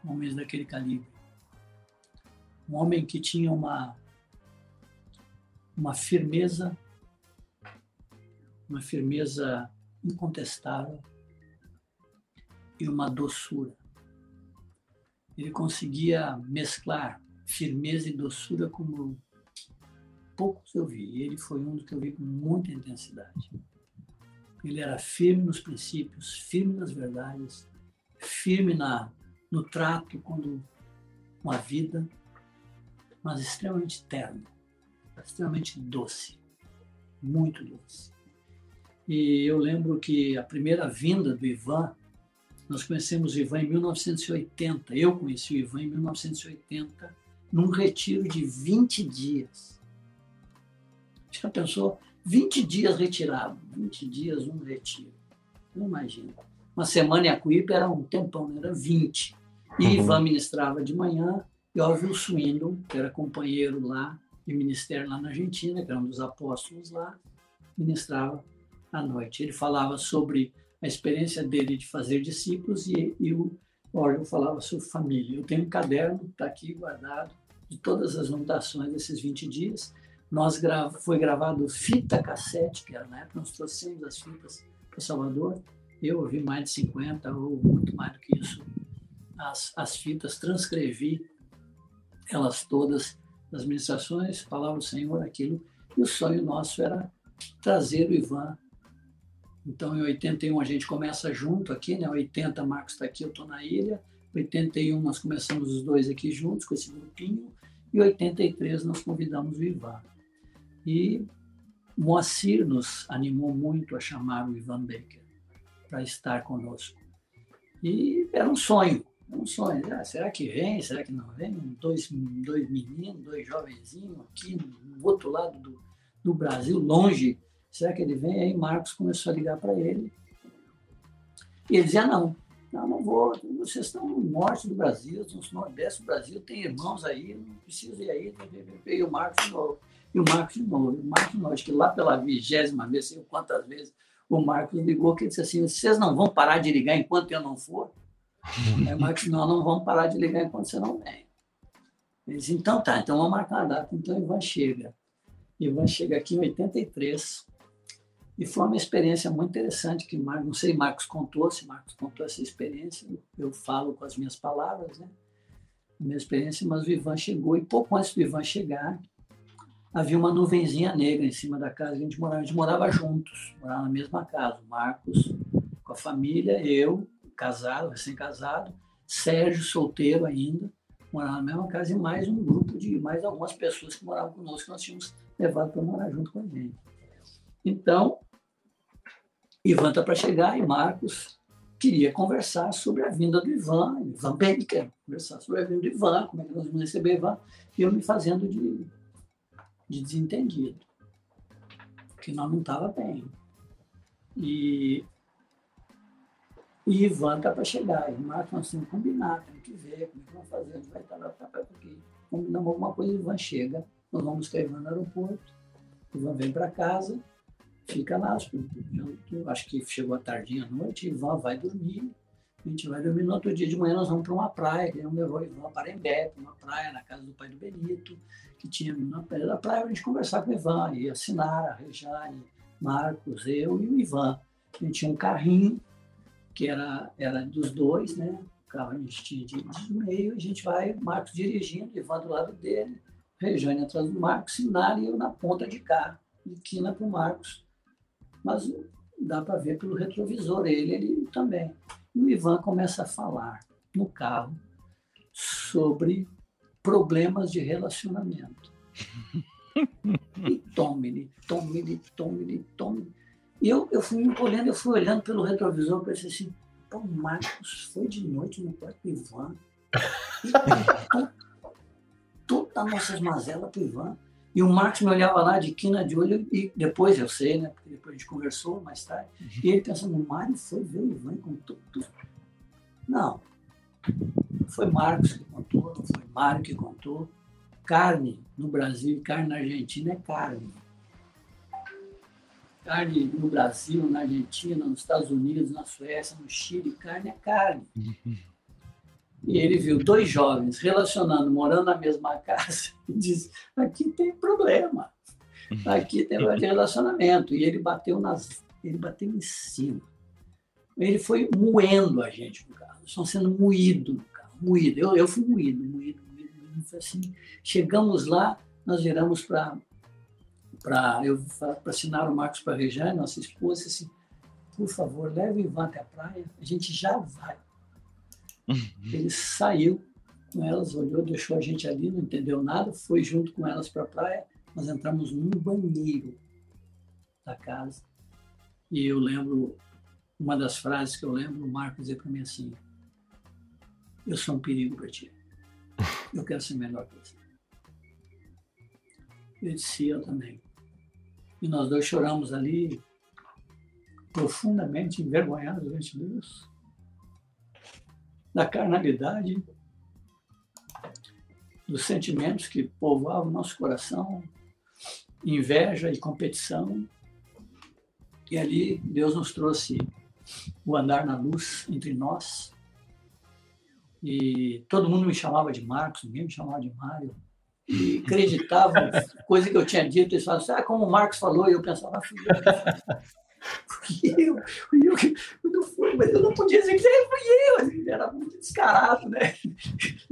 Homens daquele calibre um homem que tinha uma, uma firmeza, uma firmeza incontestável e uma doçura. Ele conseguia mesclar firmeza e doçura como poucos eu vi. Ele foi um dos que eu vi com muita intensidade. Ele era firme nos princípios, firme nas verdades, firme na, no trato quando, com a vida, mas extremamente terno, extremamente doce, muito doce. E eu lembro que a primeira vinda do Ivan, nós conhecemos o Ivan em 1980. Eu conheci o Ivan em 1980, num retiro de 20 dias. Já pensou? 20 dias retirado, 20 dias um retiro. Não imagina. Uma semana em Acuípe era um tempão, era 20. E uhum. Ivan ministrava de manhã, e Orville Swindon, que era companheiro lá de ministério lá na Argentina, que era um dos apóstolos lá, ministrava à noite. Ele falava sobre a experiência dele de fazer discípulos e, e o Orville falava sobre família. Eu tenho um caderno, está aqui guardado, de todas as anotações desses 20 dias. Nós gra foi gravado fita cassete, que era na época nós trouxemos as fitas para Salvador. Eu ouvi mais de 50 ou muito mais do que isso. As, as fitas, transcrevi elas todas nas ministrações, falava o Senhor aquilo, e o sonho nosso era trazer o Ivan. Então, em 81 a gente começa junto aqui, né? 80 Marcos está aqui, eu estou na ilha. 81 nós começamos os dois aqui juntos com esse grupinho. E 83 nós convidamos o Ivan. E Moacir nos animou muito a chamar o Ivan Baker para estar conosco. E era um sonho, um sonho. Ah, será que vem? Será que não vem? Dois, dois meninos, dois jovenzinhos aqui no outro lado do, do Brasil, longe. Será que ele vem? Aí Marcos começou a ligar para ele. E ele dizia: não, não, não vou. Vocês estão no norte do Brasil, estão no nordeste do Brasil, tem irmãos aí, não preciso ir aí. E o Marcos de novo. E o Marcos de novo. E o Marcos de novo. Acho que lá pela vigésima vez, sei quantas vezes, o Marcos ligou, que disse assim: vocês não vão parar de ligar enquanto eu não for? Aí o Marcos, não, não vamos parar de ligar enquanto você não vem. Ele disse, então tá, então vamos marcar a data. Então Ivan chega. Ivan chega aqui em 83. E foi uma experiência muito interessante que não sei, Marcos contou, se Marcos contou essa experiência, eu falo com as minhas palavras, né? A minha experiência, mas o Ivan chegou e pouco antes do Ivan chegar, havia uma nuvenzinha negra em cima da casa, a gente morava, a gente morava juntos, morava na mesma casa, Marcos com a família, eu, casado, recém-casado, Sérgio, solteiro ainda, morava na mesma casa e mais um grupo de mais algumas pessoas que moravam conosco que nós tínhamos levado para morar junto com a gente. Então, Ivan está para chegar e Marcos queria conversar sobre a vinda do Ivan, Ivan bem quer conversar sobre a vinda do Ivan, como é que nós vamos receber Ivan, e eu me fazendo de, de desentendido, que nós não estava bem. E, e Ivan está para chegar, e Marcos nós temos que combinar, temos que ver como é que vamos fazer, a gente vai estar lá, tá, aqui. Combinamos alguma coisa, Ivan chega, nós vamos buscar Ivan no aeroporto, Ivan vem para casa, fica lá, acho que chegou a tardinha à noite, Ivan vai dormir, a gente vai dormir no outro dia de manhã, nós vamos para uma praia, que levou Ivan para Embé, uma praia na casa do pai do Benito, que tinha na praia da praia, a gente conversar com o Ivan, e assinar a Rejane, Marcos, eu e o Ivan. A gente tinha um carrinho, que era, era dos dois, né? O carro a gente tinha de, de meio, a gente vai, Marcos dirigindo, Ivan do lado dele, Rejane atrás do Marcos, Sinara e eu na ponta de cá, de quina para o Marcos mas dá para ver pelo retrovisor ele, ele também. E o Ivan começa a falar no carro sobre problemas de relacionamento. E tome-lhe, tome-lhe, tome-lhe, tome E eu, eu fui encolhendo, eu fui olhando pelo retrovisor, pensei assim, pô, Marcos foi de noite no quarto do Ivan. E todas as nossas mazelas para o Ivan. E o Marcos me olhava lá de quina de olho, e depois eu sei, né? Porque depois a gente conversou mais tarde. Uhum. E ele pensando, o Mário foi ver o Ivan e contou tudo. Não. Não foi Marcos que contou, não foi Mário que contou. Carne no Brasil e carne na Argentina é carne. Carne no Brasil, na Argentina, nos Estados Unidos, na Suécia, no Chile, carne é carne. Uhum. E ele viu dois jovens relacionando, morando na mesma casa, e disse: aqui tem problema, aqui tem relacionamento. E ele bateu nas, ele bateu em cima. Ele foi moendo a gente no carro, estão sendo moído no carro, moído. Eu, eu fui moído, moído, moído, moído. Assim. Chegamos lá, nós viramos para para eu para assinar o Marcos para a Rejane, nossa esposa, assim, por favor, leve o Ivan até a praia, a gente já vai. Uhum. Ele saiu com elas, olhou, deixou a gente ali, não entendeu nada, foi junto com elas para a praia. Nós entramos num banheiro da casa. E eu lembro, uma das frases que eu lembro, o Marcos dizer para mim assim: Eu sou um perigo para ti. Eu quero ser melhor que você. Eu disse: Eu também. E nós dois choramos ali, profundamente envergonhados diante de Deus da carnalidade, dos sentimentos que povoavam nosso coração, inveja e competição. E ali Deus nos trouxe o andar na luz entre nós. E todo mundo me chamava de Marcos, ninguém me chamava de Mário. E acreditavam, coisa que eu tinha dito, eles falavam assim, ah, como o Marcos falou, e eu pensava, ah, fui eu, fui eu fui, mas eu não podia dizer que fui eu, era muito descarado, né?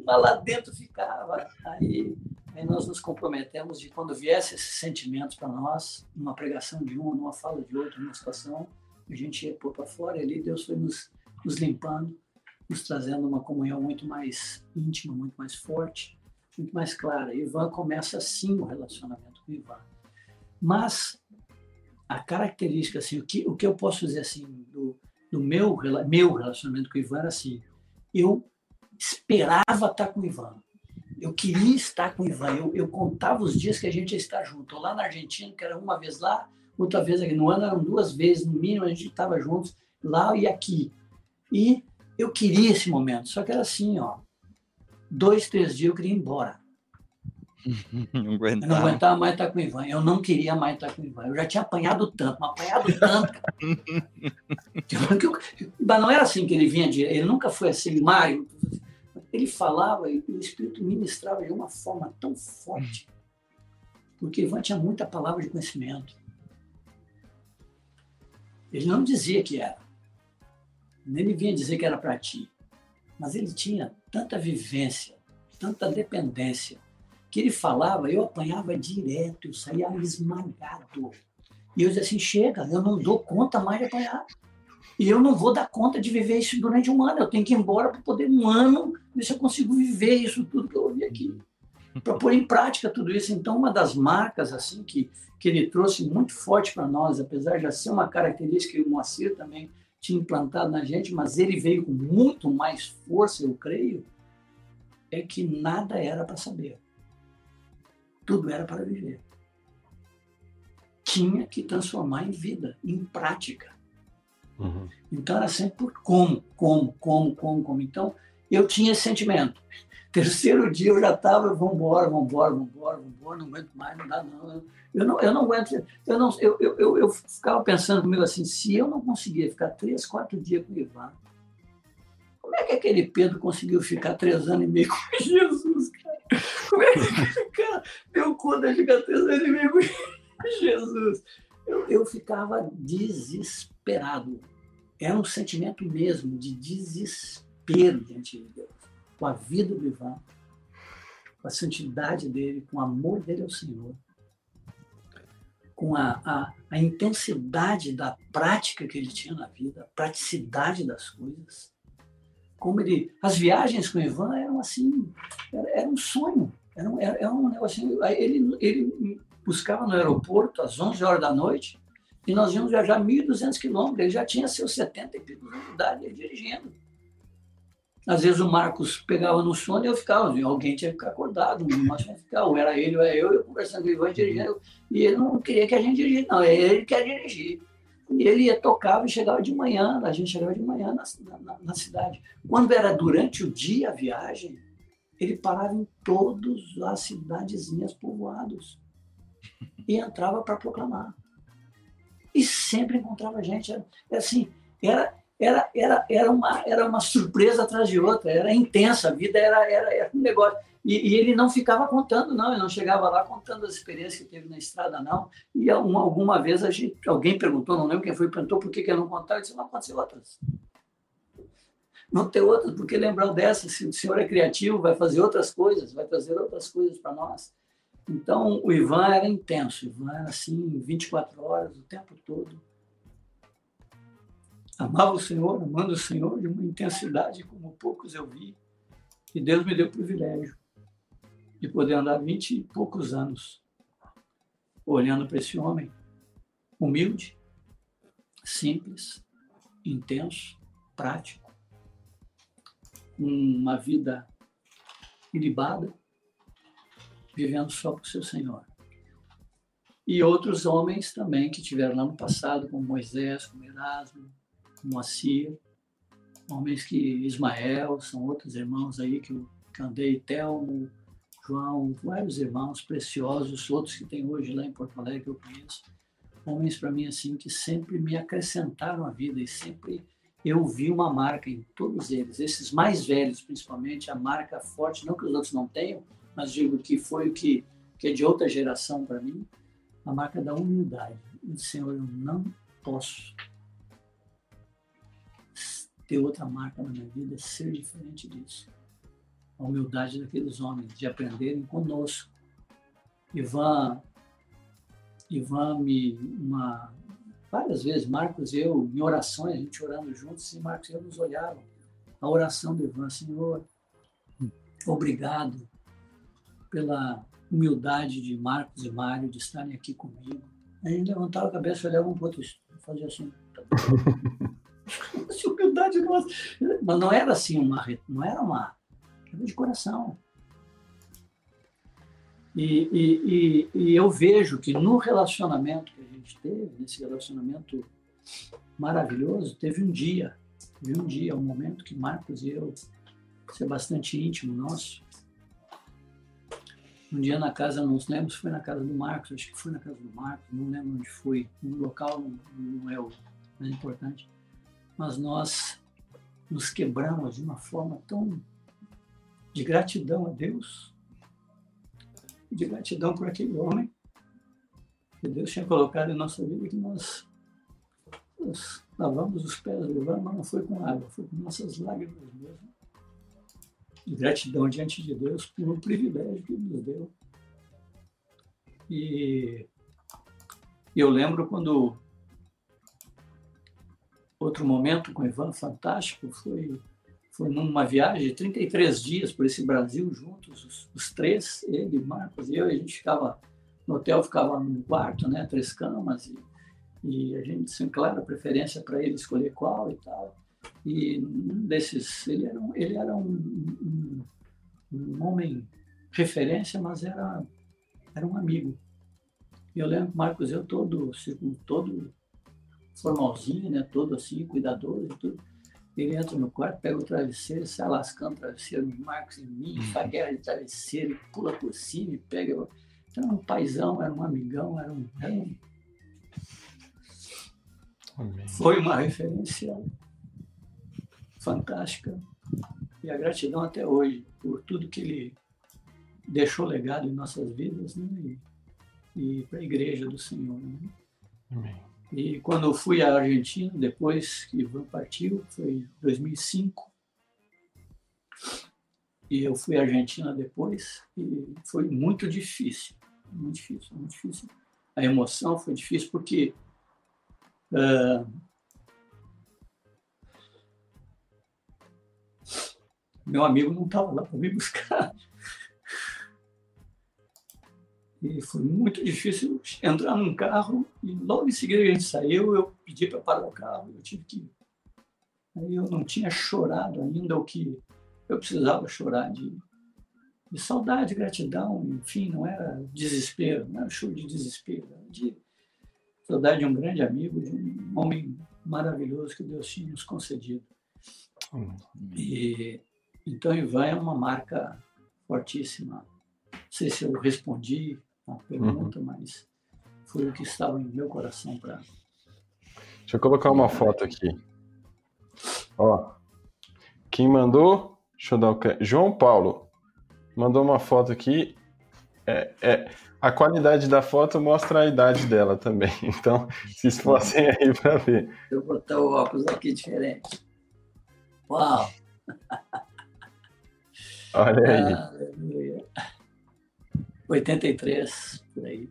Mas lá dentro ficava. Aí, aí nós nos comprometemos de quando viesse esses sentimentos para nós, numa pregação de um, numa fala de outro, numa situação, a gente ia pôr para fora ali Deus foi nos, nos limpando, nos trazendo uma comunhão muito mais íntima, muito mais forte, muito mais clara. Ivan começa assim o relacionamento com Ivan. Mas a característica, assim, o que, o que eu posso dizer assim, do, do meu, meu relacionamento com o Ivan era assim, eu esperava estar com o Ivan. Eu queria estar com o Ivan. Eu, eu contava os dias que a gente ia estar junto. lá na Argentina, que era uma vez lá, outra vez aqui. No ano eram duas vezes, no mínimo, a gente estava juntos, lá e aqui. E eu queria esse momento. Só que era assim, ó. Dois, três dias eu queria ir embora. não aguentava. Eu não aguentava mais estar com o Ivan. Eu não queria mais estar com o Ivan. Eu já tinha apanhado tanto, mas apanhado tanto. mas não era assim que ele vinha de. Ele nunca foi assim, Mário. Ele falava e o Espírito ministrava de uma forma tão forte. Porque Ivan tinha muita palavra de conhecimento. Ele não dizia que era. Nem me vinha dizer que era para ti. Mas ele tinha tanta vivência, tanta dependência, que ele falava, eu apanhava direto, eu saía esmagado. E eu dizia assim: chega, eu não dou conta mais de apanhar. E eu não vou dar conta de viver isso durante um ano. Eu tenho que ir embora para poder, um ano, ver se eu consigo viver isso tudo que eu ouvi aqui. Para pôr em prática tudo isso. Então, uma das marcas assim que, que ele trouxe muito forte para nós, apesar de já ser uma característica que o Moacir também tinha implantado na gente, mas ele veio com muito mais força, eu creio, é que nada era para saber. Tudo era para viver. Tinha que transformar em vida, em prática. Uhum. Então era sempre por como, como, como, como, como. Então eu tinha esse sentimento. Terceiro dia eu já estava, vamos embora, vamos embora, vamos embora, vamos embora, não aguento mais, não dá não. Eu não, eu não aguento. Eu, não, eu, eu, eu, eu ficava pensando comigo assim, se eu não conseguia ficar três, quatro dias com o Ivan, como é que aquele Pedro conseguiu ficar três anos e meio com Jesus? Como é que aquele cara deu anos e meio com Jesus? Eu, eu ficava desesperado. Era um sentimento mesmo de desespero diante de Deus. Com a vida do Ivan, com a santidade dele, com o amor dele ao Senhor, com a, a, a intensidade da prática que ele tinha na vida, a praticidade das coisas como ele. As viagens com o Ivan eram assim, era, era um sonho, era, um, era, um negócio. Ele, ele buscava no aeroporto às 11 horas da noite e nós íamos viajar 1.200 quilômetros. Ele já tinha seus 70 e pico anos de idade dirigindo. Às vezes o Marcos pegava no sono e eu ficava, alguém tinha que ficar acordado, nós ficar, ou era ele ou era eu, eu conversando com o Ivan dirigindo. E ele não queria que a gente dirigisse, não, ele quer dirigir. E ele ia, tocava e chegava de manhã, a gente chegava de manhã na, na, na cidade. Quando era durante o dia a viagem, ele parava em todas as cidadezinhas povoadas e entrava para proclamar. E sempre encontrava gente. Era, assim, era, era, era, era, uma, era uma surpresa atrás de outra, era intensa, a vida era, era, era um negócio. E, e, ele não ficava contando, não, ele não chegava lá contando as experiências que teve na estrada, não. E uma, alguma vez gente, alguém perguntou, não lembro quem foi, perguntou por que, que eu não contava, eu disse, não aconteceu outras. Não tem outras, porque lembrar dessa, se o senhor é criativo, vai fazer outras coisas, vai trazer outras coisas para nós. Então, o Ivan era intenso, o Ivan era assim, 24 horas, o tempo todo. Amava o Senhor, amando o Senhor de uma intensidade como poucos eu vi. E Deus me deu o privilégio de poder andar vinte e poucos anos olhando para esse homem humilde, simples, intenso, prático, uma vida ilibada, vivendo só o seu Senhor. E outros homens também que tiveram lá no passado, como Moisés, como Erasmo, como Assir, homens que Ismael, são outros irmãos aí que eu que andei, Telmo, João, vários irmãos preciosos, outros que tem hoje lá em Porto Alegre que eu conheço, homens para mim assim que sempre me acrescentaram a vida e sempre eu vi uma marca em todos eles, esses mais velhos principalmente, a marca forte, não que os outros não tenham, mas digo que foi o que, que é de outra geração para mim, a marca da humildade. Eu Senhor, eu não posso ter outra marca na minha vida, ser diferente disso a humildade daqueles homens, de aprenderem conosco. Ivan, Ivan me, uma, várias vezes, Marcos e eu, em orações, a gente orando juntos, e Marcos e eu nos olhavam. A oração do Ivan, Senhor, obrigado pela humildade de Marcos e Mário de estarem aqui comigo. A gente levantava a cabeça, olhava um para o outro, fazia assim. Essa humildade nossa. Mas não era assim uma, não era uma de coração. E, e, e, e, eu vejo que no relacionamento que a gente teve, nesse relacionamento maravilhoso, teve um dia, teve um dia, um momento que Marcos e eu, isso é bastante íntimo nosso, um dia na casa, não lembro se foi na casa do Marcos, acho que foi na casa do Marcos, não lembro onde foi, no local não é o mais importante, mas nós nos quebramos de uma forma tão de gratidão a Deus, de gratidão por aquele homem que Deus tinha colocado em nossa vida, que nós nós lavamos os pés Ivan, mas não foi com água, foi com nossas lágrimas mesmo. De gratidão diante de Deus por um privilégio que nos deu. E eu lembro quando outro momento com o Ivan fantástico foi foi numa viagem de 33 dias por esse Brasil juntos, os, os três, ele, Marcos e eu, e a gente ficava no hotel, ficava num quarto, né, três camas, e, e a gente, sem claro, preferência para ele escolher qual e tal. E um desses, ele era, um, ele era um, um, um homem referência, mas era, era um amigo. E eu lembro, Marcos, eu todo, todo formalzinho, né, todo assim, cuidadoso e tudo ele entra no quarto, pega o travesseiro, sai lascando o travesseiro Marcos em mim, faz guerra de travesseiro, pula por cima e pega. Então, era um paizão, era um amigão, era um. Era um... Foi uma referência fantástica. E a gratidão até hoje por tudo que ele deixou legado em nossas vidas né? e, e para a igreja do Senhor. Né? Amém. E quando eu fui à Argentina, depois que Ivan partiu, foi em 2005. E eu fui à Argentina depois e foi muito difícil, muito difícil, muito difícil. A emoção foi difícil porque uh, meu amigo não estava lá para me buscar. E foi muito difícil entrar num carro e logo em seguida que a gente saiu, eu pedi para parar o carro, eu tive que Aí eu não tinha chorado ainda o que eu precisava chorar de, de saudade, gratidão, enfim, não era desespero, não era choro de desespero, de saudade de um grande amigo, de um homem maravilhoso que Deus tinha nos concedido. E então Ivan é uma marca fortíssima. Não sei se eu respondi uma pergunta, uhum. mas foi o que estava em meu coração para. Deixa eu colocar uma foto aqui. Ó, quem mandou? Deixa eu dar o João Paulo mandou uma foto aqui. É, é, a qualidade da foto mostra a idade dela também. Então, se esforcem aí para ver. Deixa eu botar o óculos aqui diferente. Uau! Olha aí. Aleluia. 83, por aí.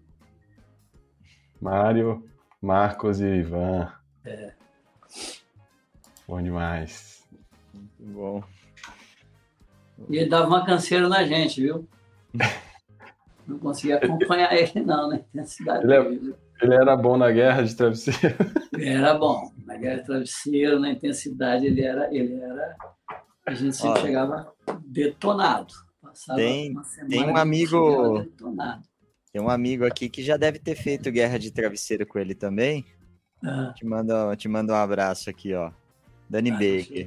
Mário, Marcos e Ivan. É. Bom demais. Muito bom. E ele dava uma canseira na gente, viu? Não conseguia acompanhar ele, não, na intensidade ele, é, dele. Ele era bom na guerra de travesseiro? Ele era bom. Na guerra de travesseiro, na intensidade, ele era. Ele era a gente sempre Olha. chegava detonado. Tem, tem um amigo. Tem um amigo aqui que já deve ter feito guerra de travesseiro com ele também. Ah. Te, mando, te mando um abraço aqui, ó. Dani ah, Baker.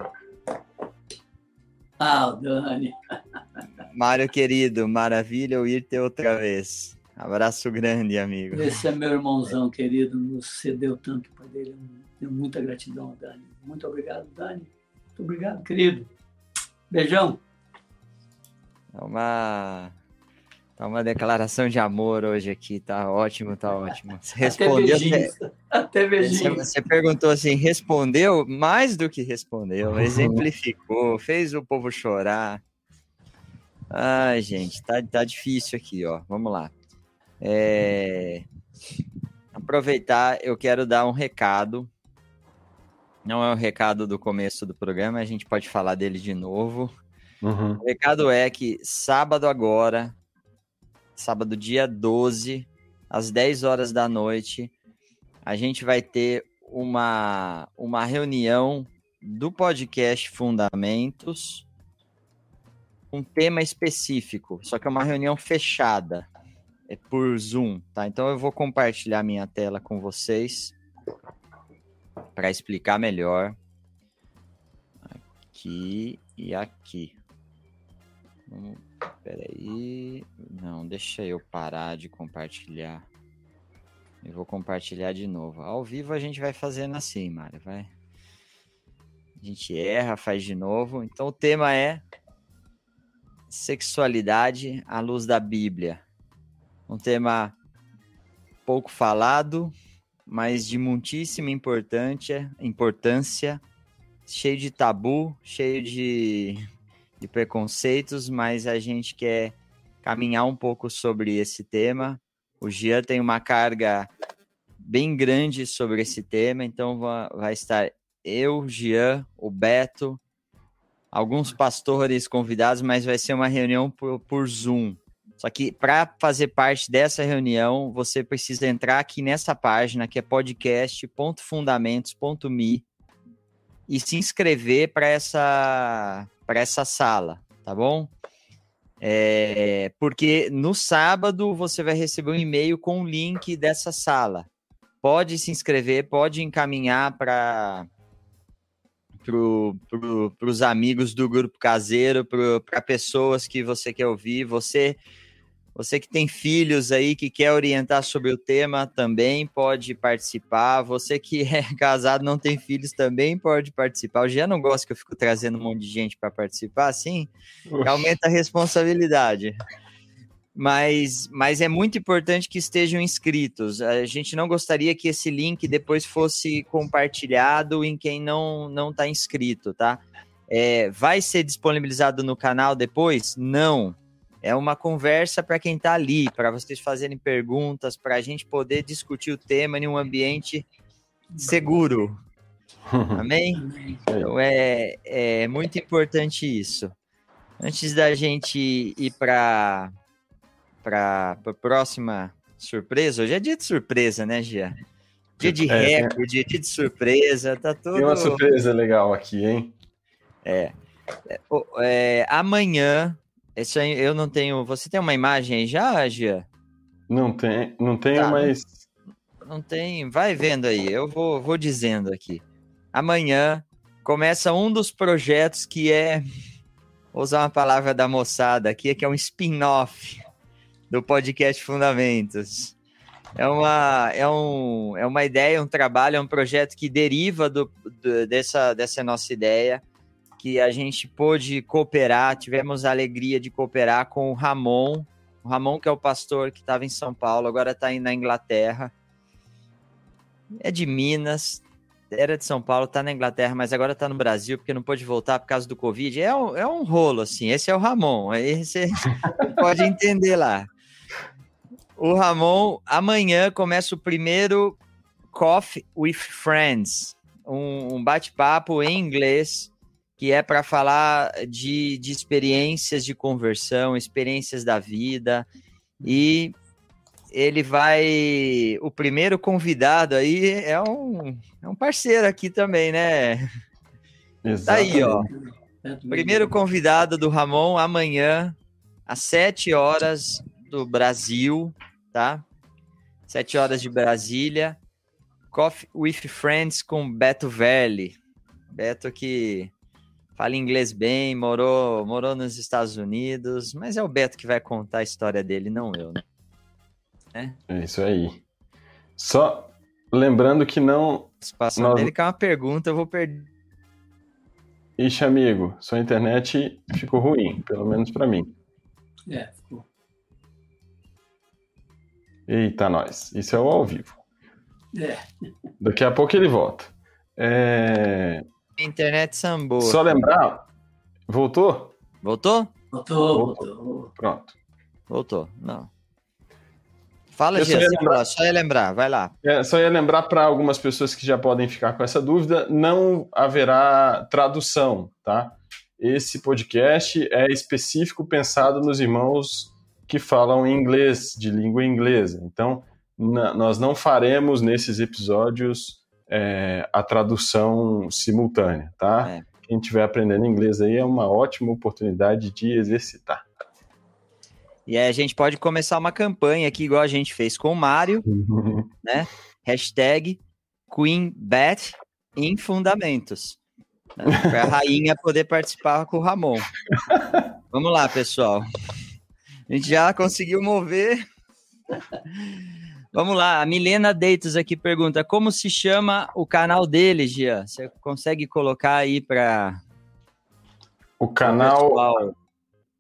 Ah, o Dani. Mário querido, maravilha ouvir-te outra vez. Abraço grande, amigo. Esse é meu irmãozão querido, nos cedeu tanto para dele. Tenho muita gratidão, Dani. Muito obrigado, Dani. Muito obrigado, querido. Beijão. É uma Tá uma declaração de amor hoje aqui, tá ótimo, tá ótimo. Você respondeu. Até, até você, você perguntou assim, respondeu mais do que respondeu, uhum. exemplificou, fez o povo chorar. Ai, gente, tá, tá difícil aqui, ó. Vamos lá. É... Aproveitar, eu quero dar um recado. Não é um recado do começo do programa, a gente pode falar dele de novo. Uhum. O recado é que sábado agora, sábado dia 12, às 10 horas da noite, a gente vai ter uma, uma reunião do podcast Fundamentos, um tema específico, só que é uma reunião fechada, é por Zoom, tá? Então eu vou compartilhar minha tela com vocês para explicar melhor. Aqui e aqui. Vamos, peraí. Não, deixa eu parar de compartilhar. Eu vou compartilhar de novo. Ao vivo a gente vai fazendo assim, Mário, vai. A gente erra, faz de novo. Então o tema é sexualidade à luz da Bíblia. Um tema pouco falado, mas de muitíssima importância, importância, cheio de tabu, cheio de, de preconceitos, mas a gente quer caminhar um pouco sobre esse tema. O Gia tem uma carga bem grande sobre esse tema, então vai estar eu, Gian, o Beto, alguns pastores convidados, mas vai ser uma reunião por, por Zoom. Só que para fazer parte dessa reunião, você precisa entrar aqui nessa página que é podcast.fundamentos.me e se inscrever para essa para essa sala, tá bom? É, porque no sábado você vai receber um e-mail com o link dessa sala. Pode se inscrever, pode encaminhar para para pro, os amigos do grupo caseiro, para pessoas que você quer ouvir. Você você que tem filhos aí que quer orientar sobre o tema também pode participar. Você que é casado não tem filhos também pode participar. Já não gosto que eu fico trazendo um monte de gente para participar, assim, aumenta a responsabilidade. Mas, mas é muito importante que estejam inscritos. A gente não gostaria que esse link depois fosse compartilhado em quem não não está inscrito, tá? É, vai ser disponibilizado no canal depois? Não é uma conversa para quem está ali, para vocês fazerem perguntas, para a gente poder discutir o tema em um ambiente seguro. Amém? Então é, é muito importante isso. Antes da gente ir para para a próxima surpresa, hoje é dia de surpresa, né, Gia? Dia de é, recorde, dia de surpresa, tá tudo. Tem uma surpresa legal aqui, hein? É. é, é amanhã isso aí eu não tenho. Você tem uma imagem aí já, Gia? Não tem, não tenho, tá, mas. Não, tem. Vai vendo aí. Eu vou, vou dizendo aqui. Amanhã começa um dos projetos que é. Vou usar uma palavra da moçada aqui, que é um spin-off do podcast Fundamentos. É uma, é, um, é uma ideia, um trabalho, é um projeto que deriva do, do dessa, dessa nossa ideia que a gente pôde cooperar, tivemos a alegria de cooperar com o Ramon, o Ramon que é o pastor que estava em São Paulo, agora está na Inglaterra. É de Minas, era de São Paulo, está na Inglaterra, mas agora está no Brasil porque não pôde voltar por causa do Covid. É um, é um rolo, assim. Esse é o Ramon, aí você pode entender lá. O Ramon, amanhã começa o primeiro Coffee with Friends, um, um bate-papo em inglês que é para falar de, de experiências de conversão, experiências da vida. E ele vai. O primeiro convidado aí é um, é um parceiro aqui também, né? Exatamente. Tá aí, ó. Primeiro convidado do Ramon amanhã, às 7 horas do Brasil, tá? 7 horas de Brasília. Coffee with Friends com Beto Velli. Beto que fala inglês bem, morou, morou nos Estados Unidos, mas é o Beto que vai contar a história dele, não eu, né? É, é isso aí. Só lembrando que não. Passando nós... dele que é uma pergunta, eu vou perder. Ixi, amigo, sua internet ficou ruim, pelo menos para mim. É, ficou. Eita, nós. Isso é o ao vivo. É. Daqui a pouco ele volta. É... Internet sambou. Só lembrar. Voltou? Voltou? Voltou, voltou. Pronto. Voltou, não. Fala, Gia, só, lembrar, só ia lembrar, vai lá. É, só ia lembrar para algumas pessoas que já podem ficar com essa dúvida, não haverá tradução, tá? Esse podcast é específico pensado nos irmãos que falam inglês, de língua inglesa. Então, nós não faremos nesses episódios é, a tradução simultânea, tá? É. Quem estiver aprendendo inglês aí é uma ótima oportunidade de exercitar. E aí a gente pode começar uma campanha aqui, igual a gente fez com o Mário, né? Hashtag QueenBet em Fundamentos. Né? Para a rainha poder participar com o Ramon. Vamos lá, pessoal. A gente já conseguiu mover Vamos lá, a Milena Deitos aqui pergunta: como se chama o canal dele, Gia? Você consegue colocar aí para. O canal.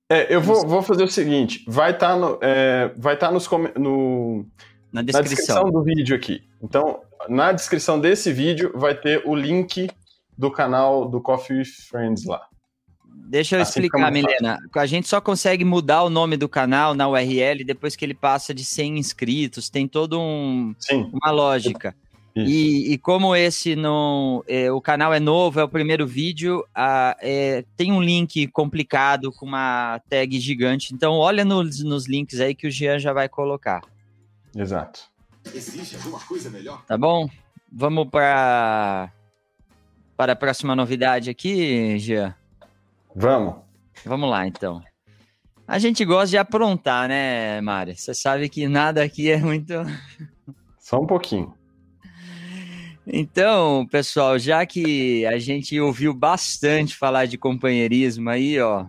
É, eu vou, vou fazer o seguinte: vai estar tá no, é, vai tá nos, no, na descrição. na, descrição. do vídeo aqui. Então, na descrição desse vídeo vai ter o link do canal do Coffee Friends lá. Deixa eu assim explicar, Milena. A gente só consegue mudar o nome do canal na URL depois que ele passa de 100 inscritos. Tem todo um uma lógica. E, e, como esse não, é, o canal é novo, é o primeiro vídeo, a, é, tem um link complicado com uma tag gigante. Então olha nos, nos links aí que o Jean já vai colocar. Exato. Existe alguma coisa melhor? Tá bom? Vamos para para a próxima novidade aqui, Jean. Vamos. Vamos lá, então. A gente gosta de aprontar, né, Mário? Você sabe que nada aqui é muito. Só um pouquinho. Então, pessoal, já que a gente ouviu bastante falar de companheirismo aí, ó,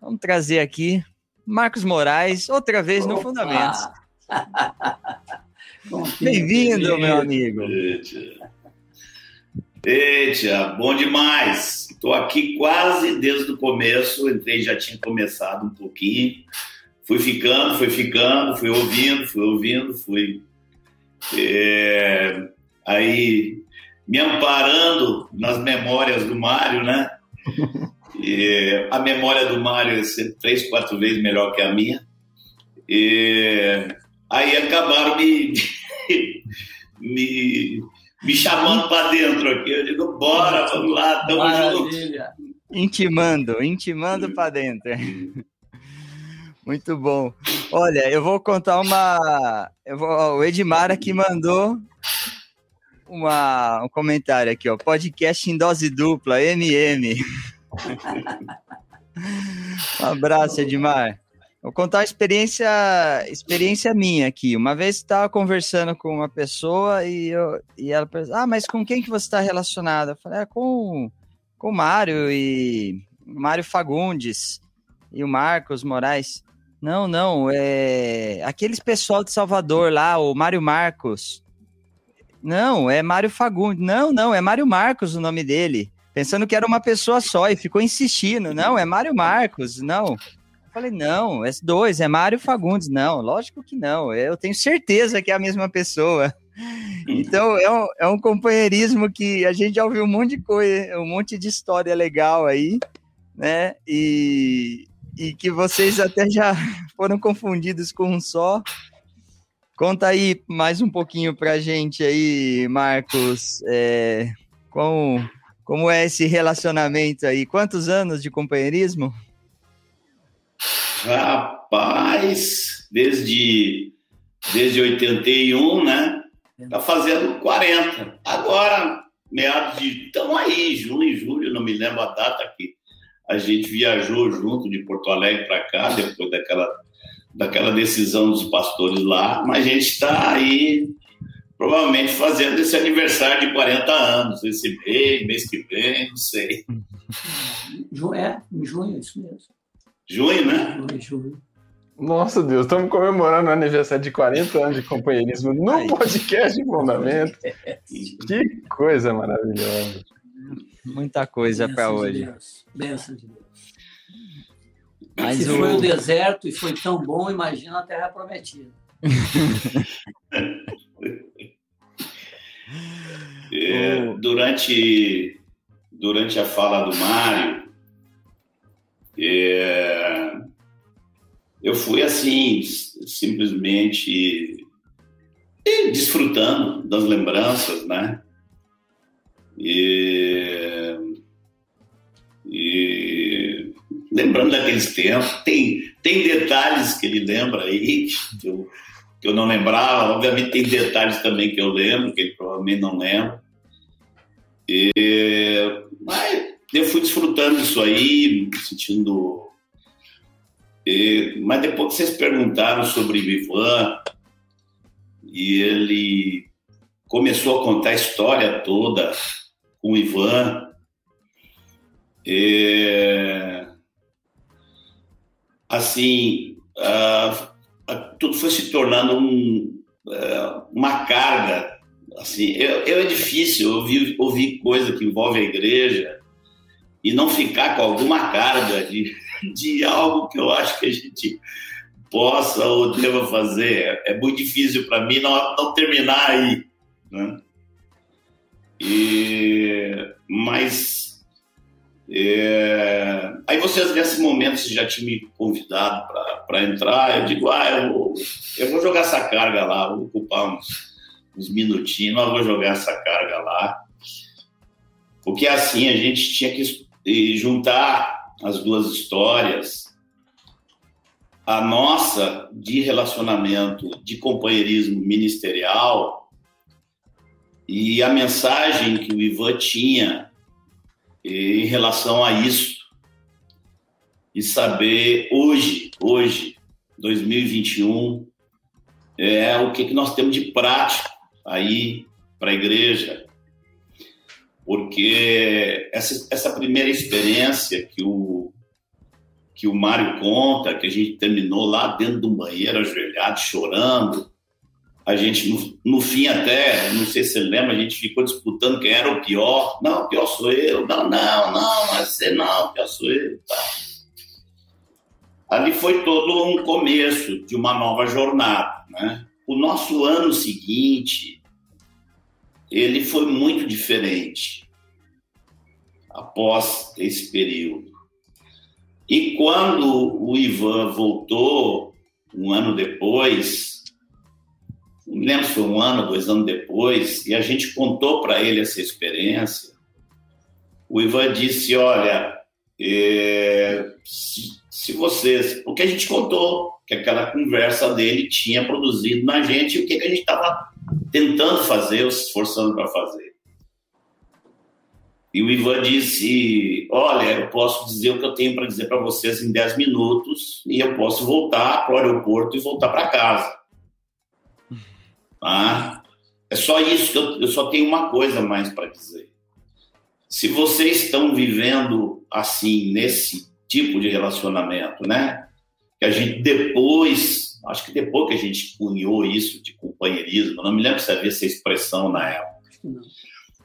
vamos trazer aqui Marcos Moraes outra vez Opa! no Fundamentos. Bem-vindo, meu amigo. Eita, bom demais. Estou aqui quase desde o começo. Entrei, já tinha começado um pouquinho. Fui ficando, fui ficando, fui ouvindo, fui ouvindo, fui. É, aí me amparando nas memórias do Mário, né? E, a memória do Mário é sempre três, quatro vezes melhor que a minha. E, aí acabaram me, me me chamando para dentro aqui. Eu digo, bora, vamos lá, tamo Maravilha. junto. Intimando, intimando para dentro. Muito bom. Olha, eu vou contar uma. Eu vou... O Edmar aqui mandou uma... um comentário aqui, ó. Podcast em dose dupla, MM. um abraço, Edmar. Vou contar uma experiência, experiência minha aqui. Uma vez estava conversando com uma pessoa e, eu, e ela perguntou, ah, mas com quem que você está relacionada? Eu falei, é com, com o Mário e Mário Fagundes e o Marcos Moraes. Não, não, é aqueles pessoal de Salvador lá, o Mário Marcos. Não, é Mário Fagundes. Não, não, é Mário Marcos o nome dele. Pensando que era uma pessoa só e ficou insistindo. Não, é Mário Marcos. Não. Falei, não, S2, é Mário Fagundes. Não, lógico que não. Eu tenho certeza que é a mesma pessoa. Então, é um, é um companheirismo que a gente já ouviu um monte de coisa, um monte de história legal aí, né? E, e que vocês até já foram confundidos com um só. Conta aí mais um pouquinho pra gente aí, Marcos, é, como, como é esse relacionamento aí? Quantos anos de companheirismo? Rapaz, desde, desde 81, né? Tá fazendo 40. Agora, meados de. Estamos aí, junho, julho, não me lembro a data que a gente viajou junto de Porto Alegre para cá, depois daquela, daquela decisão dos pastores lá, mas a gente está aí provavelmente fazendo esse aniversário de 40 anos, esse mês, mês que vem, não sei. É, em junho, isso mesmo. Junho, né? Junho, junho. Nossa Deus, estamos comemorando o aniversário de 40 anos de companheirismo no Ai. podcast de Fundamento. que coisa maravilhosa. Muita coisa para hoje. Benção de Deus. Mas Se o... foi o deserto e foi tão bom, imagina a terra prometida. é, durante, durante a fala do Mário, é, eu fui assim, simplesmente desfrutando das lembranças, né? E, e lembrando daqueles tempos, tem, tem detalhes que ele lembra aí que eu, que eu não lembrava, obviamente tem detalhes também que eu lembro, que ele provavelmente não lembra. E, mas eu fui desfrutando disso aí, me sentindo. E, mas depois que vocês perguntaram sobre Ivan, e ele começou a contar a história toda com o Ivan, e, assim, tudo foi se tornando um, uma carga. Assim, eu, eu é difícil ouvir, ouvir coisa que envolve a igreja e não ficar com alguma carga de, de algo que eu acho que a gente possa ou deva fazer. É muito difícil para mim não, não terminar aí. né? E, mas é, aí vocês nesse momento já tinha me convidado para entrar, eu digo, ah, eu vou, eu vou jogar essa carga lá, vou ocupar uns, uns minutinhos, mas vou jogar essa carga lá. Porque assim, a gente tinha que juntar as duas histórias, a nossa de relacionamento, de companheirismo ministerial e a mensagem que o Ivan tinha em relação a isso. E saber hoje, hoje, 2021, é o que, que nós temos de prático aí para a igreja, porque essa, essa primeira experiência que o que o Mário conta, que a gente terminou lá dentro do banheiro, ajoelhado, chorando. A gente, no, no, fim até, não sei se você lembra, a gente ficou disputando quem era o pior. Não, o pior sou eu. Não, não, não, mas você não, o pior sou eu. Tá. Ali foi todo um começo de uma nova jornada. Né? O nosso ano seguinte, ele foi muito diferente após esse período. E quando o Ivan voltou, um ano depois, não lembro se foi um ano, dois anos depois, e a gente contou para ele essa experiência, o Ivan disse: Olha, é, se, se vocês. O que a gente contou, que aquela conversa dele tinha produzido na gente, o que, que a gente estava tentando fazer, se esforçando para fazer. E o Ivan disse: Olha, eu posso dizer o que eu tenho para dizer para vocês em 10 minutos e eu posso voltar para o aeroporto e voltar para casa. Tá? É só isso que eu, eu só tenho uma coisa mais para dizer. Se vocês estão vivendo assim, nesse tipo de relacionamento, né? Que a gente depois, acho que depois que a gente cunhou isso de companheirismo, não me lembro se havia essa expressão na época. Não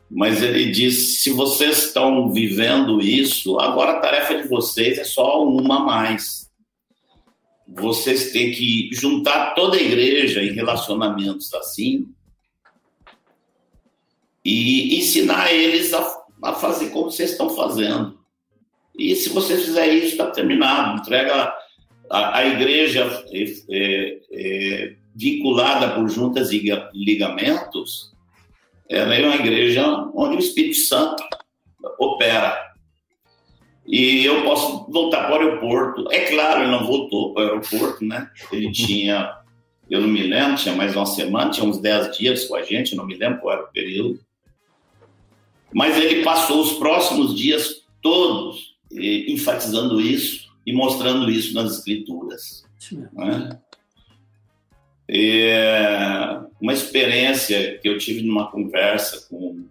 mas ele diz: se vocês estão vivendo isso, agora a tarefa de vocês é só uma a mais. Vocês têm que juntar toda a igreja em relacionamentos assim e ensinar eles a, a fazer como vocês estão fazendo. E se vocês fizerem isso, está terminado. Entrega a, a igreja é, é, é, vinculada por juntas e ligamentos ela é uma igreja onde o Espírito Santo opera. E eu posso voltar para o aeroporto. É claro, ele não voltou para o aeroporto, né? Ele tinha, eu não me lembro, tinha mais uma semana, tinha uns 10 dias com a gente, não me lembro qual era o período. Mas ele passou os próximos dias todos enfatizando isso e mostrando isso nas escrituras. Né? É uma experiência que eu tive numa conversa com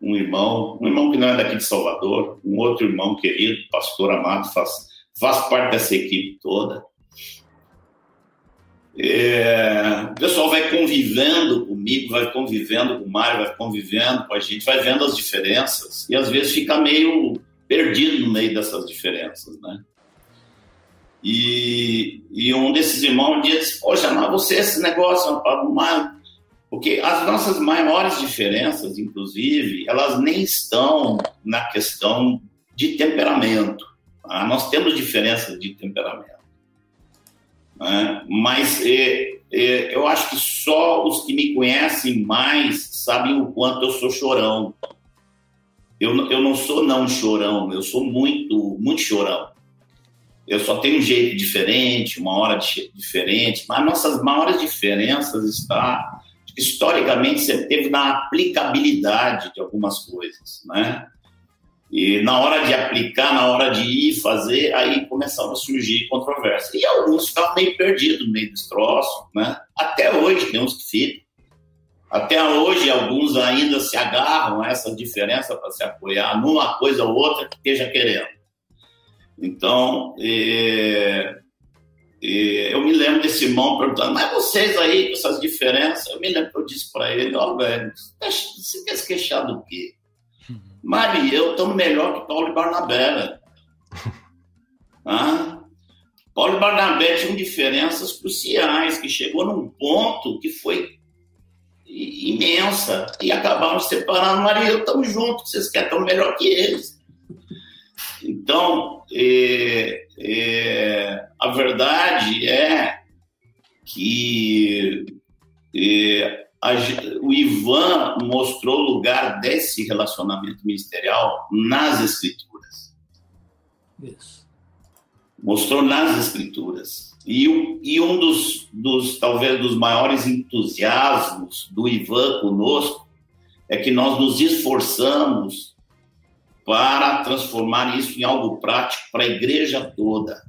um irmão, um irmão que não é daqui de Salvador, um outro irmão querido, pastor amado, faz, faz parte dessa equipe toda. É, o pessoal vai convivendo comigo, vai convivendo com o Mário, vai convivendo com a gente, vai vendo as diferenças e às vezes fica meio perdido no meio dessas diferenças, né? E, e um desses irmãos disse: Poxa, mas você, esse negócio, porque as nossas maiores diferenças, inclusive, elas nem estão na questão de temperamento. Tá? Nós temos diferenças de temperamento. Né? Mas é, é, eu acho que só os que me conhecem mais sabem o quanto eu sou chorão. Eu, eu não sou não chorão, eu sou muito, muito chorão eu só tenho um jeito diferente, uma hora diferente, mas nossas maiores diferenças está historicamente você teve na aplicabilidade de algumas coisas, né? E na hora de aplicar, na hora de ir fazer, aí começava a surgir controvérsia. E alguns ficavam meio perdidos meio desse troço, né? Até hoje tem uns que ficam. Até hoje, alguns ainda se agarram a essa diferença para se apoiar numa coisa ou outra que esteja querendo. Então, é, é, eu me lembro desse irmão perguntando, mas vocês aí com essas diferenças, eu me lembro que eu disse para ele, ó, velho, você quer se queixar do quê? Mário e eu estamos melhor que Paulo e Barnabé. Ah? Paulo e Barnabé tinham diferenças cruciais, que chegou num ponto que foi imensa e acabamos separando. Maria e eu estamos juntos, vocês querem tão melhor que eles. Então, é, é, a verdade é que é, a, o Ivan mostrou o lugar desse relacionamento ministerial nas Escrituras. Isso. Mostrou nas Escrituras. E, e um dos, dos, talvez, dos maiores entusiasmos do Ivan conosco é que nós nos esforçamos para transformar isso em algo prático para a igreja toda.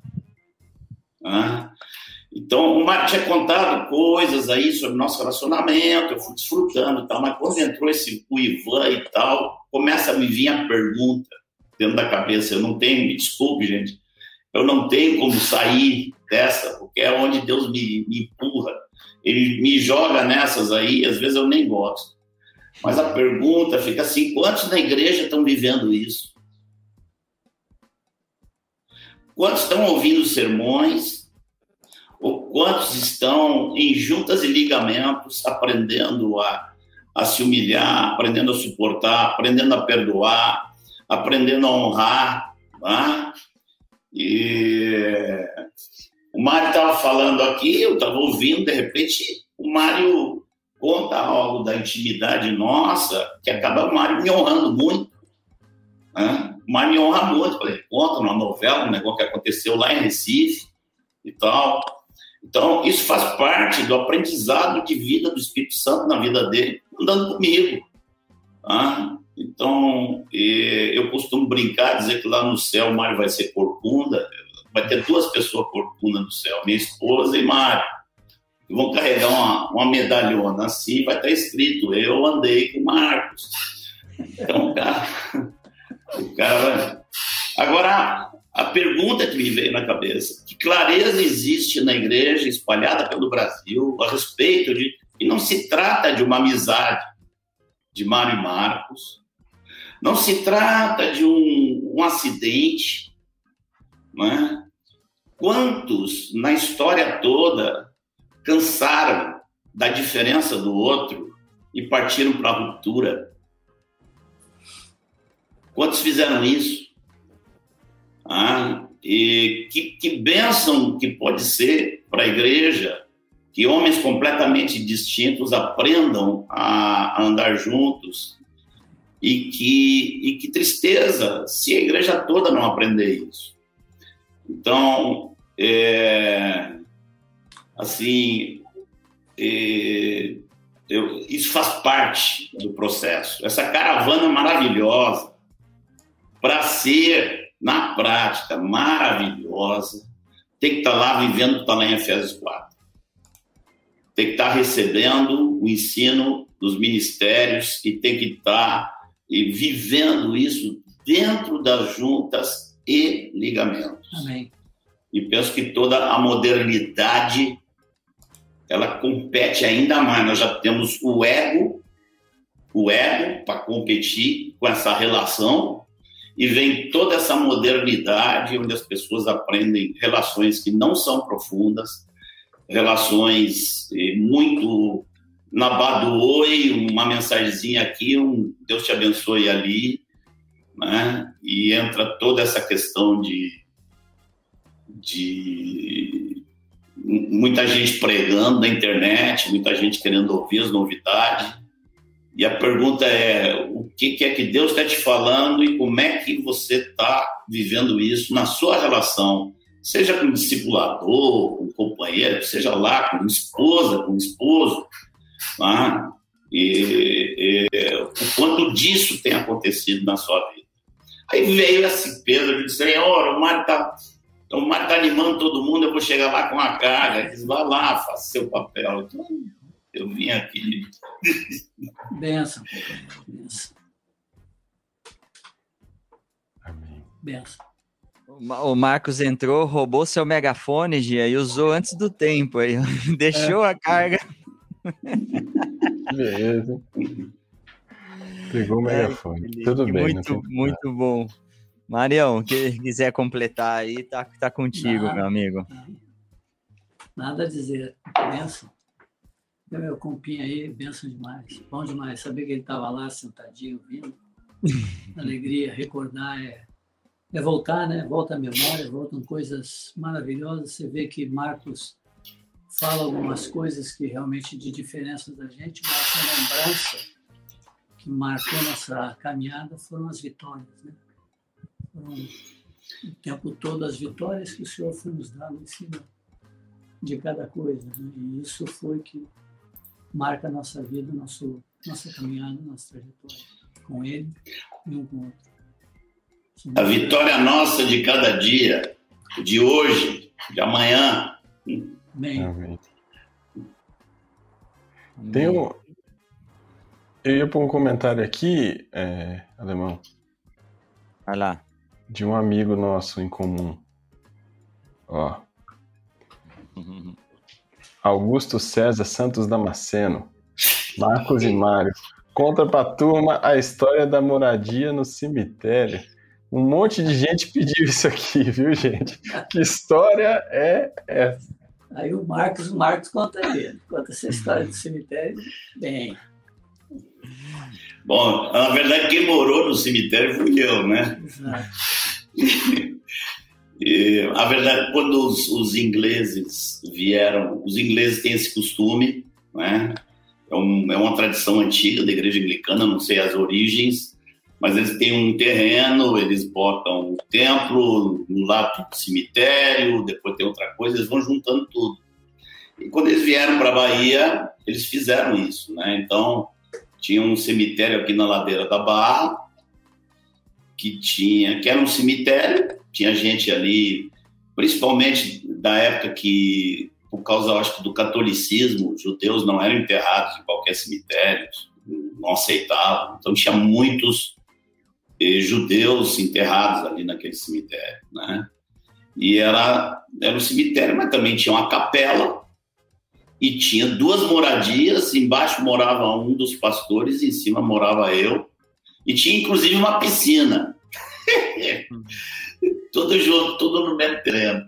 Ah, então, o Mário tinha contado coisas aí sobre nosso relacionamento, eu fui desfrutando e tal, mas quando entrou esse, o Ivan e tal, começa a me vir a pergunta dentro da cabeça. Eu não tenho, me desculpe, gente, eu não tenho como sair dessa, porque é onde Deus me, me empurra. Ele me joga nessas aí, às vezes eu nem gosto. Mas a pergunta fica assim: quantos na igreja estão vivendo isso? Quantos estão ouvindo sermões? ou quantos estão em juntas e ligamentos, aprendendo a, a se humilhar, aprendendo a suportar, aprendendo a perdoar, aprendendo a honrar. Tá? E o Mário estava falando aqui, eu estava ouvindo, de repente o Mário conta algo da intimidade nossa, que acaba o Mário me honrando muito. Né? O Mário me honra muito, ele conta numa novela, um negócio que aconteceu lá em Recife e tal. Então, isso faz parte do aprendizado de vida do Espírito Santo na vida dele, andando comigo. Tá? Então, eu costumo brincar, dizer que lá no céu o Mário vai ser corcunda, vai ter duas pessoas corcunda no céu, minha esposa e Mário. Vão carregar uma, uma medalhona assim, vai estar escrito: Eu andei com Marcos. Então, o cara. O cara. Agora, a pergunta que me veio na cabeça: que clareza existe na igreja espalhada pelo Brasil a respeito de. E não se trata de uma amizade de Mário e Marcos, não se trata de um, um acidente. Né? Quantos na história toda cansaram da diferença do outro e partiram para a ruptura? Quantos fizeram isso? Ah, e que, que bênção que pode ser para a igreja que homens completamente distintos aprendam a, andar juntos e que, e que tristeza se a igreja toda não aprender isso. Então, é, assim, eu, isso faz parte do processo. Essa caravana maravilhosa para ser na prática, maravilhosa, tem que estar tá lá vivendo o que está lá em Efésios 4. Tem que estar tá recebendo o ensino dos ministérios e tem que estar tá, e vivendo isso dentro das juntas e ligamentos. Amém. E penso que toda a modernidade ela compete ainda mais. Nós já temos o ego, o ego para competir com essa relação e vem toda essa modernidade onde as pessoas aprendem relações que não são profundas, relações eh, muito na oi, uma mensagenzinha aqui, um Deus te abençoe ali, né? E entra toda essa questão de, de muita gente pregando na internet, muita gente querendo ouvir as novidades, e a pergunta é: o que, é que Deus está te falando e como é que você está vivendo isso na sua relação, seja com discipulador, com companheiro, seja lá com esposa, com esposo, tá? e, e, o quanto disso tem acontecido na sua vida. Aí veio esse Pedro e disse: Senhor, o Mário está o Mário tá animando todo mundo, eu vou chegar lá com a carga. Disse: vai lá, faça seu papel. Então, eu vim aqui. Benção. Benção. Amém. Benção. O Marcos entrou, roubou seu megafone, Gia, e usou antes do tempo aí. Deixou é. a carga. Beleza. Pegou o megafone. É, Tudo bem. Muito, muito bom. Marião, que quiser completar aí, tá, tá contigo, nada, meu amigo. Nada a dizer. Benção. Meu compinho aí, benção demais. Bom demais. Saber que ele estava lá sentadinho, vindo. Alegria, recordar é, é voltar, né? Volta a memória, voltam coisas maravilhosas. Você vê que Marcos fala algumas coisas que realmente de diferença da gente, mas a lembrança que marcou nossa caminhada foram as vitórias, né? O tempo todo as vitórias que o Senhor foi nos dando em cima de cada coisa. Né? E isso foi que marca a nossa vida, nosso, nossa caminhada, nossa trajetória com Ele e um com o outro. A vitória nossa de cada dia, de hoje, de amanhã. Amém. Amém. Tem um, eu ia pôr um comentário aqui, é, Alemão. Vai lá. De um amigo nosso em comum. Ó. Augusto César Santos Damasceno. Marcos e Mário. Conta pra turma a história da moradia no cemitério. Um monte de gente pediu isso aqui, viu, gente? Que história é essa? Aí o Marcos, o Marcos conta ele, conta essa história do cemitério bem. Bom, na verdade, quem morou no cemitério fui eu, né? Exato. E, a verdade, quando os, os, ingleses vieram, os ingleses têm esse costume, né? É, um, é, uma tradição antiga da igreja anglicana, não sei as origens, mas eles têm um terreno, eles botam o templo, no lado do cemitério, depois tem outra coisa, eles vão juntando tudo. E quando eles vieram para a Bahia, eles fizeram isso, né? Então, tinha um cemitério aqui na ladeira da Barra, que tinha, que era um cemitério, tinha gente ali, principalmente da época que, por causa, acho do catolicismo, judeus não eram enterrados em qualquer cemitério, não aceitavam. Então tinha muitos eh, judeus enterrados ali naquele cemitério, né? E era, era um cemitério, mas também tinha uma capela e tinha duas moradias. Embaixo morava um dos pastores, em cima morava eu. E tinha inclusive uma piscina. tudo junto, tudo no mesmo treino.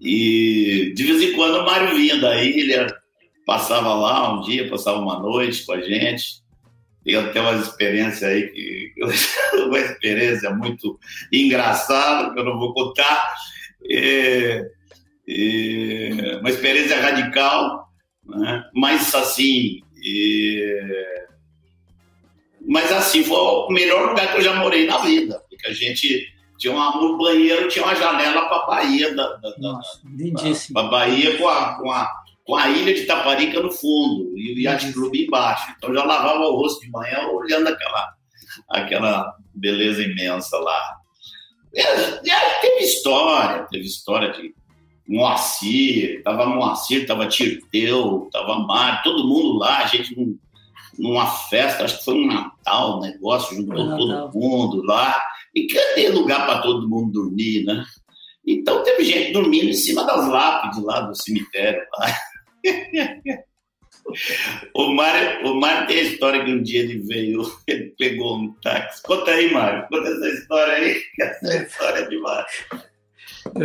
E de vez em quando o Mário vinha da ilha, passava lá um dia, passava uma noite com a gente. Tem até uma experiência aí, que, uma experiência muito engraçada, que eu não vou contar. E, e, uma experiência radical, né? mas assim. E, mas assim, foi o melhor lugar que eu já morei na vida, porque a gente tinha uma, no banheiro tinha uma janela para a Bahia da, da, Nossa, da, Bahia com a, com, a, com a ilha de Taparica no fundo e o Yacht Club embaixo. Então já lavava o rosto de manhã olhando aquela, aquela beleza imensa lá. E, e, teve história, teve história de Moacir, tava Moacir, tava Tirteu, tava Mário, todo mundo lá, a gente num, numa festa, acho que foi um Natal, um negócio, juntou todo mundo lá. E cadê lugar para todo mundo dormir, né? Então teve gente dormindo em cima das lápides lá do cemitério. Lá. o, Mário, o Mário tem a história que um dia ele veio, ele pegou um táxi. Conta aí, Mário, conta essa história aí, que essa é. história é demais.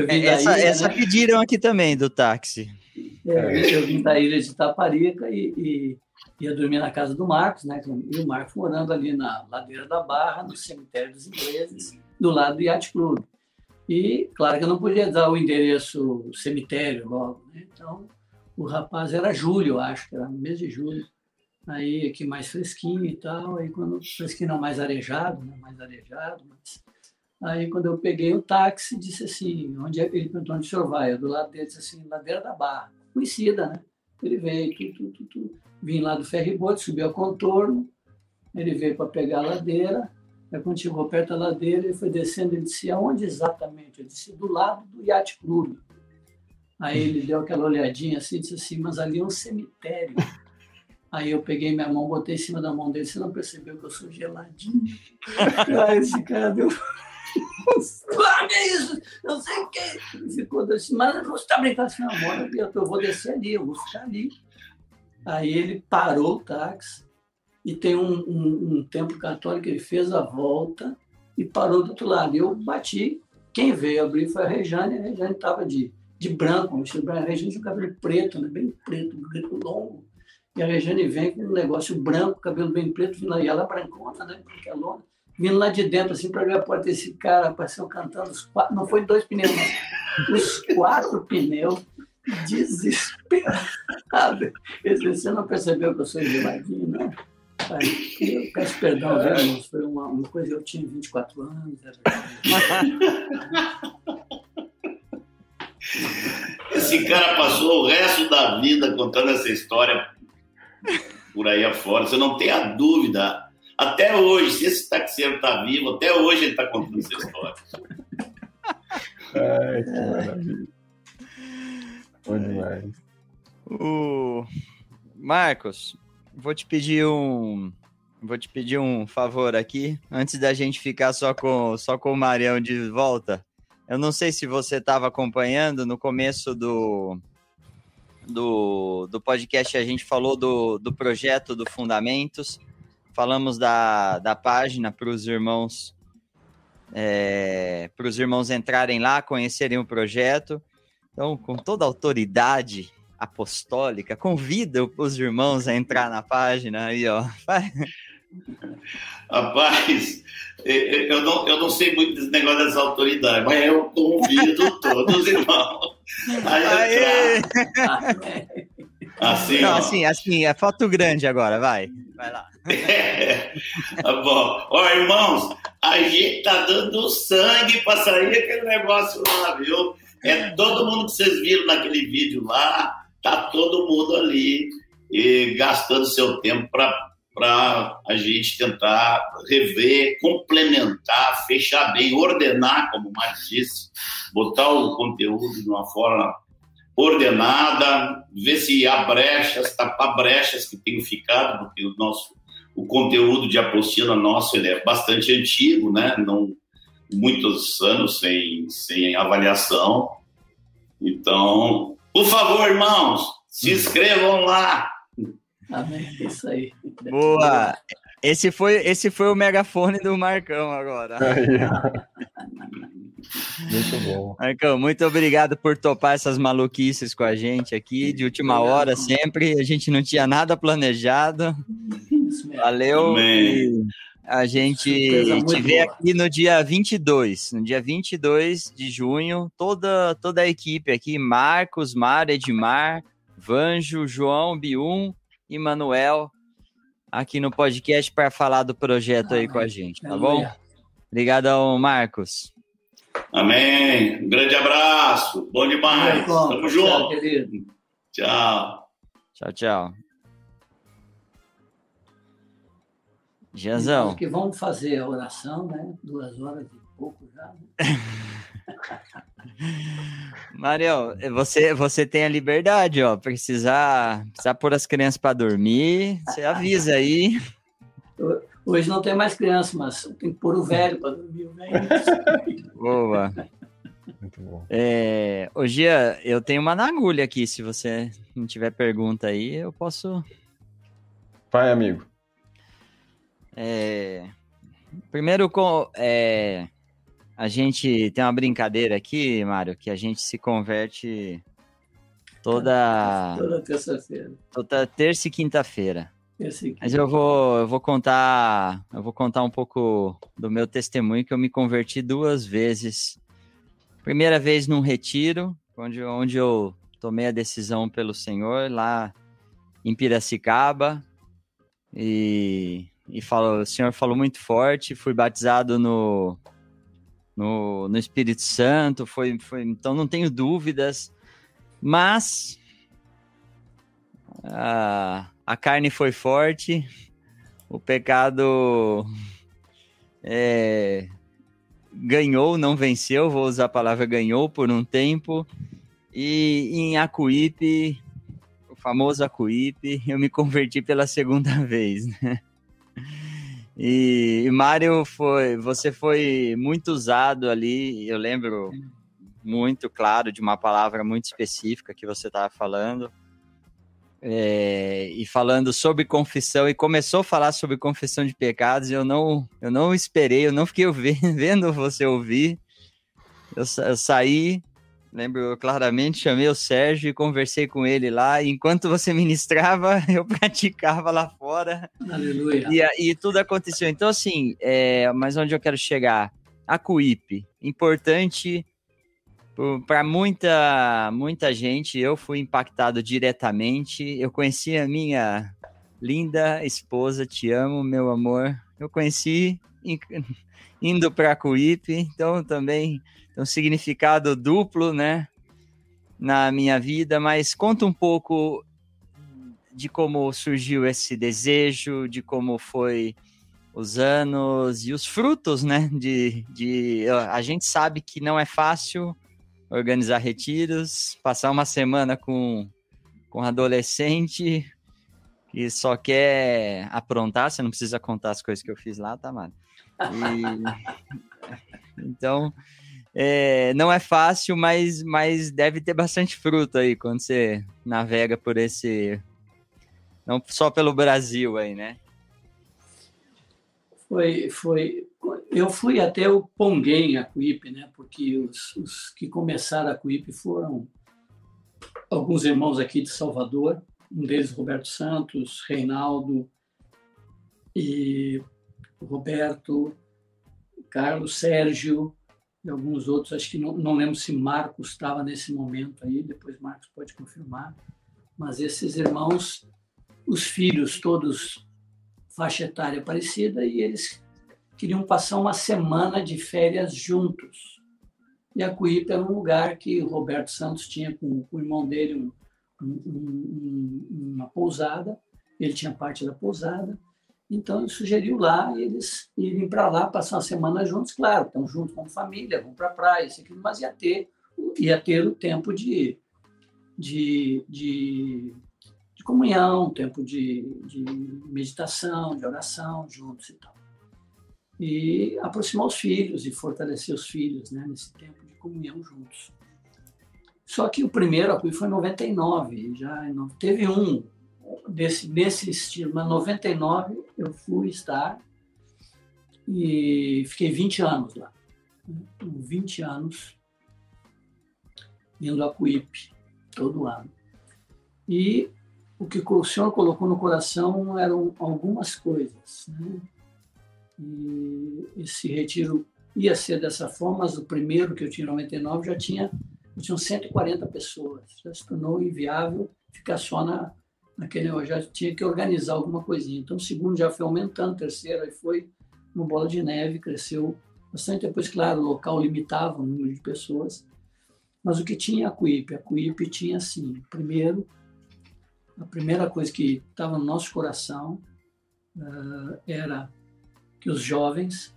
É, essa, ilha, essa né? pediram aqui também do táxi. É, eu vim da ilha de Taparica e, e, ia dormir na casa do Marcos, né? E o Marcos morando ali na ladeira da Barra, no cemitério dos ingleses, do lado do Yacht Club. E, claro que eu não podia dar o endereço cemitério logo, né? Então, o rapaz era julho, acho que era no mês de julho. Aí, aqui mais fresquinho e tal. Aí, quando fresquinho não, mais arejado, né? Mais arejado, mas... Aí, quando eu peguei o táxi, disse assim, onde é ele perguntou onde o senhor vai? Eu, do lado dele, disse assim, ladeira da Barra. Conhecida, né? Ele veio, tu, tu, tu, tu. Vim lá do ferryboat, subi ao contorno, ele veio para pegar a ladeira, aí quando chegou perto da ladeira, ele foi descendo, ele disse, aonde exatamente? Eu disse, do lado do Yacht Club. Aí ele deu aquela olhadinha assim, disse assim, mas ali é um cemitério. Aí eu peguei minha mão, botei em cima da mão dele, você não percebeu que eu sou geladinho? aí esse cara deu... Larga isso, não sei o quê. Ficou assim, mas você está brincando assim, eu, eu vou descer ali, eu vou ficar ali. Aí ele parou o táxi e tem um, um, um templo católico, ele fez a volta e parou do outro lado. Eu bati, quem veio abrir foi a Rejane, a Rejane estava de, de branco, branco, a Rejane tinha um cabelo preto, né, bem preto, preto longo. E a Regiane vem com um negócio branco, cabelo bem preto, vindo e ela é brancona, né? Porque é lona, vindo lá de dentro, assim, para ver a porta desse cara, apareceu cantando os quatro, não foi dois pneus, não, os quatro pneus, desesperado. Ele você não percebeu que eu sou geladinho, não? Eu peço perdão, viu, irmãos? Foi uma, uma coisa, eu tinha 24 anos. Esse cara passou o resto da vida contando essa história por aí afora. Você não tem a dúvida. Até hoje, se esse taxeiro está vivo, até hoje ele está contando essa história. Ai, que maravilha. Bom demais. O Marcos, vou te pedir um vou te pedir um favor aqui, antes da gente ficar só com só com o Marião de volta. Eu não sei se você estava acompanhando no começo do, do, do podcast, a gente falou do, do projeto do Fundamentos, falamos da, da página para os irmãos é, para os irmãos entrarem lá, conhecerem o projeto. Então, com toda a autoridade apostólica, convida os irmãos a entrar na página aí, ó. Rapaz, eu não, eu não sei muito desse negócio das autoridades, mas eu convido todos os irmãos a entrar. Assim, não, assim, assim, é foto grande agora, vai. Vai lá. É, bom. Ó, irmãos, a gente tá dando sangue para sair aquele negócio lá, viu? É todo mundo que vocês viram naquele vídeo lá, tá todo mundo ali e gastando seu tempo para a gente tentar rever, complementar, fechar bem, ordenar, como o Marcos disse, botar o conteúdo de uma forma ordenada, ver se há brechas, tapar brechas que tenham ficado, porque o nosso o conteúdo de apostila nosso ele é bastante antigo, né? Não muitos anos sem, sem avaliação. Então, por favor, irmãos, se inscrevam lá. Amém, é isso aí. Boa. Esse foi, esse foi o megafone do Marcão agora. muito bom. Marcão, muito obrigado por topar essas maluquices com a gente aqui, de última hora sempre. A gente não tinha nada planejado. Valeu. Amém. A gente te vê aqui no dia 22, no dia 22 de junho, toda, toda a equipe aqui, Marcos, Mar, Edmar, Vanjo, João, Bium e Manuel, aqui no podcast para falar do projeto aí com a gente, tá bom? Obrigadão, Marcos. Amém. Um grande abraço. Bom demais. Tamo junto. Tchau. Tchau, tchau. Então, que vamos fazer a oração, né? Duas horas e pouco já. Né? Marião, você, você tem a liberdade, ó. Precisar, precisar pôr as crianças para dormir, você avisa aí. Hoje não tem mais criança, mas tem que pôr o velho para dormir. O velho. Boa. Muito bom. É, hoje eu tenho uma na agulha aqui. Se você não tiver pergunta aí, eu posso. Vai, amigo. É, primeiro, com, é, a gente tem uma brincadeira aqui, Mário, que a gente se converte toda toda terça-feira, toda terça e quinta-feira. Mas eu vou, eu vou contar, eu vou contar um pouco do meu testemunho que eu me converti duas vezes. Primeira vez num retiro, onde, onde eu tomei a decisão pelo Senhor lá em Piracicaba e e falou, o Senhor falou muito forte, fui batizado no, no, no Espírito Santo, foi, foi, então não tenho dúvidas, mas a, a carne foi forte, o pecado é, ganhou, não venceu, vou usar a palavra ganhou por um tempo, e em Acuípe, o famoso Acuípe, eu me converti pela segunda vez, né? E, e Mário, foi, você foi muito usado ali, eu lembro muito claro de uma palavra muito específica que você estava falando. É, e falando sobre confissão e começou a falar sobre confissão de pecados. Eu não, eu não esperei, eu não fiquei vendo você ouvir. Eu, eu saí Lembro claramente, chamei o Sérgio e conversei com ele lá. Enquanto você ministrava, eu praticava lá fora. Aleluia. E, e tudo aconteceu. Então, assim, é, mas onde eu quero chegar? A CUIP, importante para muita, muita gente. Eu fui impactado diretamente. Eu conheci a minha linda esposa, te amo, meu amor. Eu conheci indo para a CUIP, então também tem um significado duplo, né, na minha vida. Mas conta um pouco de como surgiu esse desejo, de como foi os anos e os frutos, né? De, de a gente sabe que não é fácil organizar retiros, passar uma semana com com adolescente que só quer aprontar, você não precisa contar as coisas que eu fiz lá, tá, mano? E... então, é, não é fácil, mas, mas deve ter bastante fruto aí quando você navega por esse. Não só pelo Brasil aí, né? Foi, foi. Eu fui até o Ponguém, a Cuípe, né? Porque os, os que começaram a Cuípe foram alguns irmãos aqui de Salvador, um deles Roberto Santos, Reinaldo e Roberto, Carlos, Sérgio e alguns outros. Acho que não, não lembro se Marcos estava nesse momento aí, depois Marcos pode confirmar. Mas esses irmãos, os filhos todos faixa etária parecida e eles queriam passar uma semana de férias juntos. E a Cuípe era um lugar que Roberto Santos tinha com, com o irmão dele um, um, um, uma pousada, ele tinha parte da pousada, então ele sugeriu lá eles irem para lá passar uma semana juntos, claro, estão juntos como família, vão para a praia, isso, aquilo, mas ia ter, ia ter o tempo de, de, de, de comunhão, tempo de, de meditação, de oração juntos e tal. E aproximar os filhos e fortalecer os filhos né, nesse tempo de comunhão juntos. Só que o primeiro apoio foi em 99, já teve um desse, nesse estilo, mas 99 eu fui estar e fiquei 20 anos lá. 20 né? anos indo a Cuípe todo ano. E o que o senhor colocou no coração eram algumas coisas. Né? E esse retiro ia ser dessa forma, mas o primeiro que eu tinha em 99 já tinha tinham 140 pessoas. Já se tornou inviável ficar só na, naquele. Eu já tinha que organizar alguma coisinha. Então, o segundo já foi aumentando, o terceiro aí foi uma bola de neve, cresceu bastante. Depois, claro, o local limitava o número de pessoas. Mas o que tinha a Cuípe? A Cuípe tinha, assim, primeiro, a primeira coisa que estava no nosso coração uh, era que os jovens,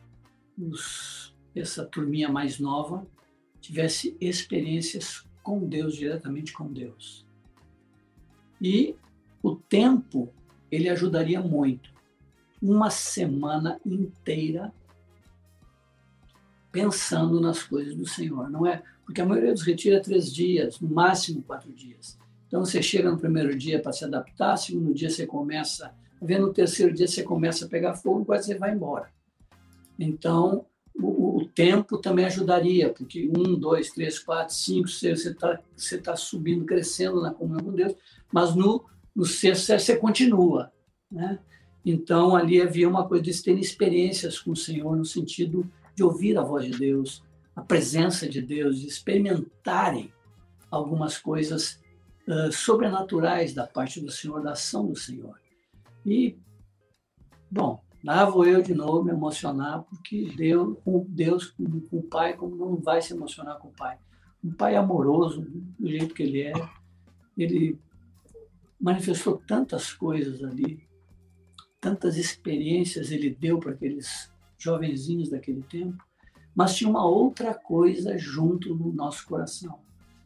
os, essa turminha mais nova, tivesse experiências com Deus, diretamente com Deus. E o tempo, ele ajudaria muito. Uma semana inteira pensando nas coisas do Senhor. Não é porque a maioria dos retiros é três dias, no máximo quatro dias. Então você chega no primeiro dia para se adaptar, segundo dia você começa, vendo no terceiro dia você começa a pegar fogo, quase você vai embora. Então o, o, tempo também ajudaria, porque um, dois, três, quatro, cinco, seis, você está você tá subindo, crescendo na comunhão com Deus, mas no, no sexto você continua. Né? Então, ali havia uma coisa de terem experiências com o Senhor, no sentido de ouvir a voz de Deus, a presença de Deus, de experimentarem algumas coisas uh, sobrenaturais da parte do Senhor, da ação do Senhor. E, bom, Lá vou eu de novo me emocionar, porque Deus, com Deus, com, com o Pai, como não vai se emocionar com o Pai? Um Pai amoroso, do jeito que Ele é, Ele manifestou tantas coisas ali, tantas experiências Ele deu para aqueles jovenzinhos daquele tempo, mas tinha uma outra coisa junto no nosso coração.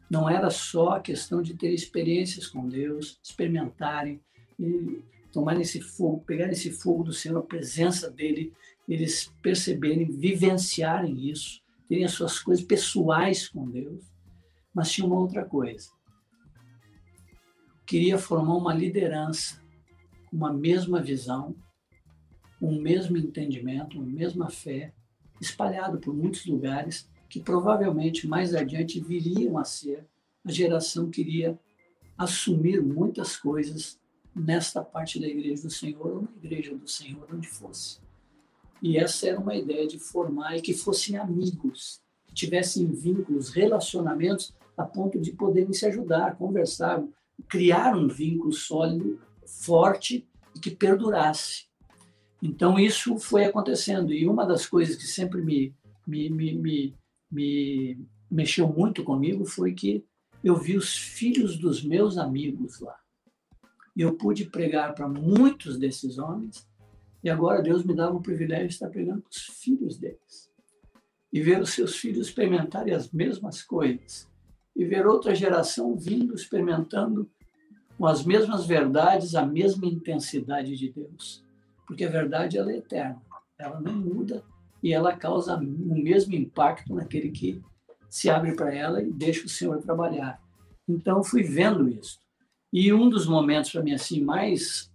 Não era só a questão de ter experiências com Deus, experimentarem, e tomar esse fogo, pegar esse fogo do Senhor, a presença dele, eles perceberem, vivenciarem isso, terem as suas coisas pessoais com Deus. Mas tinha uma outra coisa. Queria formar uma liderança com uma mesma visão, um mesmo entendimento, uma mesma fé, espalhado por muitos lugares, que provavelmente mais adiante viriam a ser a geração que iria assumir muitas coisas nesta parte da igreja do Senhor ou na igreja do Senhor, onde fosse. E essa era uma ideia de formar e que fossem amigos, que tivessem vínculos, relacionamentos a ponto de poderem se ajudar, conversar, criar um vínculo sólido, forte e que perdurasse. Então isso foi acontecendo e uma das coisas que sempre me me, me, me, me mexeu muito comigo foi que eu vi os filhos dos meus amigos lá. E eu pude pregar para muitos desses homens, e agora Deus me dava o privilégio de estar pregando para os filhos deles. E ver os seus filhos experimentarem as mesmas coisas. E ver outra geração vindo experimentando com as mesmas verdades, a mesma intensidade de Deus. Porque a verdade ela é eterna, ela não muda e ela causa o mesmo impacto naquele que se abre para ela e deixa o Senhor trabalhar. Então fui vendo isso. E um dos momentos para mim assim mais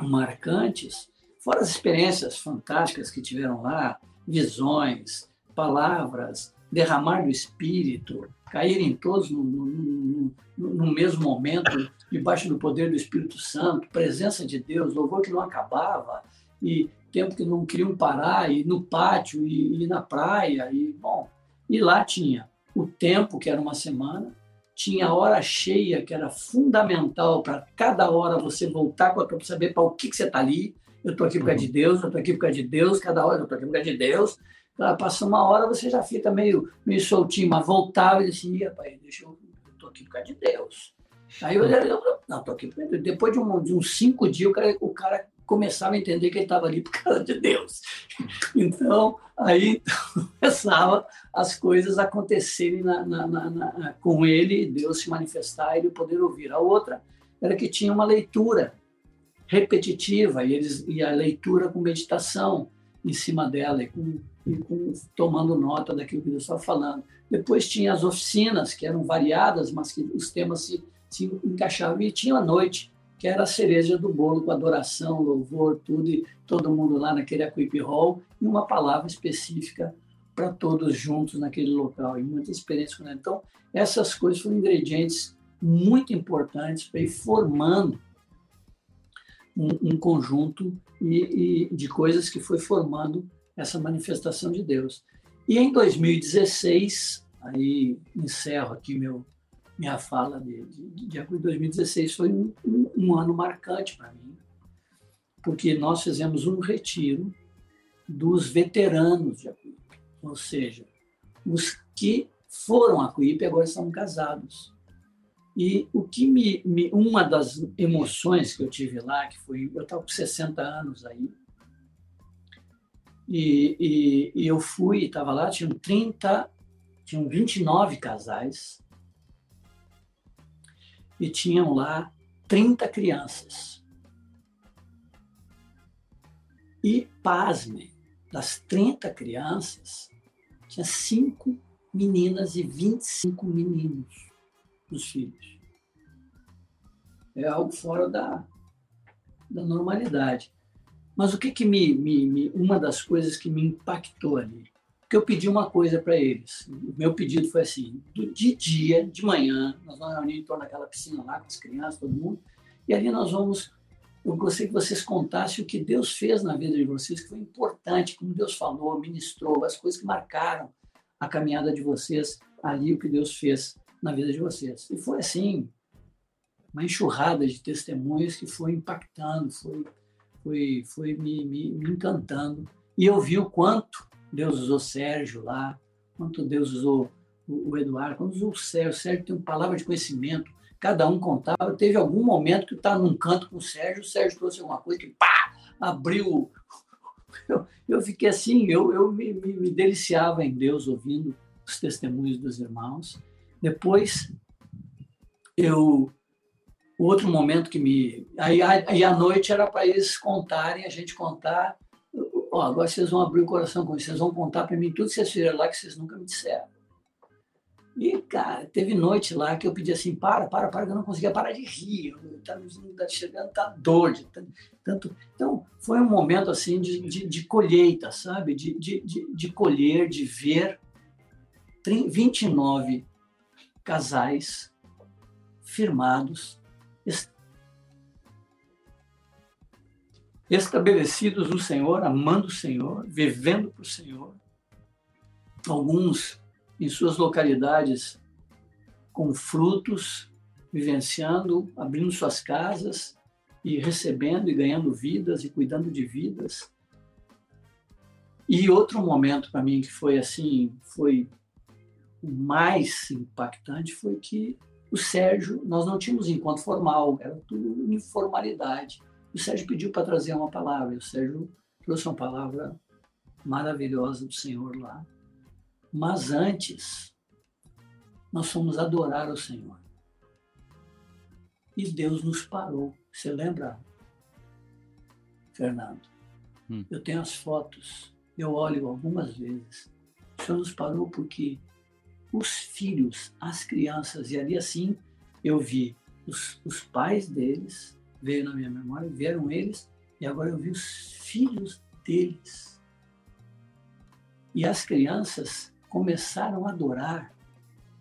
marcantes, fora as experiências fantásticas que tiveram lá, visões, palavras, derramar do Espírito, caírem todos no, no, no, no, mesmo momento, debaixo do poder do Espírito Santo, presença de Deus, louvor que não acabava, e tempo que não queriam parar, e no pátio, e, e na praia, e bom, e lá tinha o tempo, que era uma semana, tinha a hora cheia, que era fundamental para cada hora você voltar para saber para o que, que você está ali. Eu estou aqui por causa de uhum. Deus, eu estou aqui por causa de Deus, cada hora eu estou aqui por causa de Deus. Passa uma hora, você já fica meio, meio soltinho, mas voltava e disse, rapaz, deixa eu, estou aqui por causa de Deus. Aí eu, eu não, estou aqui por causa de Deus. Depois de, um, de uns cinco dias, o cara, o cara começava a entender que ele estava ali por causa de Deus. Então, aí começava as coisas acontecerem na, na, na, com ele, Deus se manifestar, ele poder ouvir. A outra era que tinha uma leitura repetitiva e, eles, e a leitura com meditação em cima dela e, com, e com, tomando nota daquilo que Deus estava falando. Depois tinha as oficinas, que eram variadas, mas que os temas se, se encaixavam. E tinha a noite, que era a cereja do bolo, com adoração, louvor, tudo, e todo mundo lá naquele Equip Hall, e uma palavra específica para todos juntos naquele local, e muita experiência com Então, essas coisas foram ingredientes muito importantes para ir formando um, um conjunto e, e de coisas que foi formando essa manifestação de Deus. E em 2016, aí encerro aqui meu minha fala de, de, de 2016 foi um, um, um ano marcante para mim, porque nós fizemos um retiro dos veteranos de Acuípe, ou seja, os que foram a Acuípe agora estão casados. E o que me, me, uma das emoções que eu tive lá, que foi eu estava com 60 anos aí, e, e, e eu fui, estava lá, tinham 30, tinham 29 casais, e tinham lá 30 crianças. E, pasme, das 30 crianças, tinha cinco meninas e 25 meninos os filhos. É algo fora da, da normalidade. Mas o que, que me, me, me, Uma das coisas que me impactou ali porque eu pedi uma coisa para eles. O meu pedido foi assim: de dia, de manhã, nós vamos reunir em torno daquela piscina lá com as crianças, todo mundo, e ali nós vamos. Eu gostaria que vocês contassem o que Deus fez na vida de vocês, que foi importante, como Deus falou, ministrou, as coisas que marcaram a caminhada de vocês ali, o que Deus fez na vida de vocês. E foi assim, uma enxurrada de testemunhos que foi impactando, foi, foi, foi me, me, me encantando. E eu vi o quanto Deus usou Sérgio lá, quanto Deus usou o Eduardo, quando usou o Sérgio, o Sérgio tem uma palavra de conhecimento, cada um contava. Teve algum momento que estava num canto com o Sérgio, o Sérgio trouxe alguma coisa que pá, abriu. Eu, eu fiquei assim, eu, eu me, me, me deliciava em Deus ouvindo os testemunhos dos irmãos. Depois, eu o outro momento que me aí, aí à noite era para eles contarem a gente contar Ó, agora vocês vão abrir o coração com isso, vocês vão contar para mim tudo que vocês fizeram lá que vocês nunca me disseram. E, cara, teve noite lá que eu pedi assim, para, para, para, que eu não conseguia parar de rir. Tá, tá chegando, tá dor. De, tanto, então, foi um momento, assim, de, de, de colheita, sabe? De, de, de, de colher, de ver 29 casais firmados, estabelecidos no Senhor, amando o Senhor, vivendo para o Senhor. Alguns em suas localidades com frutos, vivenciando, abrindo suas casas e recebendo e ganhando vidas e cuidando de vidas. E outro momento para mim que foi assim, foi o mais impactante foi que o Sérgio, nós não tínhamos encontro formal, era tudo informalidade. O Sérgio pediu para trazer uma palavra, e o Sérgio trouxe uma palavra maravilhosa do Senhor lá. Mas antes, nós fomos adorar o Senhor. E Deus nos parou. Você lembra, Fernando? Hum. Eu tenho as fotos, eu olho algumas vezes. O Senhor nos parou porque os filhos, as crianças, e ali assim eu vi os, os pais deles, veio na minha memória, vieram eles, e agora eu vi os filhos deles. E as crianças começaram a adorar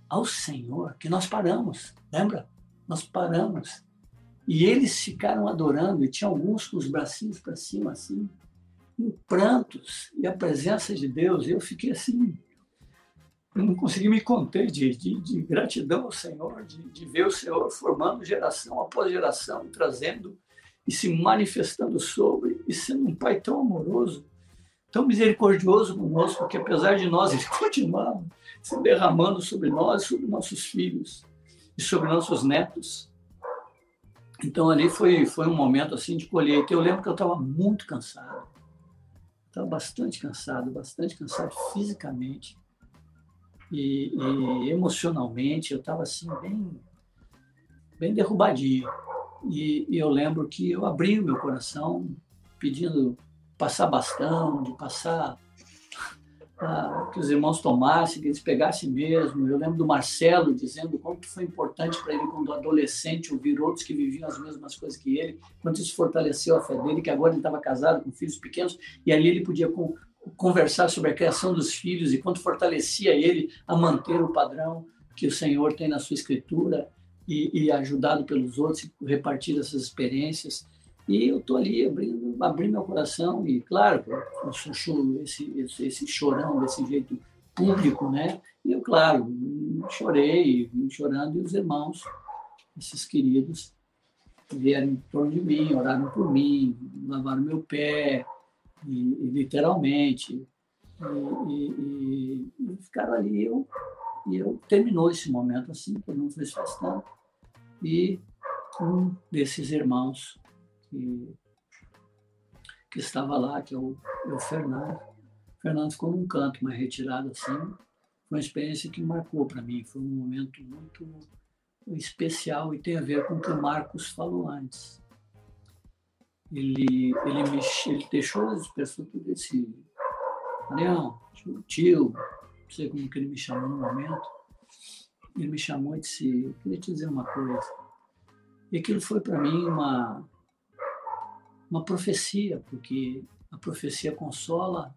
ao Senhor, que nós paramos, lembra? Nós paramos. E eles ficaram adorando, e tinha alguns com os bracinhos para cima, assim, em prantos, e a presença de Deus. Eu fiquei assim, eu não consegui me conter de, de, de gratidão ao Senhor, de, de, ver o Senhor formando geração após geração, trazendo e se manifestando sobre, e sendo um Pai tão amoroso, tão misericordioso conosco, porque apesar de nós, Ele continuava se derramando sobre nós, sobre nossos filhos e sobre nossos netos. Então ali foi, foi um momento assim de colheita. Eu lembro que eu estava muito cansado, estava bastante cansado, bastante cansado fisicamente e, e emocionalmente eu estava assim bem bem derrubadinho. E, e, eu lembro que eu abri o meu coração pedindo passar bastão de passar ah, que os irmãos tomassem que eles pegassem mesmo. Eu lembro do Marcelo dizendo quanto foi importante para ele quando adolescente ouvir outros que viviam as mesmas coisas que ele quanto isso fortaleceu a fé dele que agora ele estava casado com filhos pequenos e ali ele podia conversar sobre a criação dos filhos e quanto fortalecia ele a manter o padrão que o Senhor tem na sua escritura e, e ajudado pelos outros, repartir essas experiências. E eu estou ali abrindo, abrindo meu coração e, claro, eu sou esse, esse, esse chorão desse jeito público, né? E eu, claro, chorei, chorando, e os irmãos, esses queridos, vieram em torno de mim, oraram por mim, lavaram meu pé, e, e literalmente, e, e, ficaram ali. Eu, e eu terminou esse momento assim, todo foi se afastando, e um desses irmãos que, que estava lá, que é o, é o Fernando, o Fernando ficou num canto mais retirado assim, foi uma experiência que marcou para mim, foi um momento muito especial e tem a ver com o que o Marcos falou antes ele, ele, me, ele deixou as pessoas tudo esse Leão, tio, não sei como que ele me chamou no momento, ele me chamou e disse, queria te dizer uma coisa. E aquilo foi para mim uma, uma profecia, porque a profecia consola,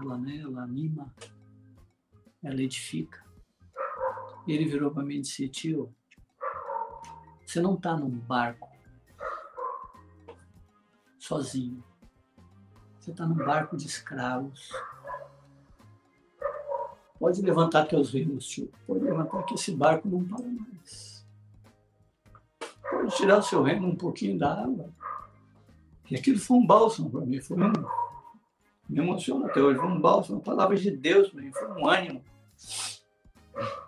ela, né, ela anima, ela edifica. E ele virou para mim e disse, tio, você não está num barco sozinho. Você está num barco de escravos. Pode levantar teus remos, tio. Pode levantar que esse barco não para mais. Pode tirar o seu remo um pouquinho da água. E aquilo foi um bálsamo para mim. Foi um, me emociona até hoje. Foi um bálsamo, uma palavra de Deus para mim. Foi um ânimo.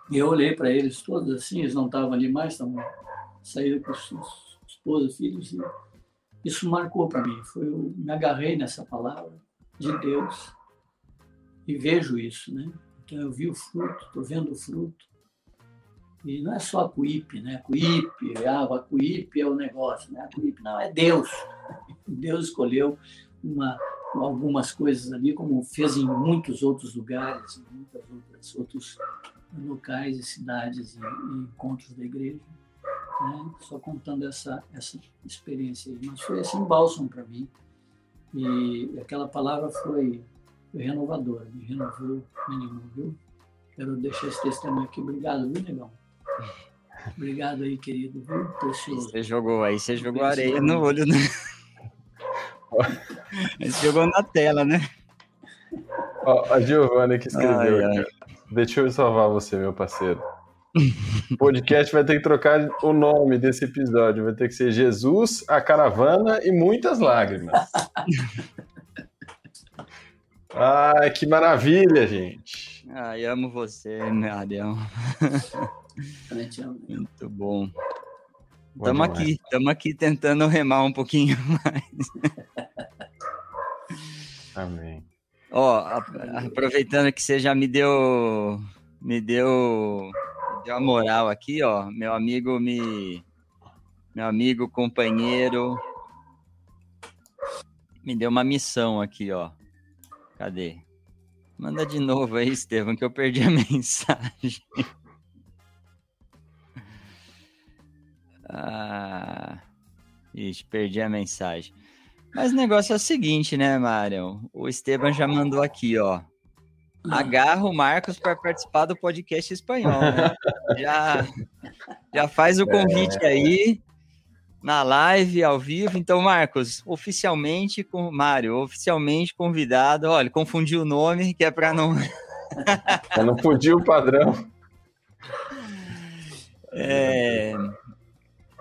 E eu olhei para eles todos assim, eles não estavam ali mais, estavam saíram com os esposos, filhos. E isso marcou para mim. Foi, eu me agarrei nessa palavra de Deus e vejo isso, né? Então eu vi o fruto, estou vendo o fruto. E não é só a Cuípe, né? Cuípe, ah, a Cuípe é o negócio, né? A Cuípe não, é Deus. Deus escolheu uma, algumas coisas ali, como fez em muitos outros lugares, em muitos outros, locais e cidades e, e encontros da igreja né? só contando essa, essa experiência aí. Mas foi assim, bálsamo para mim. E aquela palavra foi, foi renovadora, me renovou, me animou, viu? Quero deixar esse testemunho aqui. Obrigado, viu, Negão? Obrigado aí, querido, viu? Precioso. Você jogou aí, você jogou areia no olho, né? Você jogou na tela, né? Ó, a Giovana que escreveu ai, ai. Deixa eu salvar você, meu parceiro. O podcast vai ter que trocar o nome desse episódio. Vai ter que ser Jesus, a caravana e muitas lágrimas. Ai, que maravilha, gente. Ai, amo você, meu Ariel. Muito bom. Estamos aqui, estamos aqui tentando remar um pouquinho mais. Amém. Ó, aproveitando que você já me deu, me deu, deu a moral aqui, ó, meu amigo me, meu amigo companheiro, me deu uma missão aqui, ó. Cadê? Manda de novo aí, Estevam, que eu perdi a mensagem. Ah, ixi, perdi a mensagem. Mas o negócio é o seguinte, né, Mário? O Esteban já mandou aqui, ó. Agarra o Marcos para participar do podcast espanhol. Né? já, já faz o convite é. aí na live, ao vivo. Então, Marcos, oficialmente com Mário, oficialmente convidado. Olha, confundi o nome, que é para não. pra não fugir o padrão. É,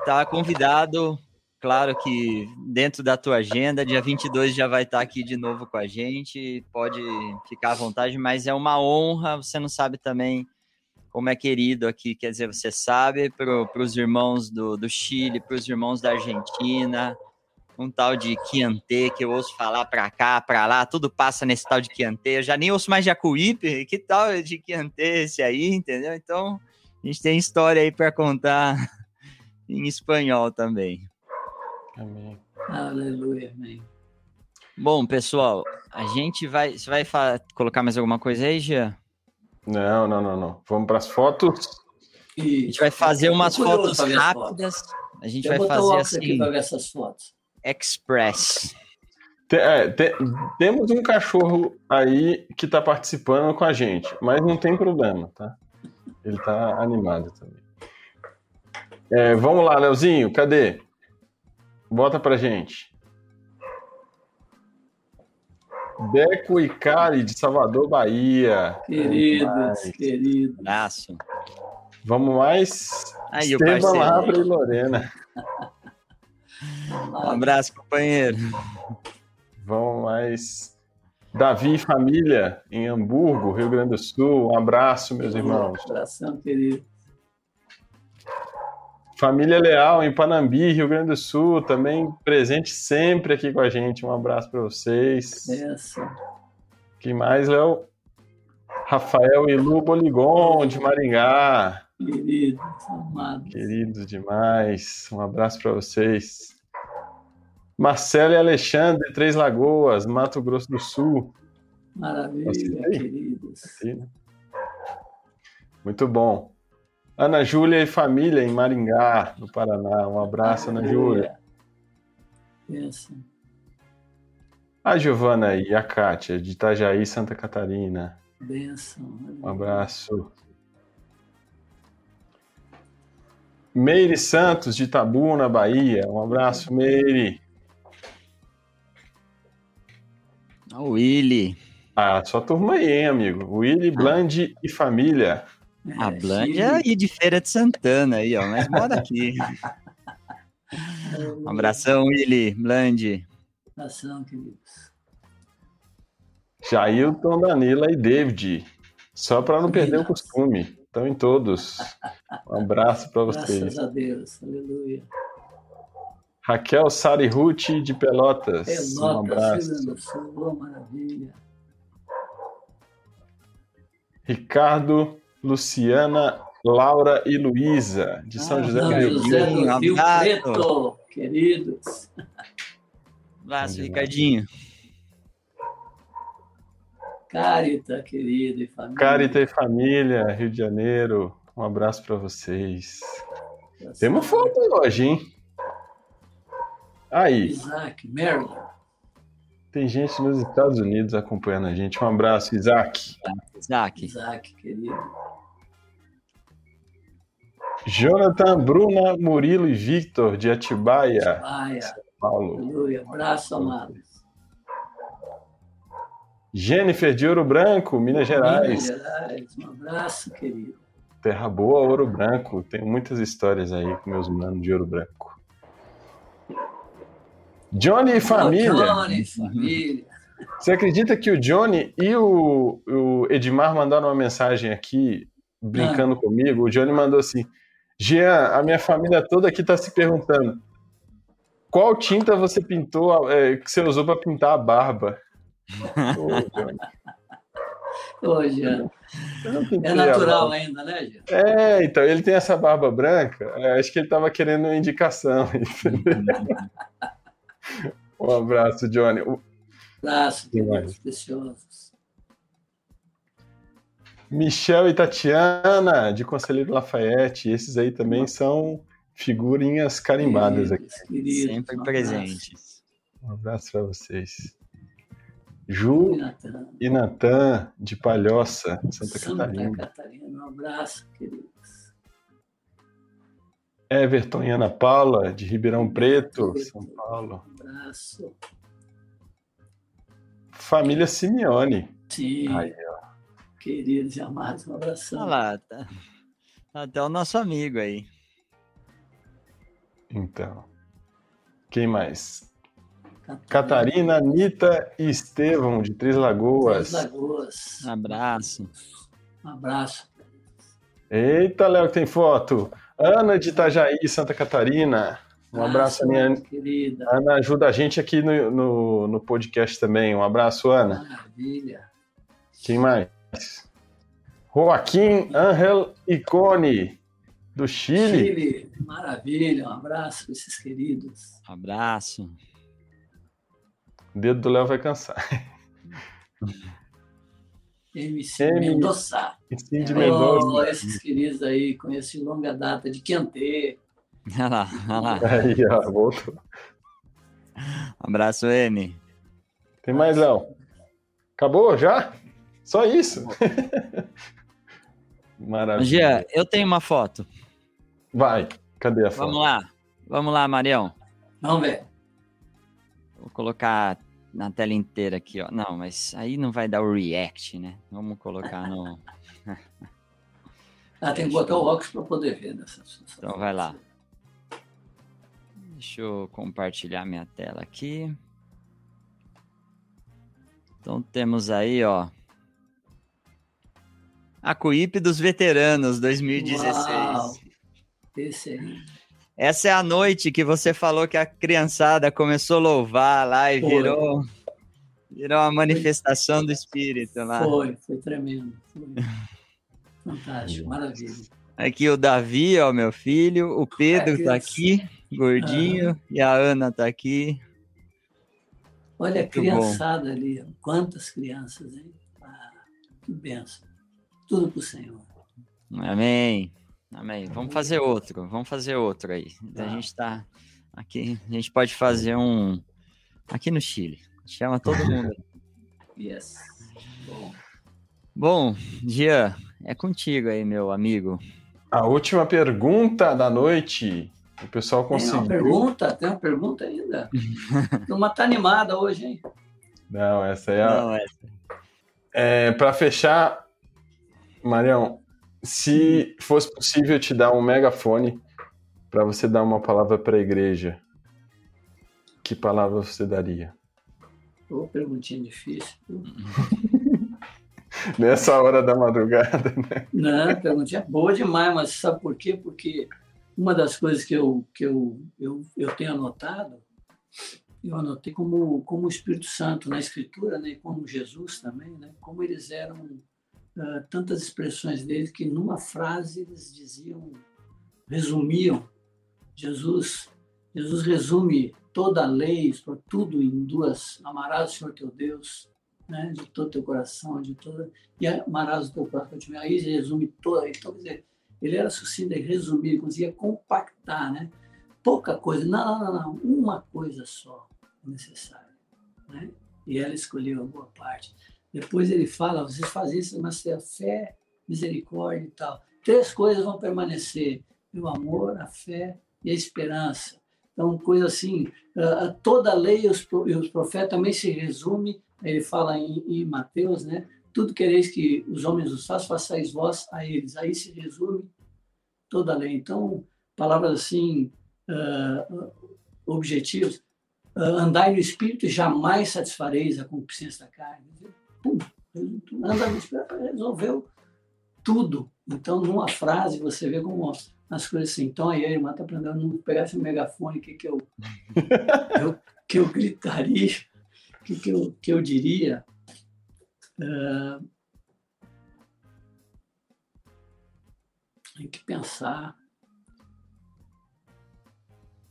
tá convidado Claro que dentro da tua agenda, dia 22 já vai estar aqui de novo com a gente, pode ficar à vontade, mas é uma honra, você não sabe também como é querido aqui, quer dizer, você sabe, para os irmãos do, do Chile, para os irmãos da Argentina, um tal de Chianté, que eu ouço falar para cá, para lá, tudo passa nesse tal de Chianté, eu já nem ouço mais Jacuípe, que tal de Chianté esse aí, entendeu? Então, a gente tem história aí para contar em espanhol também. Amém. Aleluia, amém. Bom, pessoal, a gente vai. Você vai colocar mais alguma coisa aí, Jean? Não, não, não, não. Vamos para as fotos. A gente vai fazer umas fotos rápidas. A gente vai fazer assim. Aqui essas fotos. Express. Tem, é, tem, temos um cachorro aí que está participando com a gente, mas não tem problema, tá? Ele está animado também. É, vamos lá, Leozinho, cadê? Bota pra gente. Deco e Cari de Salvador, Bahia. Queridos, queridos. Abraço. Vamos mais. Aí, Esteban, Labra e Lorena. Um abraço, companheiro. Vamos mais. Davi e família, em Hamburgo, Rio Grande do Sul. Um abraço, meus irmãos. Um abração, querido. Família Leal, em Panambi, Rio Grande do Sul, também presente sempre aqui com a gente. Um abraço para vocês. Isso. Quem mais, Léo? Rafael e Lu Boligon, de Maringá. Queridos, amados. Queridos demais. Um abraço para vocês. Marcelo e Alexandre, Três Lagoas, Mato Grosso do Sul. Maravilha, queridos. Né? Muito bom. Ana Júlia e família em Maringá, no Paraná. Um abraço, Ana Júlia. Isso. A Giovana e a Kátia, de Itajaí, Santa Catarina. Benção. Um abraço. Meire Santos, de Itabuna, Bahia. Um abraço, Meire. A Willy. Ah, sua turma aí, hein, amigo? Willy, Bland e família. A Blândia e de Feira de Santana aí, ó, mas mora aqui. um abração, Willy, Blande. Abração, queridos. Jailton, Danila e David. Só para não perder o costume. Estão em todos. Um abraço para vocês. Graças a Deus. Aleluia. Raquel Sari Ruth de Pelotas. Pelotas, um abraço. Sul, maravilha. Ricardo Luciana, Laura e Luísa, de São ah, José do Rio, José do Rio Preto, queridos. Abraço, Ricardinho. Carita, querido e família. Carita e família, Rio de Janeiro. Um abraço para vocês. Temos foto hoje, hein? Aí. Isaac, Maryland. Tem gente nos Estados Unidos acompanhando a gente. Um abraço, Isaac. Isaac. Isaac, querido. Jonathan, Bruna, Murilo e Victor, de Atibaia, Atibaia. São Paulo. Aleluia. Abraço, amados. Jennifer, de Ouro Branco, Minas Gerais. Minas Gerais. Um abraço, querido. Terra Boa, Ouro Branco. Tenho muitas histórias aí com meus manos de Ouro Branco. Johnny e família. Johnny, família. Você acredita que o Johnny e o, o Edmar mandaram uma mensagem aqui, brincando Ah. comigo? O Johnny mandou assim: Jean, a minha família toda aqui está se perguntando qual tinta você pintou, é, que você usou para pintar a barba? Ô, Johnny, Ô, Jean. É natural ainda, né, Jean? É, então, ele tem essa barba branca, é, acho que ele estava querendo uma indicação. um abraço, Johnny. O- Abraço, queridos preciosos. Michel e Tatiana, de Conselheiro Lafayette, esses aí também são figurinhas carimbadas aqui. Queridos, Sempre um presentes. Um abraço para vocês. Ju. Natan. e Natan, de Palhoça, Santa, Santa Catarina. Catarina, um abraço, queridos. Everton e Ana Paula, de Ribeirão Preto, São Paulo. Um abraço. Família Simeone. Sim, Aí, queridos e amados, um abração. Olha lá, tá, tá até o nosso amigo aí. Então. Quem mais? Catarina, Anitta e Estevão, de Três Lagoas. Três Lagoas. Abraço. Um abraço. Eita, Léo, que tem foto. Ana de Itajaí, Santa Catarina. Um abraço, Ana. querida. Ana ajuda a gente aqui no, no, no podcast também. Um abraço, Ana. Maravilha. Quem mais? Joaquim Angel Icone, do Chile. Chile, maravilha. Um abraço para esses queridos. Abraço. O dedo do Léo vai cansar. MC M. Mendonça. E Cindy Oh, Mendonça. esses queridos aí, conheço de longa data, de Quentê. Olha lá, olha lá. Aí, ó, voltou. Abraço, M. Tem mais, Léo? Acabou já? Só isso? Maravilha. Gia, eu tenho uma foto. Vai, cadê a foto? Vamos lá. Vamos lá, Marião. Vamos ver. Vou colocar na tela inteira aqui, ó. Não, mas aí não vai dar o react, né? Vamos colocar no. Ah, tem que botar o óculos para poder ver. Nessa, nessa Então vai lá. Deixa eu compartilhar minha tela aqui. Então temos aí, ó. A Cuípe dos Veteranos 2016. Uau. Essa é a noite que você falou que a criançada começou a louvar lá e Foi. virou virou uma manifestação do espírito lá. Foi, foi tremendo. Foi. Fantástico, maravilha. Aqui o Davi, ó, meu filho, o Pedro É, tá aqui, gordinho, e a Ana tá aqui. Olha a Muito criançada ali. Quantas crianças, hein? Ah, que benção. Tudo para o Senhor. Amém. Amém. Vamos fazer outro, vamos fazer outro aí. A Tá. gente tá aqui, a gente pode fazer um aqui no Chile. Chama todo mundo. Yes. Bom, Bom, Jean, é contigo aí, meu amigo. A última pergunta da noite. O pessoal tem uma conseguiu. pergunta? Tem uma pergunta ainda? Turma tá animada hoje, hein? Não, essa é a. Não, é. É, para fechar, Marião, se fosse possível te dar um megafone para você dar uma palavra para a igreja, que palavra você daria? Ô, perguntinha difícil. Nessa hora da madrugada, né? Não, perguntinha boa demais, mas sabe por quê? Porque uma das coisas que eu, que eu, eu, eu tenho anotado, eu anotei como, como o Espírito Santo na Escritura, né, como Jesus também, né, como eles eram ah, tantas expressões deles que numa frase eles diziam, resumiam. Jesus, Jesus resume toda a lei, tudo em duas: amarás o Senhor teu Deus, né, de todo teu coração, de toda e amarás o teu próximo. Aí ele resume toda. Então, quer dizer, ele era sucinto, ele resumia, ele conseguia compactar, né? Pouca coisa, não, não, não, uma coisa só é necessária, né? e ela escolheu a boa parte. Depois ele fala, vocês fazem isso, mas a fé, misericórdia e tal. Três coisas vão permanecer: o amor, a fé e a esperança. Então, coisa assim, toda a lei e os profetas também se resume, ele fala em, em Mateus, né? Tudo quereis que os homens os façam, façais vós a eles. Aí se resume toda a lei. Então, palavras assim, uh, objetivos. Uh, andai no Espírito e jamais satisfareis a concupiscência da carne. Pum, anda resolveu tudo. Então, numa frase, você vê como as coisas assim. Então, aí a irmã está aprendendo, não pegasse o megafone, que, que, eu, eu, que eu gritaria, que, que, eu, que eu diria. Uh, tem que pensar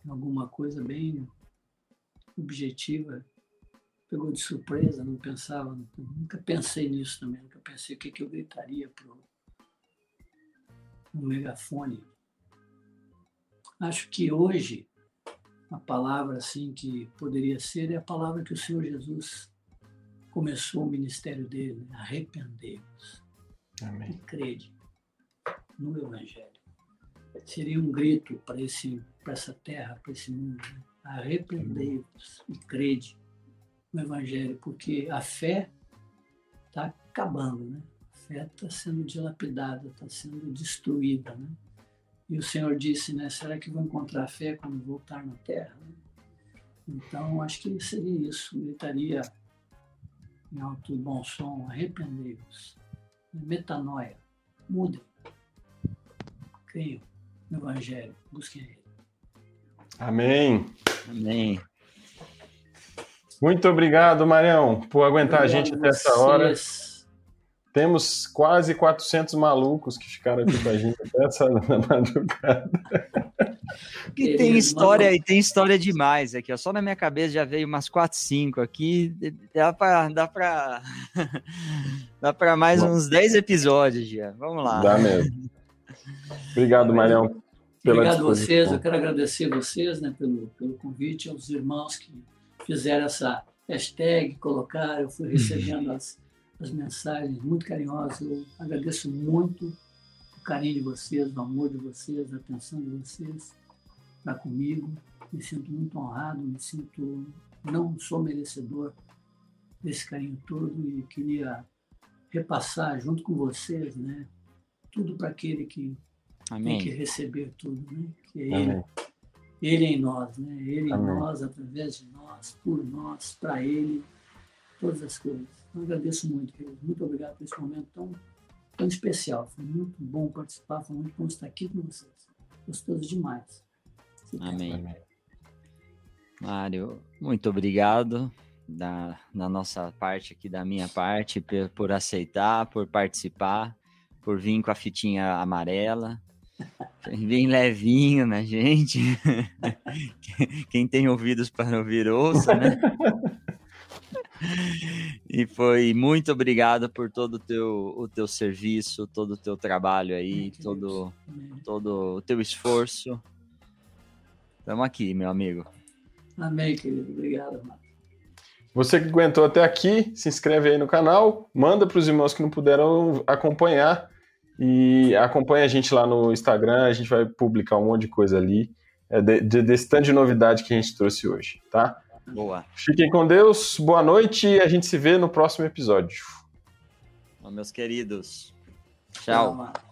em alguma coisa bem objetiva. Pegou de surpresa, não pensava, nunca pensei nisso também, nunca pensei o que, que eu gritaria para um megafone. Acho que hoje a palavra assim que poderia ser é a palavra que o Senhor Jesus começou o ministério dele, né? arrependei-vos e crede no Evangelho. Seria um grito para essa terra, para esse mundo. Né? Arrependei-vos e crede no Evangelho, porque a fé está acabando, né? A fé está sendo dilapidada, está sendo destruída, né? E o Senhor disse, né? Será que vou encontrar fé quando voltar na terra? Então, acho que seria isso. Gritaria em alto e bom som, arrependei-vos. Metanoia, mudem. Creiam no Evangelho, busquem Ele. Amém. Amém. Muito obrigado, Marião, por aguentar obrigado a gente até essa hora. Temos quase 400 malucos que ficaram aqui com a gente até essa madrugada. E tem história, e tem história demais aqui, ó. Só na minha cabeça já veio umas 4, 5 aqui. Dá para dá para dá para mais Bom. uns 10 episódios já. Vamos lá. Dá mesmo. Obrigado, Marião. Obrigado a vocês, eu quero agradecer vocês né, pelo, pelo convite, aos irmãos que fizeram essa hashtag, colocaram, eu fui recebendo as, as mensagens muito carinhosas, eu agradeço muito o carinho de vocês, o amor de vocês, a atenção de vocês para comigo, me sinto muito honrado, me sinto, não sou merecedor desse carinho todo e queria repassar junto com vocês, né, tudo para aquele que Amém. tem que receber tudo, né? Que é ele, ele em nós, né? Ele Amém. em nós, através de nós, por nós, para Ele, todas as coisas. Eu agradeço muito, querido. Muito obrigado por esse momento tão, tão especial. Foi muito bom participar, foi muito bom estar aqui com vocês. Gostoso demais. Amém. Mário, muito obrigado da, da nossa parte aqui, da minha parte, por, por aceitar, por participar, por vir com a fitinha amarela. Bem levinho na gente. Quem tem ouvidos para ouvir, ouça, né? E foi muito obrigado por todo o teu, o teu serviço, todo o teu trabalho aí, todo, todo o teu esforço. Estamos aqui, meu amigo. Amém, querido. Obrigado, mano. Você que aguentou até aqui, se inscreve aí no canal, manda para os irmãos que não puderam acompanhar e acompanha a gente lá no Instagram, a gente vai publicar um monte de coisa ali, é, de, de, desse tanto de novidade que a gente trouxe hoje, tá? Boa. Fiquem com Deus, boa noite e a gente se vê no próximo episódio. Bom, meus queridos. Tchau. Tchau